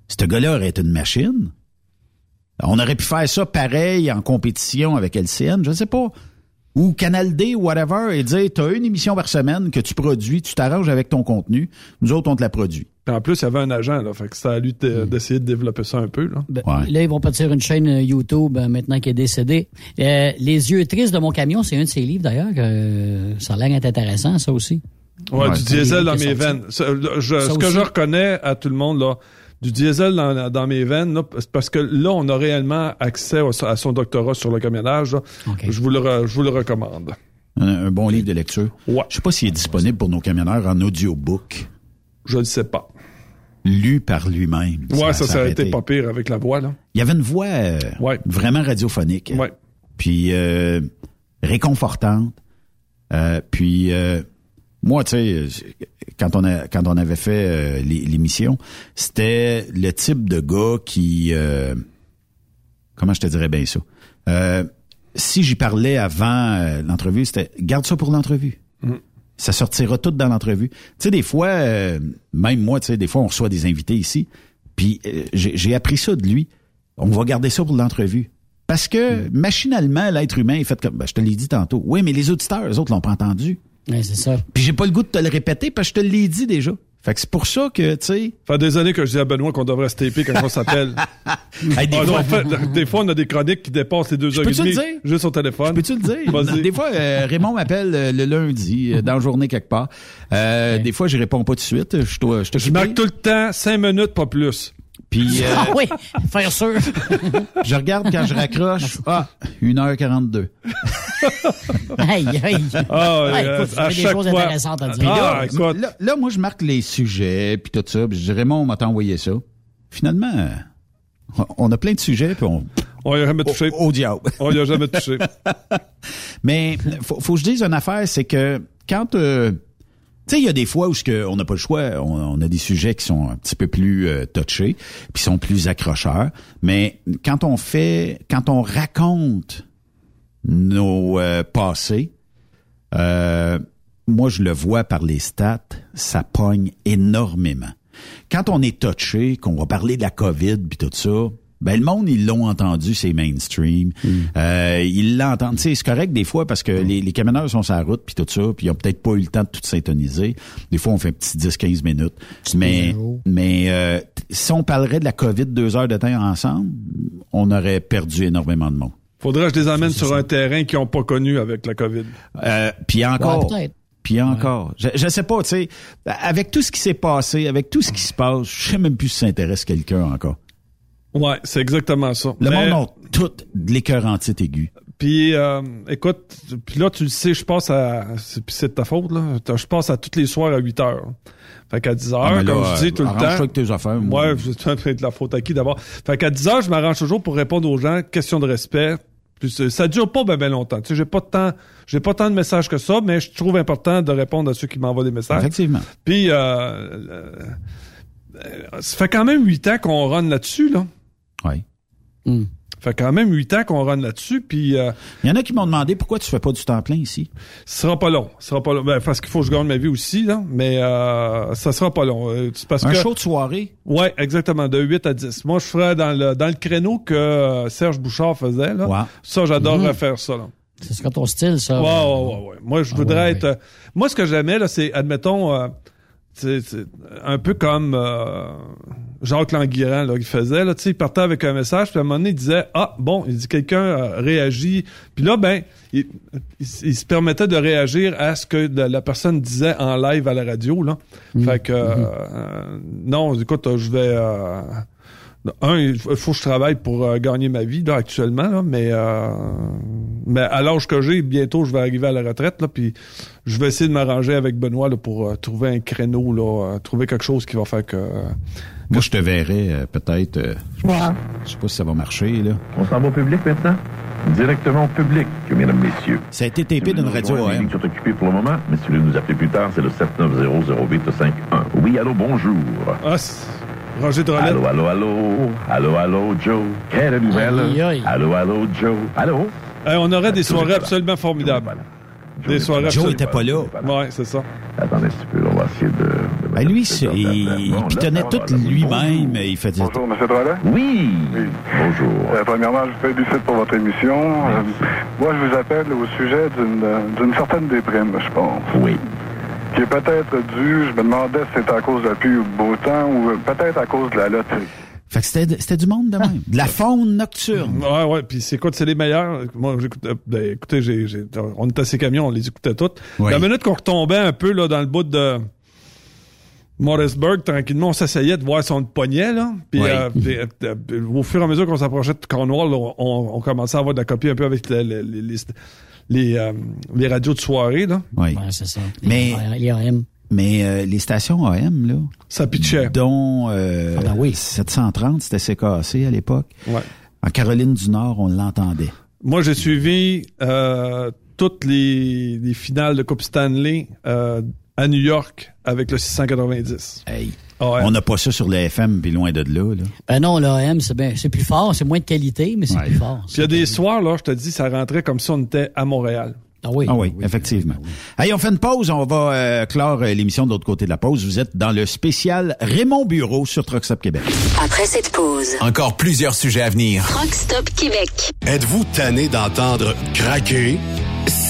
ce gars-là aurait été une machine. On aurait pu faire ça pareil en compétition avec LCN, je sais pas. Ou Canal D ou whatever, et dire, t'as une émission par semaine que tu produis, tu t'arranges avec ton contenu, nous autres, on te la produit. Puis en plus, il y avait un agent, là, fait que c'était à lui de- d'essayer de développer ça un peu, là. Ben, Là, ils vont partir une chaîne euh, YouTube euh, maintenant qui est décédée. Euh, Les yeux tristes de mon camion, c'est un de ses livres d'ailleurs. ça a l'air d'être intéressant, ça aussi. Ouais, Ouais, du diesel dans mes sorti. veines. Ça, là, je- Ça ce que je reconnais à tout le monde, là, du diesel dans, dans mes veines, là, parce que là, on a réellement accès au- à son doctorat sur le camionnage. là. Je, vous le, je vous le recommande. Un, un bon livre de lecture. Ouais. Je sais pas s'il est disponible pour nos camionneurs en audiobook, Je ne sais pas. lu par lui-même. Ouais, ça, ça, a été pas pire avec la voix, là. Il y avait une voix euh, Ouais. vraiment radiophonique. Ouais. Puis euh, réconfortante. Euh, puis moi, tu sais, quand on a quand on avait fait l'é- l'émission, c'était le type de gars qui comment je te dirais bien ça? Euh, si j'y parlais avant l'entrevue, c'était garde ça pour l'entrevue. Ça sortira tout dans l'entrevue. Tu sais, des fois, euh, même moi, tu sais, des fois, on reçoit des invités ici. Puis euh, j'ai appris ça de lui. On va garder ça pour l'entrevue. Parce que machinalement, l'être humain est fait comme. Ben, je te l'ai dit tantôt. Oui, mais les auditeurs, eux autres l'ont pas entendu. Ouais, c'est ça. Puis j'ai pas le goût de te le répéter parce que je te l'ai dit déjà. Fait que c'est pour ça que, tu sais. Ça fait des années que je dis à Benoît qu'on devrait se taper quand on s'appelle. Hey, des Ah fois- fait, des fois, on a des chroniques qui dépassent les deux heures et peux-tu le demie dire? juste au téléphone. Peux-tu le dire? Vas-y. Des fois, euh, Raymond m'appelle euh, le lundi, euh, dans la journée quelque part. Euh, Des fois, je réponds pas tout de suite. Je je, Je marque tout le temps cinq minutes, pas plus. Puis, euh, Ah oui, faire sûr. je regarde quand je raccroche. Ah, 1h42. aïe, aïe. Ah, ouais, Ah, euh, écoute, à c'est des chaque choses fois. intéressantes à dire. Ah, là, écoute. là, là, moi, je marque les sujets, puis tout ça. Puis je dis, Raymond, on m'a envoyé ça. Finalement, on a plein de sujets, puis on... On y a jamais touché. Au, au diable. On y a jamais touché. Mais faut, faut que je dise une affaire, c'est que quand... euh, tu sais, il y a des fois où que on n'a pas le choix, on, on a des sujets qui sont un petit peu plus euh, touchés, puis sont plus accrocheurs. Mais quand on fait, quand on raconte nos euh, passés, euh, moi je le vois par les stats, ça pogne énormément. Quand on est touché, qu'on va parler de la COVID puis tout ça, ben le monde ils l'ont entendu, c'est mainstream. Euh, ils l'entendent. Tu sais, c'est correct des fois parce que les, les camionneurs sont sur la route puis tout ça, puis ils ont peut-être pas eu le temps de tout syntoniser. Des fois on fait un petit 10-15 minutes. Mais mais euh, si on parlerait de la COVID deux heures de temps ensemble, on aurait perdu énormément de monde. Faudrait que je les emmène sur un terrain qu'ils n'ont pas connu avec la COVID. Euh, puis encore. Ouais, puis encore. Je, je sais pas, tu sais, avec tout ce qui s'est passé, avec tout ce qui se passe, je sais même plus si ça intéresse quelqu'un encore. Ouais, c'est exactement ça. Le Mais- monde a tout de l'écœur anti aigu. Puis, euh, écoute, puis là, tu le sais, je passe à... Puis c'est de ta faute, là. Je passe à tous les soirs à 8 heures. Fait qu'à 10 heures, Ah, là, comme je dis tout le temps... avec tes affaires, moi. Ouais, c'est de la faute à qui d'abord? Fait qu'à 10 heures, je m'arrange toujours pour répondre aux gens, question de respect. Puis ça dure pas ben, ben longtemps. Tu sais, j'ai pas de temps, j'ai pas tant de messages que ça, mais je trouve important de répondre à ceux qui m'envoient des messages. Effectivement. Puis, euh, euh, ça fait quand même huit ans qu'on run là-dessus, là. Oui. Ça fait quand même huit ans qu'on run là-dessus, puis... euh, Il y en a qui m'ont demandé pourquoi tu fais pas du temps plein ici. ce sera pas long. Ce sera pas long. Ben, parce qu'il faut que je gagne ma vie aussi, là. Mais euh, ça sera pas long. Euh, c'est parce Un que... show de soirée? Ouais, exactement, de 8 à 10. Moi, je ferais dans le dans le créneau que euh, Serge Bouchard faisait, là. Ouais. Ça, j'adorerais Mhm. faire ça, là. Ce serait ton style, ça. Ouais, ouais, ouais, ouais. Moi, je Ah, voudrais ouais, être... euh, moi, ce que j'aimais, là, c'est, admettons... euh, c'est c'est un peu comme euh, Jacques Languirand là, qu'il faisait. Là, tu sais, il partait avec un message, puis à un moment donné, il disait Ah, bon, il dit quelqu'un euh, réagit. Puis là, ben, il, il- il se permettait de réagir à ce que la personne disait en live à la radio. Là. Fait que euh, euh, non, écoute, je vais. Euh, un, il faut que je travaille pour euh, gagner ma vie là, actuellement, là, mais euh, mais à l'âge que j'ai, bientôt je vais arriver à la retraite, là, puis je vais essayer de m'arranger avec Benoît là, pour euh, trouver un créneau, là, euh, trouver quelque chose qui va faire que. euh, Moi, je te verrais euh, peut-être. euh, je sais pas si ça va marcher, là. On s'en va au public maintenant? Directement au public, mesdames, messieurs. Ça a été tapé d'une radio Les AM. lignes sont occupées pour le moment, mais si vous voulez nous appeler plus tard, c'est le 790-0851. Oui, allô, bonjour. Ah, Roger Drolet. Allô, allô, allô. Allô, allô, Joe. Quelle nouvelle? Aïe, aïe. Allô, allô, Joe. Allô? Hey, on aurait des soirées absolument formidables. Des soirées Joe absolument- était pas là. Ouais, c'est ça. Attendez un petit peu, on va essayer de... de Ben lui, c'est- il, il pitonnait tout lui-même. Il faisait Bonjour, M. Drolet. Oui. Bonjour. Euh, premièrement, je vous félicite pour votre émission. Euh, moi, je vous appelle au sujet d'une euh, d'une certaine déprime, je pense. Oui. Qui est peut-être due, je me demandais si c'était à cause de la pluie ou beau temps, ou euh, peut-être à cause de la loterie. Fait que c'était c'était du monde de même. De la faune nocturne. Ouais, ouais, puis c'est quoi, c'est les meilleurs. Moi, j'écoute, euh, ben, écoutez, j'ai, j'ai- on était à ces camions, on les écoutait toutes. Oui. La minute qu'on retombait un peu là dans le bout de Morrisburg, tranquillement, on s'essayait de voir son poignet, là. Puis, Oui. euh, puis, euh, euh, au fur et à mesure qu'on s'approchait de Cornwall, là, on, on commençait à avoir de la copie un peu avec les, les, les, les, euh, les radios de soirée, là. Oui. Ouais, c'est ça. Mais, Les AM. mais euh, les stations AM, là. Ça pitchait. Dont euh, Ah ben oui. 730, c'était CKC à l'époque. Ouais. En Caroline du Nord, on l'entendait. Moi, j'ai suivi euh, toutes les, les finales de Coupe Stanley euh, à New York avec le 690. Hey. Ah. On n'a pas ça sur le FM, puis loin de là. là. Ben non, l'AM, c'est bien, c'est plus fort, c'est moins de qualité, mais c'est plus fort. Puis il y a des soirs, là, je te dis, ça rentrait comme si on était à Montréal. Ah oui. Ah oui, effectivement. Allez, on fait une pause. On va euh, clore euh, l'émission de l'autre côté de la pause. Vous êtes dans le spécial Raymond Bureau sur Truck Stop Québec. Après cette pause, Encore plusieurs sujets à venir. Truck Stop Québec. Êtes-vous tanné d'entendre craquer,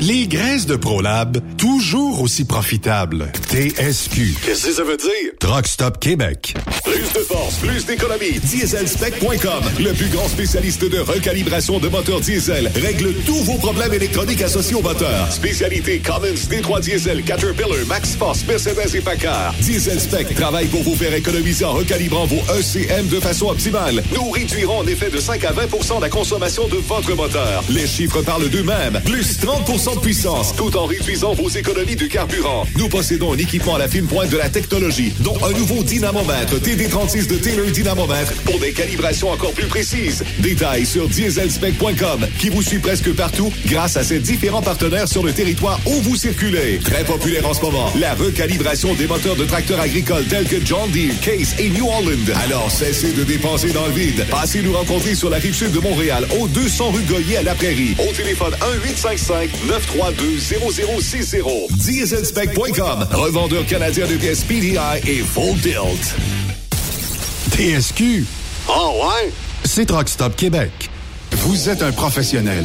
Les graisses de ProLab, toujours aussi profitables. TSQ. Qu'est-ce que ça veut dire? Truck Stop Québec. Plus de force, plus d'économie. Dieselspec.com, le plus grand spécialiste de recalibration de moteurs diesel, règle tous vos problèmes électroniques associés au moteur. Spécialité Cummins, D3 Diesel, Caterpillar, Max Force, Mercedes et Packard. Dieselspec travaille pour vous faire économiser en recalibrant vos ECM de façon optimale. Nous réduirons en effet de 5 à 20% la consommation de votre moteur. Les chiffres parlent d'eux-mêmes. Plus 30 de puissance, tout en réduisant vos économies de carburant. Nous possédons un équipement à la fine pointe de la technologie, dont un nouveau dynamomètre TD36 de Taylor Dynamomètre pour des calibrations encore plus précises. Détails sur dieselspec.com, qui vous suit presque partout grâce à ses différents partenaires sur le territoire où vous circulez. Très populaire en ce moment, la recalibration des moteurs de tracteurs agricoles tels que John Deere, Case et New Holland. Alors cessez de dépenser dans le vide. Passez nous rencontrer sur la rive sud de Montréal, au 200 rue Goyer à la Prairie. Au téléphone 1-855 932-0060. Dieselspec.com, revendeur canadien de pièces PDI et Full Tilt. TSQ. Oh ouais? C'est Truck Stop Québec. Vous êtes un professionnel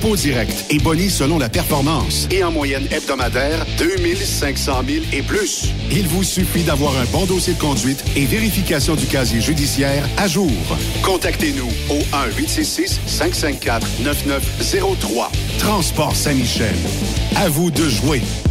dépôt direct et boni selon la performance. Et en moyenne hebdomadaire, 2500 000 et plus. Il vous suffit d'avoir un bon dossier de conduite et vérification du casier judiciaire à jour. Contactez-nous au 1-866-554-9903. Transport Saint-Michel. À vous de jouer.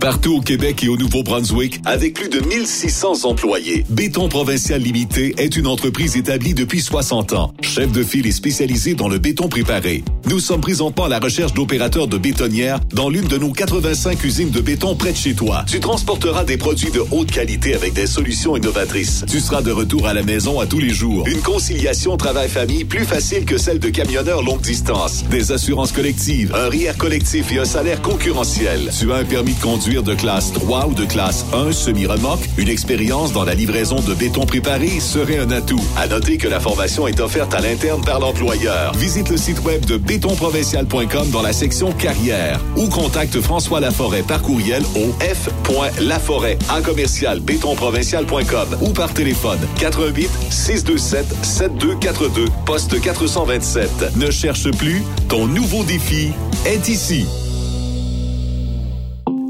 Partout au Québec et au Nouveau-Brunswick, avec plus de 1600 employés, Béton Provincial Limité est une entreprise établie depuis 60 ans. Chef de file et spécialisé dans le béton préparé. Nous sommes présentement à la recherche d'opérateurs de bétonnières dans l'une de nos 85 usines de béton près de chez toi. Tu transporteras des produits de haute qualité avec des solutions innovatrices. Tu seras de retour à la maison à tous les jours. Une conciliation travail-famille plus facile que celle de camionneurs longue distance. Des assurances collectives, un RIER collectif et un salaire concurrentiel. Tu as un permis de conduire de classe 3 ou de classe 1 semi-remorque, une expérience dans la livraison de béton préparé serait un atout. À noter que la formation est offerte à l'interne par l'employeur. Visite le site web de bétonprovincial.com dans la section carrière ou contacte François Laforêt par courriel au f.laforêt en commercial bétonprovincial.com ou par téléphone 88 627 7242 poste 427. Ne cherche plus, ton nouveau défi est ici.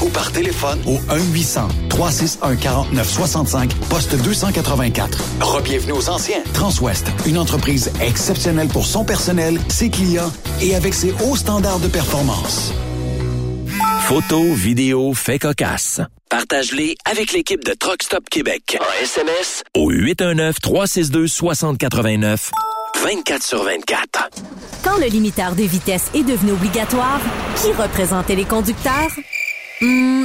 ou par téléphone au 1-800-361-4965, poste 284. Rebienvenue aux anciens. Transwest, une entreprise exceptionnelle pour son personnel, ses clients et avec ses hauts standards de performance. Photos, vidéos, faits cocasse. Partage-les avec l'équipe de Truck Stop Québec. En SMS au 819-362-6089. 24 sur 24. Quand le limiteur de vitesse est devenu obligatoire, qui représentait les conducteurs? Hmm,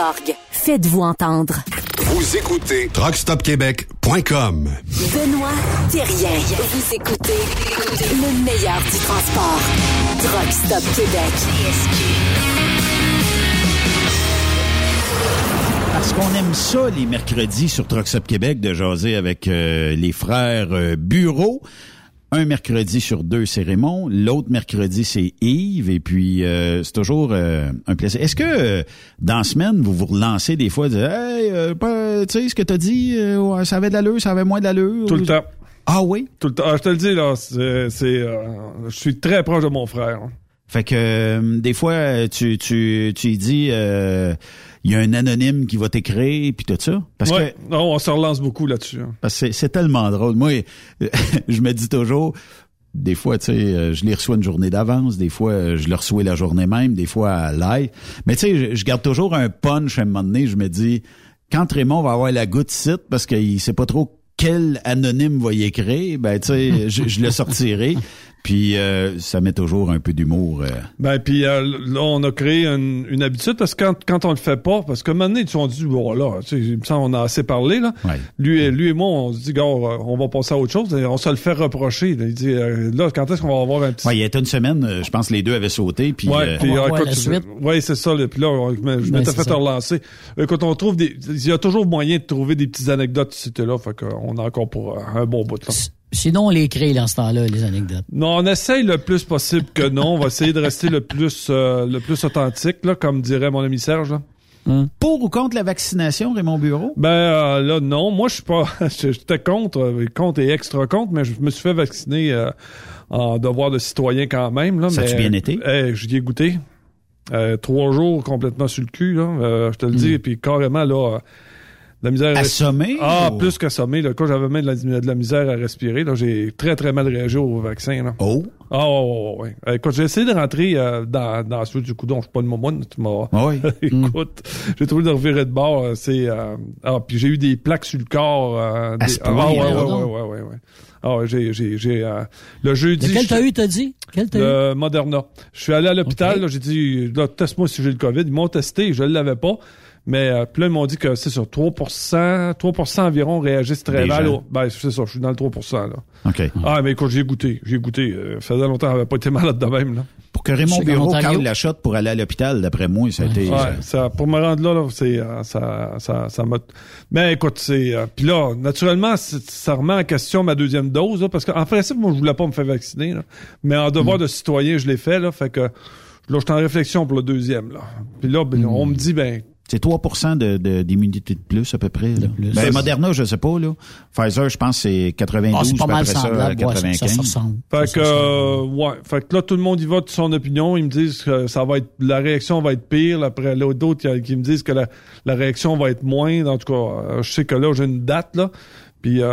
Faites-vous entendre. Vous écoutez TruckStopQuébec.com. Benoît Thérien. Vous écoutez le meilleur du transport. Truck Stop Québec. Parce qu'on aime ça les mercredis sur Truck Stop Québec de jaser avec euh, les frères euh, Bureau. Un mercredi sur deux, c'est Raymond. L'autre mercredi, c'est Yves. Et puis, euh, c'est toujours euh, un plaisir. Est-ce que euh, dans la semaine, vous vous relancez des fois, de, hey, euh, tu sais, ce que t'as dit, euh, ouais, ça avait de l'allure, ça avait moins d'allure? Tout le temps. Ah oui? Tout le temps. Ah, je te le dis, là, c'est, euh, je suis très proche de mon frère. hein. Fait que euh, des fois, tu, tu, tu lui dis, euh, il y a un anonyme qui va t'écrire, puis tout ça. Parce Ouais. que Non, on se relance beaucoup là-dessus. hein. Parce que c'est- tellement drôle. Moi, je me dis toujours, des fois, tu sais, euh, je les reçois une journée d'avance, des fois, euh, je le reçois la journée même, des fois live. Mais tu sais, je, je garde toujours un punch à un moment donné. Je me dis, quand Raymond va avoir la goutte site, parce qu'il sait pas trop quel anonyme va y écrire, ben tu sais, je, je le sortirai. Puis euh, ça met toujours un peu d'humour. euh. Ben puis euh, là on a créé une, une habitude parce que quand, quand on le fait pas parce que maintenant ils ont dit bon là tu sais il me semble on a assez parlé là lui et lui et moi on se dit gars on va passer à autre chose et on se le fait reprocher là. il dit euh, là quand est-ce qu'on va avoir un petit Ouais, il y a été une semaine, euh, je pense que les deux avaient sauté. Puis, Ouais, euh, puis, euh, écoute, ouais, c'est ça. là. Puis là, on- je Ben, m'étais fait ça. relancer. Écoute, on trouve des, il y a toujours moyen de trouver des petites anecdotes et là. Fait qu'on a encore pour euh, un bon bout. Là. Sinon, on les crée dans ce temps-là, les anecdotes. Non, on essaye le plus possible que non. On va essayer de rester le plus, euh, le plus authentique, là, comme dirait mon ami Serge. Là. Pour ou contre la vaccination, Raymond Bureau? Ben euh, là, non. Moi, je suis pas. J'étais contre, euh, contre et extra contre, mais je me suis fait vacciner euh, en devoir de citoyen quand même. Là, Ça a-tu bien été? eh, J'y ai goûté. Euh, trois jours complètement sur le cul, là. Euh, je te le dis, puis carrément, là. La misère à Assommé, Ah, ou- plus qu'assommé. Quand j'avais même de la, de la misère à respirer, là, j'ai très, très mal réagi au vaccin. Là. Oh! Ah, ouais, ouais, ouais, ouais. Écoute, j'ai essayé de rentrer euh, dans, dans celui du coudon. Je suis pas de moment. Tu m'as... Oui. Écoute, j'ai trouvé de revirer de bord. euh, C'est, euh, ah, puis j'ai eu des plaques sur le corps. euh, des- ah, ouais, ouais, ouais, ouais, ouais. Ah, j'ai, j'ai, j'ai, euh, le jeudi. Lequel je- t'as eu, t'as dit? Quel t'as eu? Moderna. Je suis allé à l'hôpital, j'ai dit, là, teste-moi si j'ai le COVID. Ils m'ont testé, je ne l'avais pas. Mais euh, puis là, ils m'ont dit que c'est sur 3 3% environ réagissent très mal. au- Ben, c'est ça, je suis dans le 3% là. OK. Ah, mais écoute, j'ai goûté. J'ai goûté. Euh, ça faisait longtemps que j'avais pas été malade de même, là. Pour que Raymond Bureau cale la shot pour aller à l'hôpital, d'après moi, ça a été... Ouais, ça- ça, pour me rendre là, là c'est euh, ça, ça, ça m'a. Mais écoute, c'est euh, puis là, naturellement, ça remet en question ma deuxième dose, là, parce qu'en principe, moi, je voulais pas me faire vacciner, là. mais en devoir Hmm. de citoyen, je l'ai fait, là, fait que là, je suis en réflexion pour le deuxième, là. Puis là, ben, on me dit, ben, C'est 3 de, de- d'immunité de plus, à peu près. Là. plus. Ben, Moderna, je sais pas. Là. Pfizer, je pense, c'est 92, Ah, c'est pas mal après ça, semblable. Ouais, ça, 95. ça se ressemble. Fait que, euh, ouais. Fait que là, tout le monde y va de son opinion. Ils me disent que ça va être, la réaction va être pire. Après, là, d'autres qui, qui me disent que la, la réaction va être moindre. En tout cas, euh, je sais que là, j'ai une date, là. Puis, euh,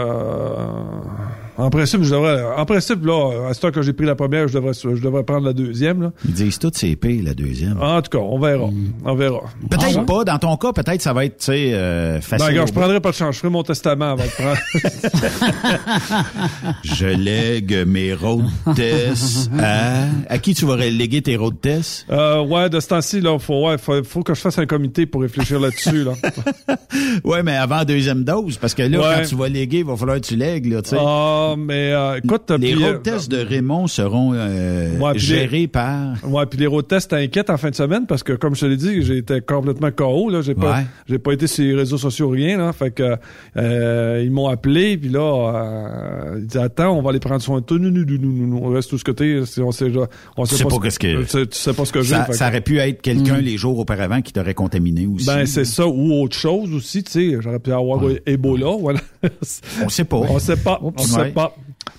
en principe, je devrais, en principe, là, à ce temps que j'ai pris la première, je devrais, je devrais prendre la deuxième, là. Ils disent tout, c'est pire, la deuxième. En tout cas, on verra. On verra. Peut-être Ah, pas. Dans ton cas, peut-être ça va être, tu sais, euh, Ben, facile. regarde, au je prendrai pas de chance. Je ferai mon testament avant de prendre. Je lègue mes road tests à... À qui tu vas léguer tes road tests? euh, ouais, de ce temps-ci, là, faut, ouais, faut, faut que je fasse un comité pour réfléchir là-dessus, là. Ouais, mais avant la deuxième dose, parce que là, Ouais. quand tu vas il va falloir que tu lègues, là, tu sais. Ah, mais, euh, écoute, Les puis, euh, road tests de Raymond seront euh, Ouais, gérés par... Ouais, puis les road tests t'inquiètent en fin de semaine parce que, comme je te l'ai dit, été complètement KO. Là, j'ai pas, j'ai pas été sur les réseaux sociaux rien. Là, fait que euh, ils m'ont appelé, puis là, ils disaient attends, on va aller prendre soin de toi. Nous, nous, nous, nous, nous, on reste tout ce côté. On sait, on Tu sais pas ce- que- Tu sais, tu sais pas ce que j'ai. Ça, fait ça que- aurait pu être quelqu'un les jours auparavant qui t'aurait contaminé aussi. ben c'est ça ou autre chose aussi. Tu sais, j'aurais pu avoir Ebola. Voilà. On sait pas. on sait pas. On Ouais. sait pas.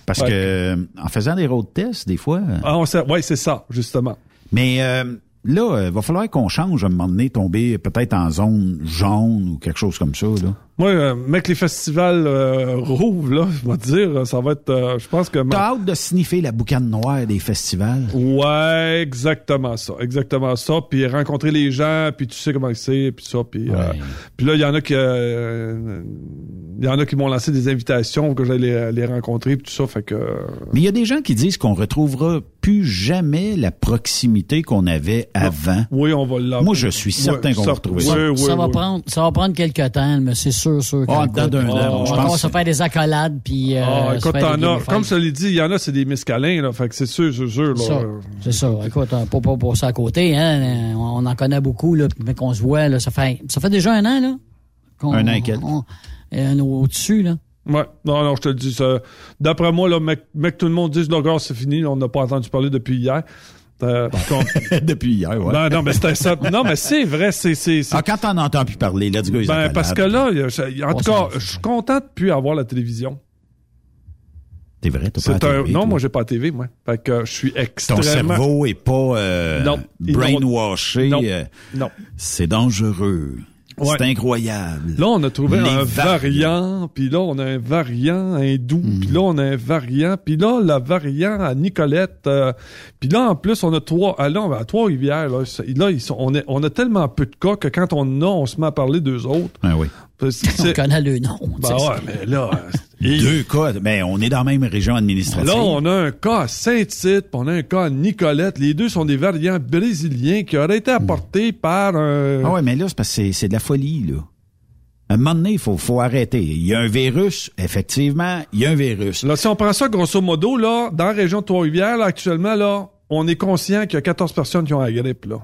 Parce que euh, en faisant des road tests, des fois. euh, Ah, on sait. Ouais, c'est ça justement. Mais euh, là, il va falloir qu'on change à un moment donné, tomber peut-être en zone jaune ou quelque chose comme ça. Là. Moi, euh, mec, les festivals euh, rouvrent, là, je vais te dire, ça va être, euh, je pense que... T'as hâte de sniffer la boucane noire des festivals? Ouais, exactement ça, exactement ça. Puis rencontrer les gens, puis tu sais comment c'est, puis ça, puis euh, puis là il y en a qui, euh, il y en a qui m'ont lancé des invitations pour que j'aille les, les rencontrer, puis tout ça, fait que. Mais il y a des gens qui disent qu'on retrouvera plus jamais la proximité qu'on avait avant. Oui, on va l'avoir. Moi, je suis certain Ouais, qu'on va ça- retrouver oui, ça. oui, ça, va oui. prendre, ça va prendre quelques temps, mais c'est sûr, sûr. Ah, dedans d'un an, on je va pense encore se faire des accolades, puis... euh, Ah, écoute, t'en as, comme je l'ai dit, il y en a, c'est des miscalins, là, fait que c'est sûr, c'est sûr, là. C'est ça. Écoute, hein, pas, pas pour ça à côté, hein. On en connaît beaucoup, là, mais qu'on se voit, là. Ça fait, ça fait déjà un an, là. qu'on- Un an et quelques. on- Un au-dessus, là. Ouais, non, non, je te le dis. ça- D'après moi, là, mec, mec, tout le monde dit, le gars, c'est fini, on n'a pas entendu parler depuis hier. Euh, qu'on- Depuis hier, ouais. Ben, non, mais c'était ça. Non, mais c'est vrai, c'est, Ah, quand t'en entends plus parler, let's go, Ben, parce que là, je- en On tout cas, je suis content de plus avoir la télévision. C'est vrai, t'as pas la un, TV, non, toi. moi, j'ai pas la TV, moi. Fait que je suis Ton extrêmement... cerveau est pas euh, Non, brainwashé. Non. euh, Non. C'est dangereux. Ouais. C'est incroyable. Là, on a trouvé Les un variant, puis là, on a un variant hindou, Hmm. puis là, on a un variant, puis là, le variant à Nicolette, euh, puis là, en plus, on a trois, ah, là, on va à Trois-Rivières, là, c'est- là, ils sont, on, est, on a tellement peu de cas que quand on en a, on se met à parler d'eux autres. Ah oui. Parce- On c'est- connaît le nom. Ben ouais, mais là, Deux cas, mais on est dans la même région administrative. Là, on a un cas à Saint-Tite, on a un cas à Nicolette. Les deux sont des variants brésiliens qui auraient été apportés par un... Ah ouais, mais là, c'est parce que c'est- de la folie, là. À un moment donné, il faut, faut arrêter. Il y a un virus, effectivement, il y a un virus. Là, si on prend ça grosso modo, là, dans la région de Trois-Rivières, actuellement, là, on est conscient qu'il y a 14 personnes qui ont la grippe, là.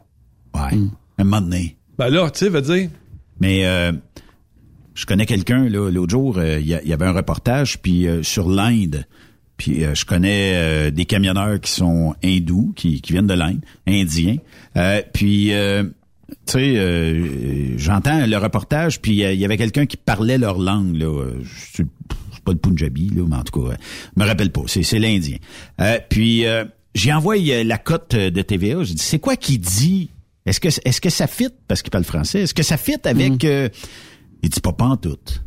Ouais. À un moment donné. Ben là, tu sais, veut dire... Mais euh, je connais quelqu'un, là, l'autre jour, euh, il y, avait un reportage puis euh, sur l'Inde. Puis euh, je connais euh, des camionneurs qui sont hindous, qui, qui viennent de l'Inde, indiens. Euh, puis, euh, tu sais, euh, j'entends le reportage, puis il y avait quelqu'un qui parlait leur langue, là. Je suis pas le Punjabi, là, mais en tout cas, je me rappelle pas, c'est, c'est l'Indien. Euh, puis, euh, j'ai envoyé euh, la cote de TVA. J'ai dit, c'est quoi qui dit? Est-ce que est-ce que ça fit? Parce qu'il parle français Est-ce que ça fit avec euh, Il dit pas pantoute.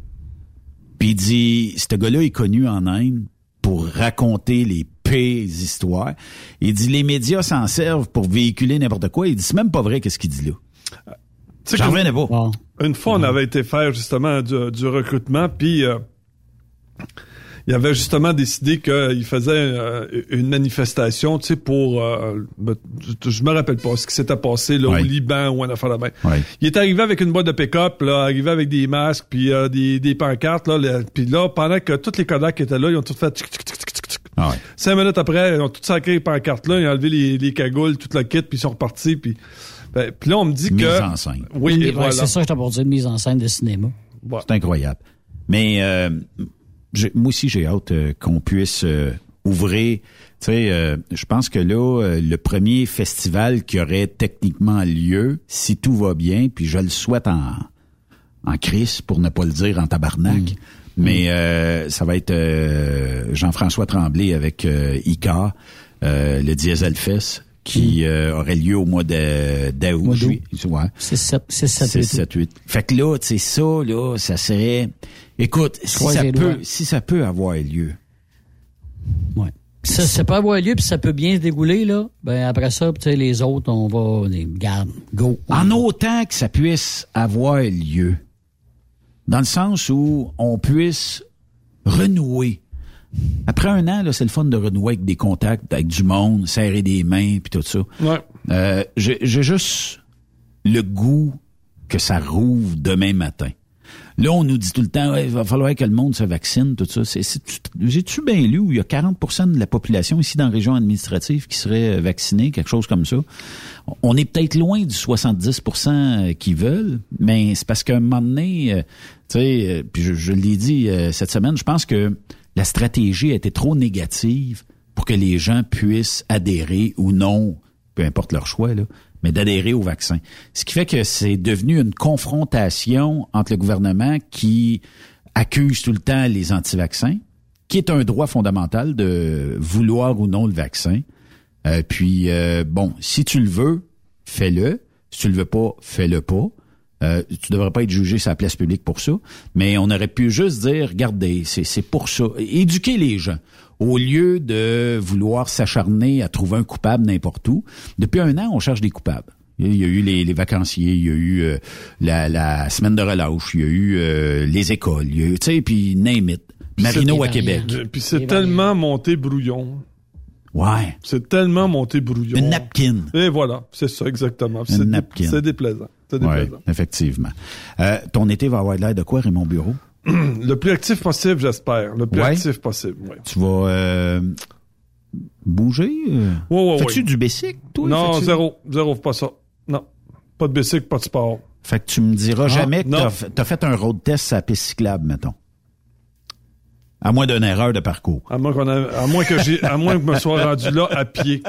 Puis il dit ce gars-là est connu en Inde pour raconter les pires histoires. Il dit les médias s'en servent pour véhiculer n'importe quoi. Il dit c'est même pas vrai qu'est-ce qu'il dit là. Tu sais J'en revenais pas. Une fois, on avait été faire justement du, du recrutement, puis euh, il avait justement décidé qu'il faisait euh, une manifestation, tu sais, pour, euh, me- je, je me rappelle pas ce qui s'était passé là, au Liban ou en affaire là-bas. Il est arrivé avec une boîte de pick-up, là, arrivé avec des masques, puis euh, des, des pancartes, là, le- puis là, pendant que tous les Kodak qui étaient là, ils ont tout fait tchic, tchic, tchic, tchic, tchic. Ah Cinq minutes après, ils ont tout sacré les pancartes là, ils ont enlevé les, les cagoules, toute la kit, puis ils sont repartis, puis ben, puis là, on me dit Mise que... en scène. Oui, ouais, voilà. C'est ça que j'étais pour dire, une mise en scène de cinéma. C'est incroyable. Mais euh, moi aussi, j'ai hâte euh, qu'on puisse euh, ouvrir. Tu sais, euh, je pense que là, le premier festival qui aurait techniquement lieu, si tout va bien, puis je le souhaite en, en crise, pour ne pas le dire en tabarnak, mais euh, ça va être euh, Jean-François Tremblay avec euh, ICA, euh, le Diesel Fest, qui euh, aurait lieu au mois de- d'août. Ouais. 6, 7, 6, 7, 6, 7, 8. Fait que là, tu sais, ça, là, ça serait... Écoute, ça, peut, si ça peut avoir lieu, Ouais. Ça, ça peut avoir lieu, puis ça peut bien se dégouler, là. Ben, après ça, tu sais, les autres, on va, les, garde, go. en autant que ça puisse avoir lieu, dans le sens où on puisse renouer. Après un an, c'est le fun de renouer avec des contacts, avec du monde, serrer des mains, puis tout ça. Ouais. Euh, J'ai juste le goût que ça rouvre demain matin. Là, on nous dit tout le temps, Ouais, il va falloir que le monde se vaccine, tout ça. J'ai-tu bien lu où il y a 40% de la population ici dans la région administrative qui serait euh, vaccinée, quelque chose comme ça? On est peut-être loin du 70% qui veulent, mais c'est parce qu'à un moment donné, euh, tu sais, euh, puis je, je l'ai dit euh, cette semaine, je pense que la stratégie a été trop négative pour que les gens puissent adhérer ou non, peu importe leur choix, mais d'adhérer au vaccin. Ce qui fait que c'est devenu une confrontation entre le gouvernement qui accuse tout le temps les anti-vaccins, qui est un droit fondamental de vouloir ou non le vaccin. Euh, puis, euh, bon, si tu le veux, fais-le. Si tu le veux pas, fais-le pas. Euh, tu devrais pas être jugé sur la place publique pour ça. Mais on aurait pu juste dire, regardez, c'est, c'est pour ça. Éduquer les gens. Au lieu de vouloir s'acharner à trouver un coupable n'importe où. Depuis un an, on cherche des coupables. Il y a eu les, les vacanciers, il y a eu euh, la, la semaine de relâche, il y a eu euh, les écoles, il y a eu, tu sais, puis name it. Marino à Québec. Puis c'est tellement monté brouillon. Ouais. C'est tellement monté brouillon. Une napkin. Et voilà, c'est ça exactement. C'est dé- napkin. C'est déplaisant. C'est Ouais, déplaisant. effectivement. Euh, ton été va avoir l'air de quoi, Raymond Bureau? Le plus actif possible, j'espère. Le plus Ouais? actif possible, oui. Tu vas euh, bouger? Ouais, ouais, Fais-tu ouais. du bicycle, toi? Non, zéro. Zéro, pas ça. Non. Pas de bicycle, pas de sport. Fait que tu me diras Ah, jamais que t'as fait- t'as fait un road test à la piste cyclable, mettons. À moins d'une erreur de parcours. À moins qu'on a- à moins que j'ai, à moins que je me sois rendu là à pied.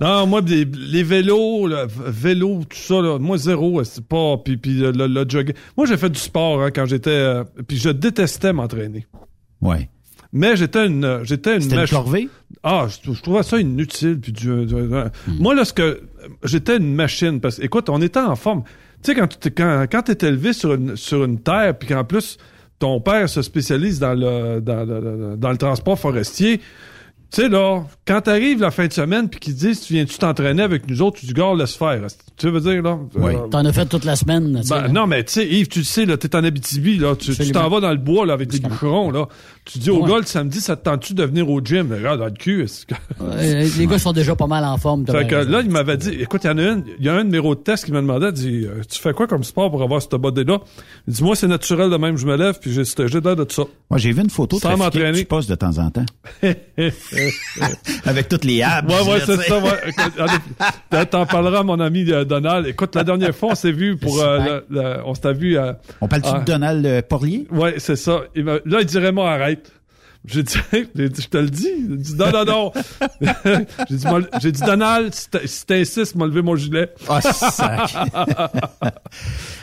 Non, moi, des- les vélos, le vélo, tout ça, là, moi, zéro, c'est pas, puis, puis le, le, le jogging. Moi, j'ai fait du sport, hein, quand j'étais, euh, puis je détestais m'entraîner. Ouais. Mais j'étais une, j'étais une, C'était une mèche- corvée? Ah, je, je trouvais ça inutile. Puis du, du- du- Hmm. Moi, là, ce que j'étais une machine. Parce que, écoute, on était en forme. Tu sais, quand tu t'es- quand, quand t'es élevé sur une, sur une terre, puis qu'en plus, ton père se spécialise dans le, dans, le- dans le transport forestier, tu sais, là, quand t'arrives la fin de semaine, puis qu'ils disent, tu viens-tu t'entraîner avec nous autres, tu dis, gars, laisse faire. Tu veux dire, là? Euh, T'en as fait toute la semaine, ben, là. non, mais tu sais, Yves, tu le sais, là, t'es en Abitibi, là, tu t'en vas dans le bois, là, avec des bûcherons, là. Tu dis au Ouais. gars, le samedi, ça te tente-tu de venir au gym? Regarde, dans le cul, est-ce que... Euh, les gars sont déjà pas mal en forme. Fait que là, il m'avait dit, écoute, il y en a une, il y a un numéro de test qui m'a demandé, il dit, euh, tu fais quoi comme sport pour avoir cette body-là? Il dit, moi, c'est naturel de même, je me lève, puis j'ai j'ai l'air de ça. Moi, j'ai vu une photo Sans que m'entraîner. tu postes de temps en temps. Avec toutes les abs. Ouais, ouais, c'est ça, ouais. T'en parleras à mon ami euh, Donald. Écoute, la dernière fois, on s'est vu pour, euh, le- le- on s'était vu à... On parle-tu de Donald euh, Porlier? Ouais, c'est ça. Là, il dirait, moi, arrête. J'ai dit, j'ai dit, je te le dis. Il dit, non, non, non. j'ai dit, j'ai Donald, si t'insistes, m'a levé mon gilet. Ah, sac.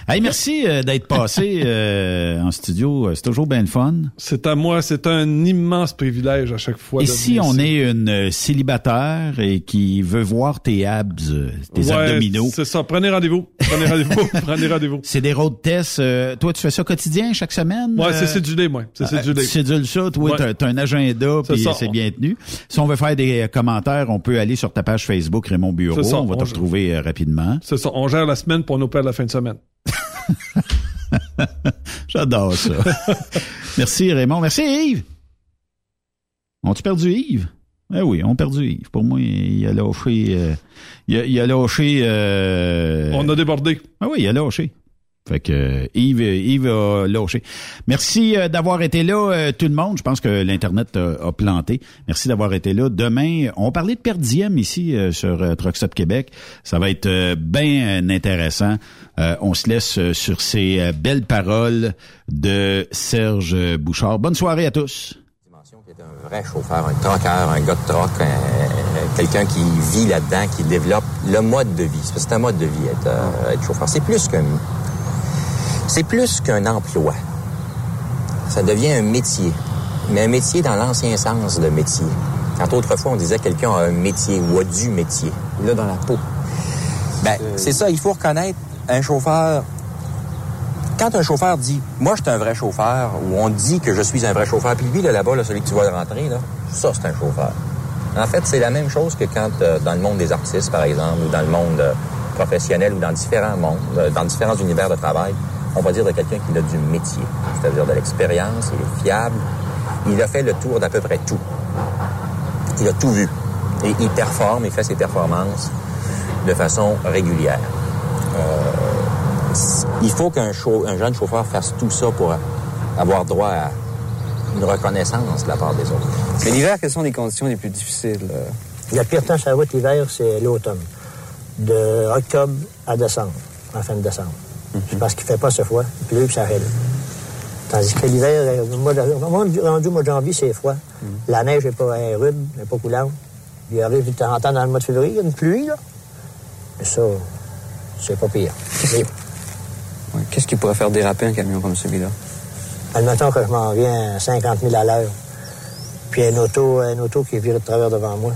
Hey, merci euh, d'être passé euh, en studio. Euh, C'est toujours bien le fun. C'est à moi, c'est un immense privilège à chaque fois. Et si on ici. est une célibataire et qui veut voir tes abs, tes Ouais, abdominaux, C'est ça. Prenez rendez-vous. Prenez rendez-vous. Prenez rendez-vous. c'est des road tests. euh, toi, tu fais ça quotidien chaque semaine? Ouais, Euh, c'est cédulé, moi. C'est cédulé. Tu cédules ça, toi, Ouais. T'as, t'as un agenda, puis c'est bien tenu. Si on veut faire des euh, commentaires, on peut aller sur ta page Facebook Raymond Bureau. Ça, on va te retrouver euh, rapidement. C'est ça. On gère la semaine pour nous perdre la fin de semaine. J'adore ça. Merci Raymond. Merci Yves. On-tu perdu Yves? Eh oui, on a perdu Yves. Pour moi, il a lâché... Euh, il, a, il a lâché... Euh, On a débordé. Ah oui, il a lâché. Fait que euh, Yves, Yves a lâché. Merci euh, d'avoir été là, euh, tout le monde. Je pense que l'Internet a, planté. Merci d'avoir été là. Demain, on parlait de per diem ici euh, sur euh, Truck Stop Québec. Ça va être euh, bien intéressant. Euh, on se laisse euh, sur ces euh, belles paroles de Serge Bouchard. Bonne soirée à tous. un vrai chauffeur, un troqueur, un gars de troc, un- quelqu'un qui vit là-dedans, qui développe le mode de vie. C'est un mode de vie être, euh, être chauffeur. C'est plus qu'un c'est plus qu'un emploi. Ça devient un métier. Mais un métier dans l'ancien sens de métier. Quand autrefois on disait quelqu'un a un métier ou a du métier. Là, dans la peau. Ben, c'est ça, il faut reconnaître un chauffeur. Quand un chauffeur dit Moi, je suis un vrai chauffeur, ou on dit que je suis un vrai chauffeur, puis lui, là, là-bas, là, celui que tu vois rentrer, là, ça, c'est un chauffeur. En fait, c'est la même chose que quand, euh, dans le monde des artistes, par exemple, ou dans le monde euh, professionnel, ou dans différents mondes, euh, dans différents univers de travail, on va dire de quelqu'un qui a du métier, c'est-à-dire de l'expérience, il est fiable, il a fait le tour d'à peu près tout. Il a tout vu. Et il performe, il fait ses performances de façon régulière. Euh, il faut qu'un un jeune chauffeur fasse tout ça pour avoir droit à une reconnaissance de la part des autres. Mais l'hiver, quelles sont les conditions les plus difficiles? euh? Le pire temps sur la route l'hiver, c'est l'automne. De octobre à décembre, en fin de décembre. C'est parce qu'il ne fait pas ce fois, puis là, puis ça arrête. Tandis que l'hiver, euh, rendu au mois de janvier, c'est froid. La neige n'est pas rude, n'est pas coulante. Il arrive de temps en temps dans le mois de février, il y a une pluie, là. Mais ça, c'est pas pire. Ouais, Qu'est-ce qui pourrait faire déraper un camion comme celui-là? admettons que je m'en viens à 50 000 à l'heure, puis un auto, un auto qui est viré de travers devant moi.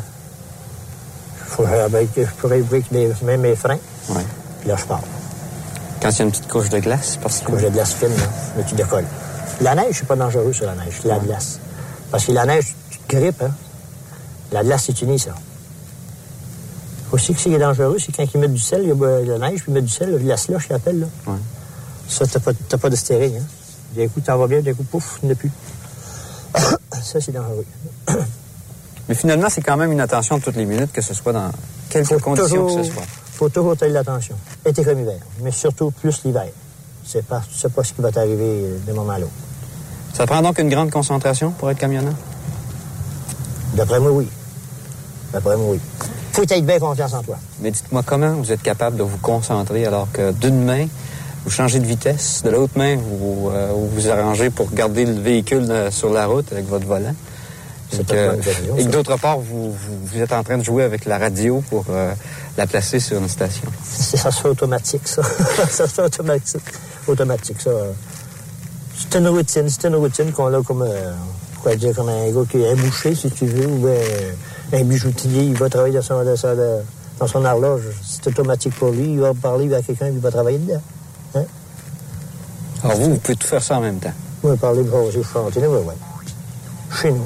Faut je pourrais brique mes, même mes freins, Ouais. puis là, je pars. Quand il y a une petite couche de glace, parce que... Couche de glace fine, là, là, tu décolles. La neige, c'est pas dangereux sur la neige, la glace. Parce que la neige, tu te grippes, hein. La glace, c'est uni, ça. Aussi, ce qui est dangereux, c'est quand ils mettent du sel, il y a euh, la neige, puis ils mettent du sel, la slush, qu'ils appellent, là. Ouais. Ça, t'as pas, pas de stéréo, hein. D'un coup, t'en vas bien, d'un coup, pouf, il n'y plus. ça, c'est dangereux. Mais finalement, c'est quand même une attention toutes les minutes, que ce soit dans quelque condition que ce soit. Faut toujours tenir l'attention. Été comme hiver, mais surtout plus l'hiver. C'est pas, pas ce qui va t'arriver euh, d'un moment à l'autre. Ça prend donc une grande concentration pour être camionneur? D'après moi, oui. D'après moi, oui. Faut être bien confiance en toi. Mais dites-moi comment vous êtes capable de vous concentrer alors que d'une main, vous changez de vitesse, de l'autre main, vous euh, vous, vous arrangez pour garder le véhicule euh, sur la route avec votre volant. C'est Et que, et d'autre part, vous, vous, vous êtes en train de jouer avec la radio pour euh, la placer sur une station. Ça se fait automatique, ça. ça se fait automatique. Automatique, ça. C'est une routine. C'est une routine qu'on a comme, euh, quoi dire, comme un gars qui est un boucher, si tu veux, ou euh, un bijoutier. Il va travailler dans son, dans son, dans son horloge. C'est automatique pour lui. Il va parler à quelqu'un, il va travailler dedans. Hein? Alors vous, vous pouvez tout faire ça en même temps. Oui, parler, brosser, chanter, oui, oui. Chez nous.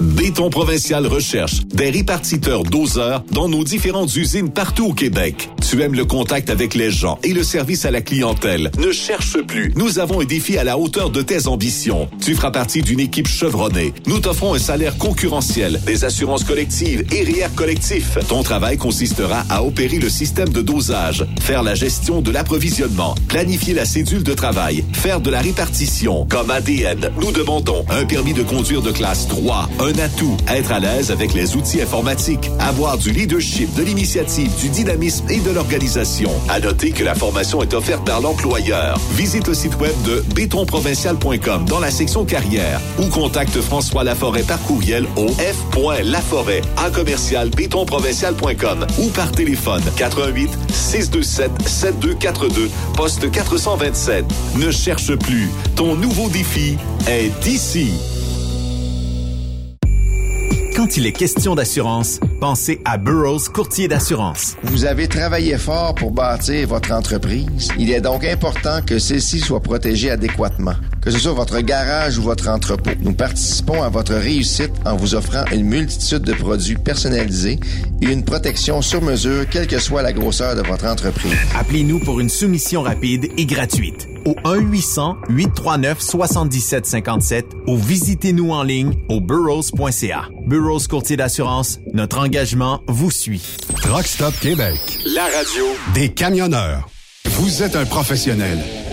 Béton Provincial recherche des répartiteurs doseurs dans nos différentes usines partout au Québec. Tu aimes le contact avec les gens et le service à la clientèle. Ne cherche plus. Nous avons un défi à la hauteur de tes ambitions. Tu feras partie d'une équipe chevronnée. Nous t'offrons un salaire concurrentiel, des assurances collectives et RIER collectif. Ton travail consistera à opérer le système de dosage, faire la gestion de l'approvisionnement, planifier la cédule de travail, faire de la répartition. Comme ADN, nous demandons un permis de conduire de classe 3, Un atout, être à l'aise avec les outils informatiques, avoir du leadership, de l'initiative, du dynamisme et de l'organisation. À noter que la formation est offerte par l'employeur. Visite le site web de bétonprovincial.com dans la section carrière ou contacte François Laforêt par courriel au f.laforêt en commercial bétonprovincial.com ou par téléphone 88 627 7242 poste 427. Ne cherche plus. Ton nouveau défi est ici. Quand il est question d'assurance, pensez à Burroughs Courtier d'assurance. Vous avez travaillé fort pour bâtir votre entreprise. Il est donc important que celle-ci soit protégée adéquatement. Que ce soit votre garage ou votre entrepôt. Nous participons à votre réussite en vous offrant une multitude de produits personnalisés et une protection sur mesure, quelle que soit la grosseur de votre entreprise. Appelez-nous pour une soumission rapide et gratuite au 1-800-839-7757 ou visitez-nous en ligne au burrows.ca. Burrows Courtier d'assurance, notre engagement vous suit. Truck Stop Québec. La radio Des camionneurs. Vous êtes un professionnel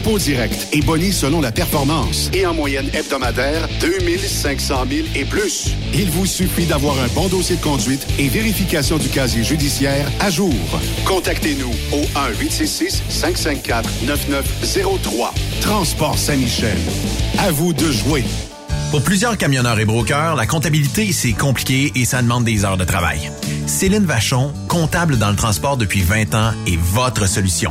dépôt direct et boni selon la performance. Et en moyenne hebdomadaire, 2500 000 et plus. Il vous suffit d'avoir un bon dossier de conduite et vérification du casier judiciaire à jour. Contactez-nous au 1-866-554-9903. Transport Saint-Michel. À vous de jouer. Pour plusieurs camionneurs et brokers, la comptabilité, c'est compliqué et ça demande des heures de travail. Céline Vachon, comptable dans le transport depuis 20 ans, est votre solution.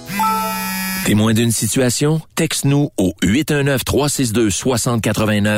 Témoin d'une situation? Texte-nous au 819-362-6089,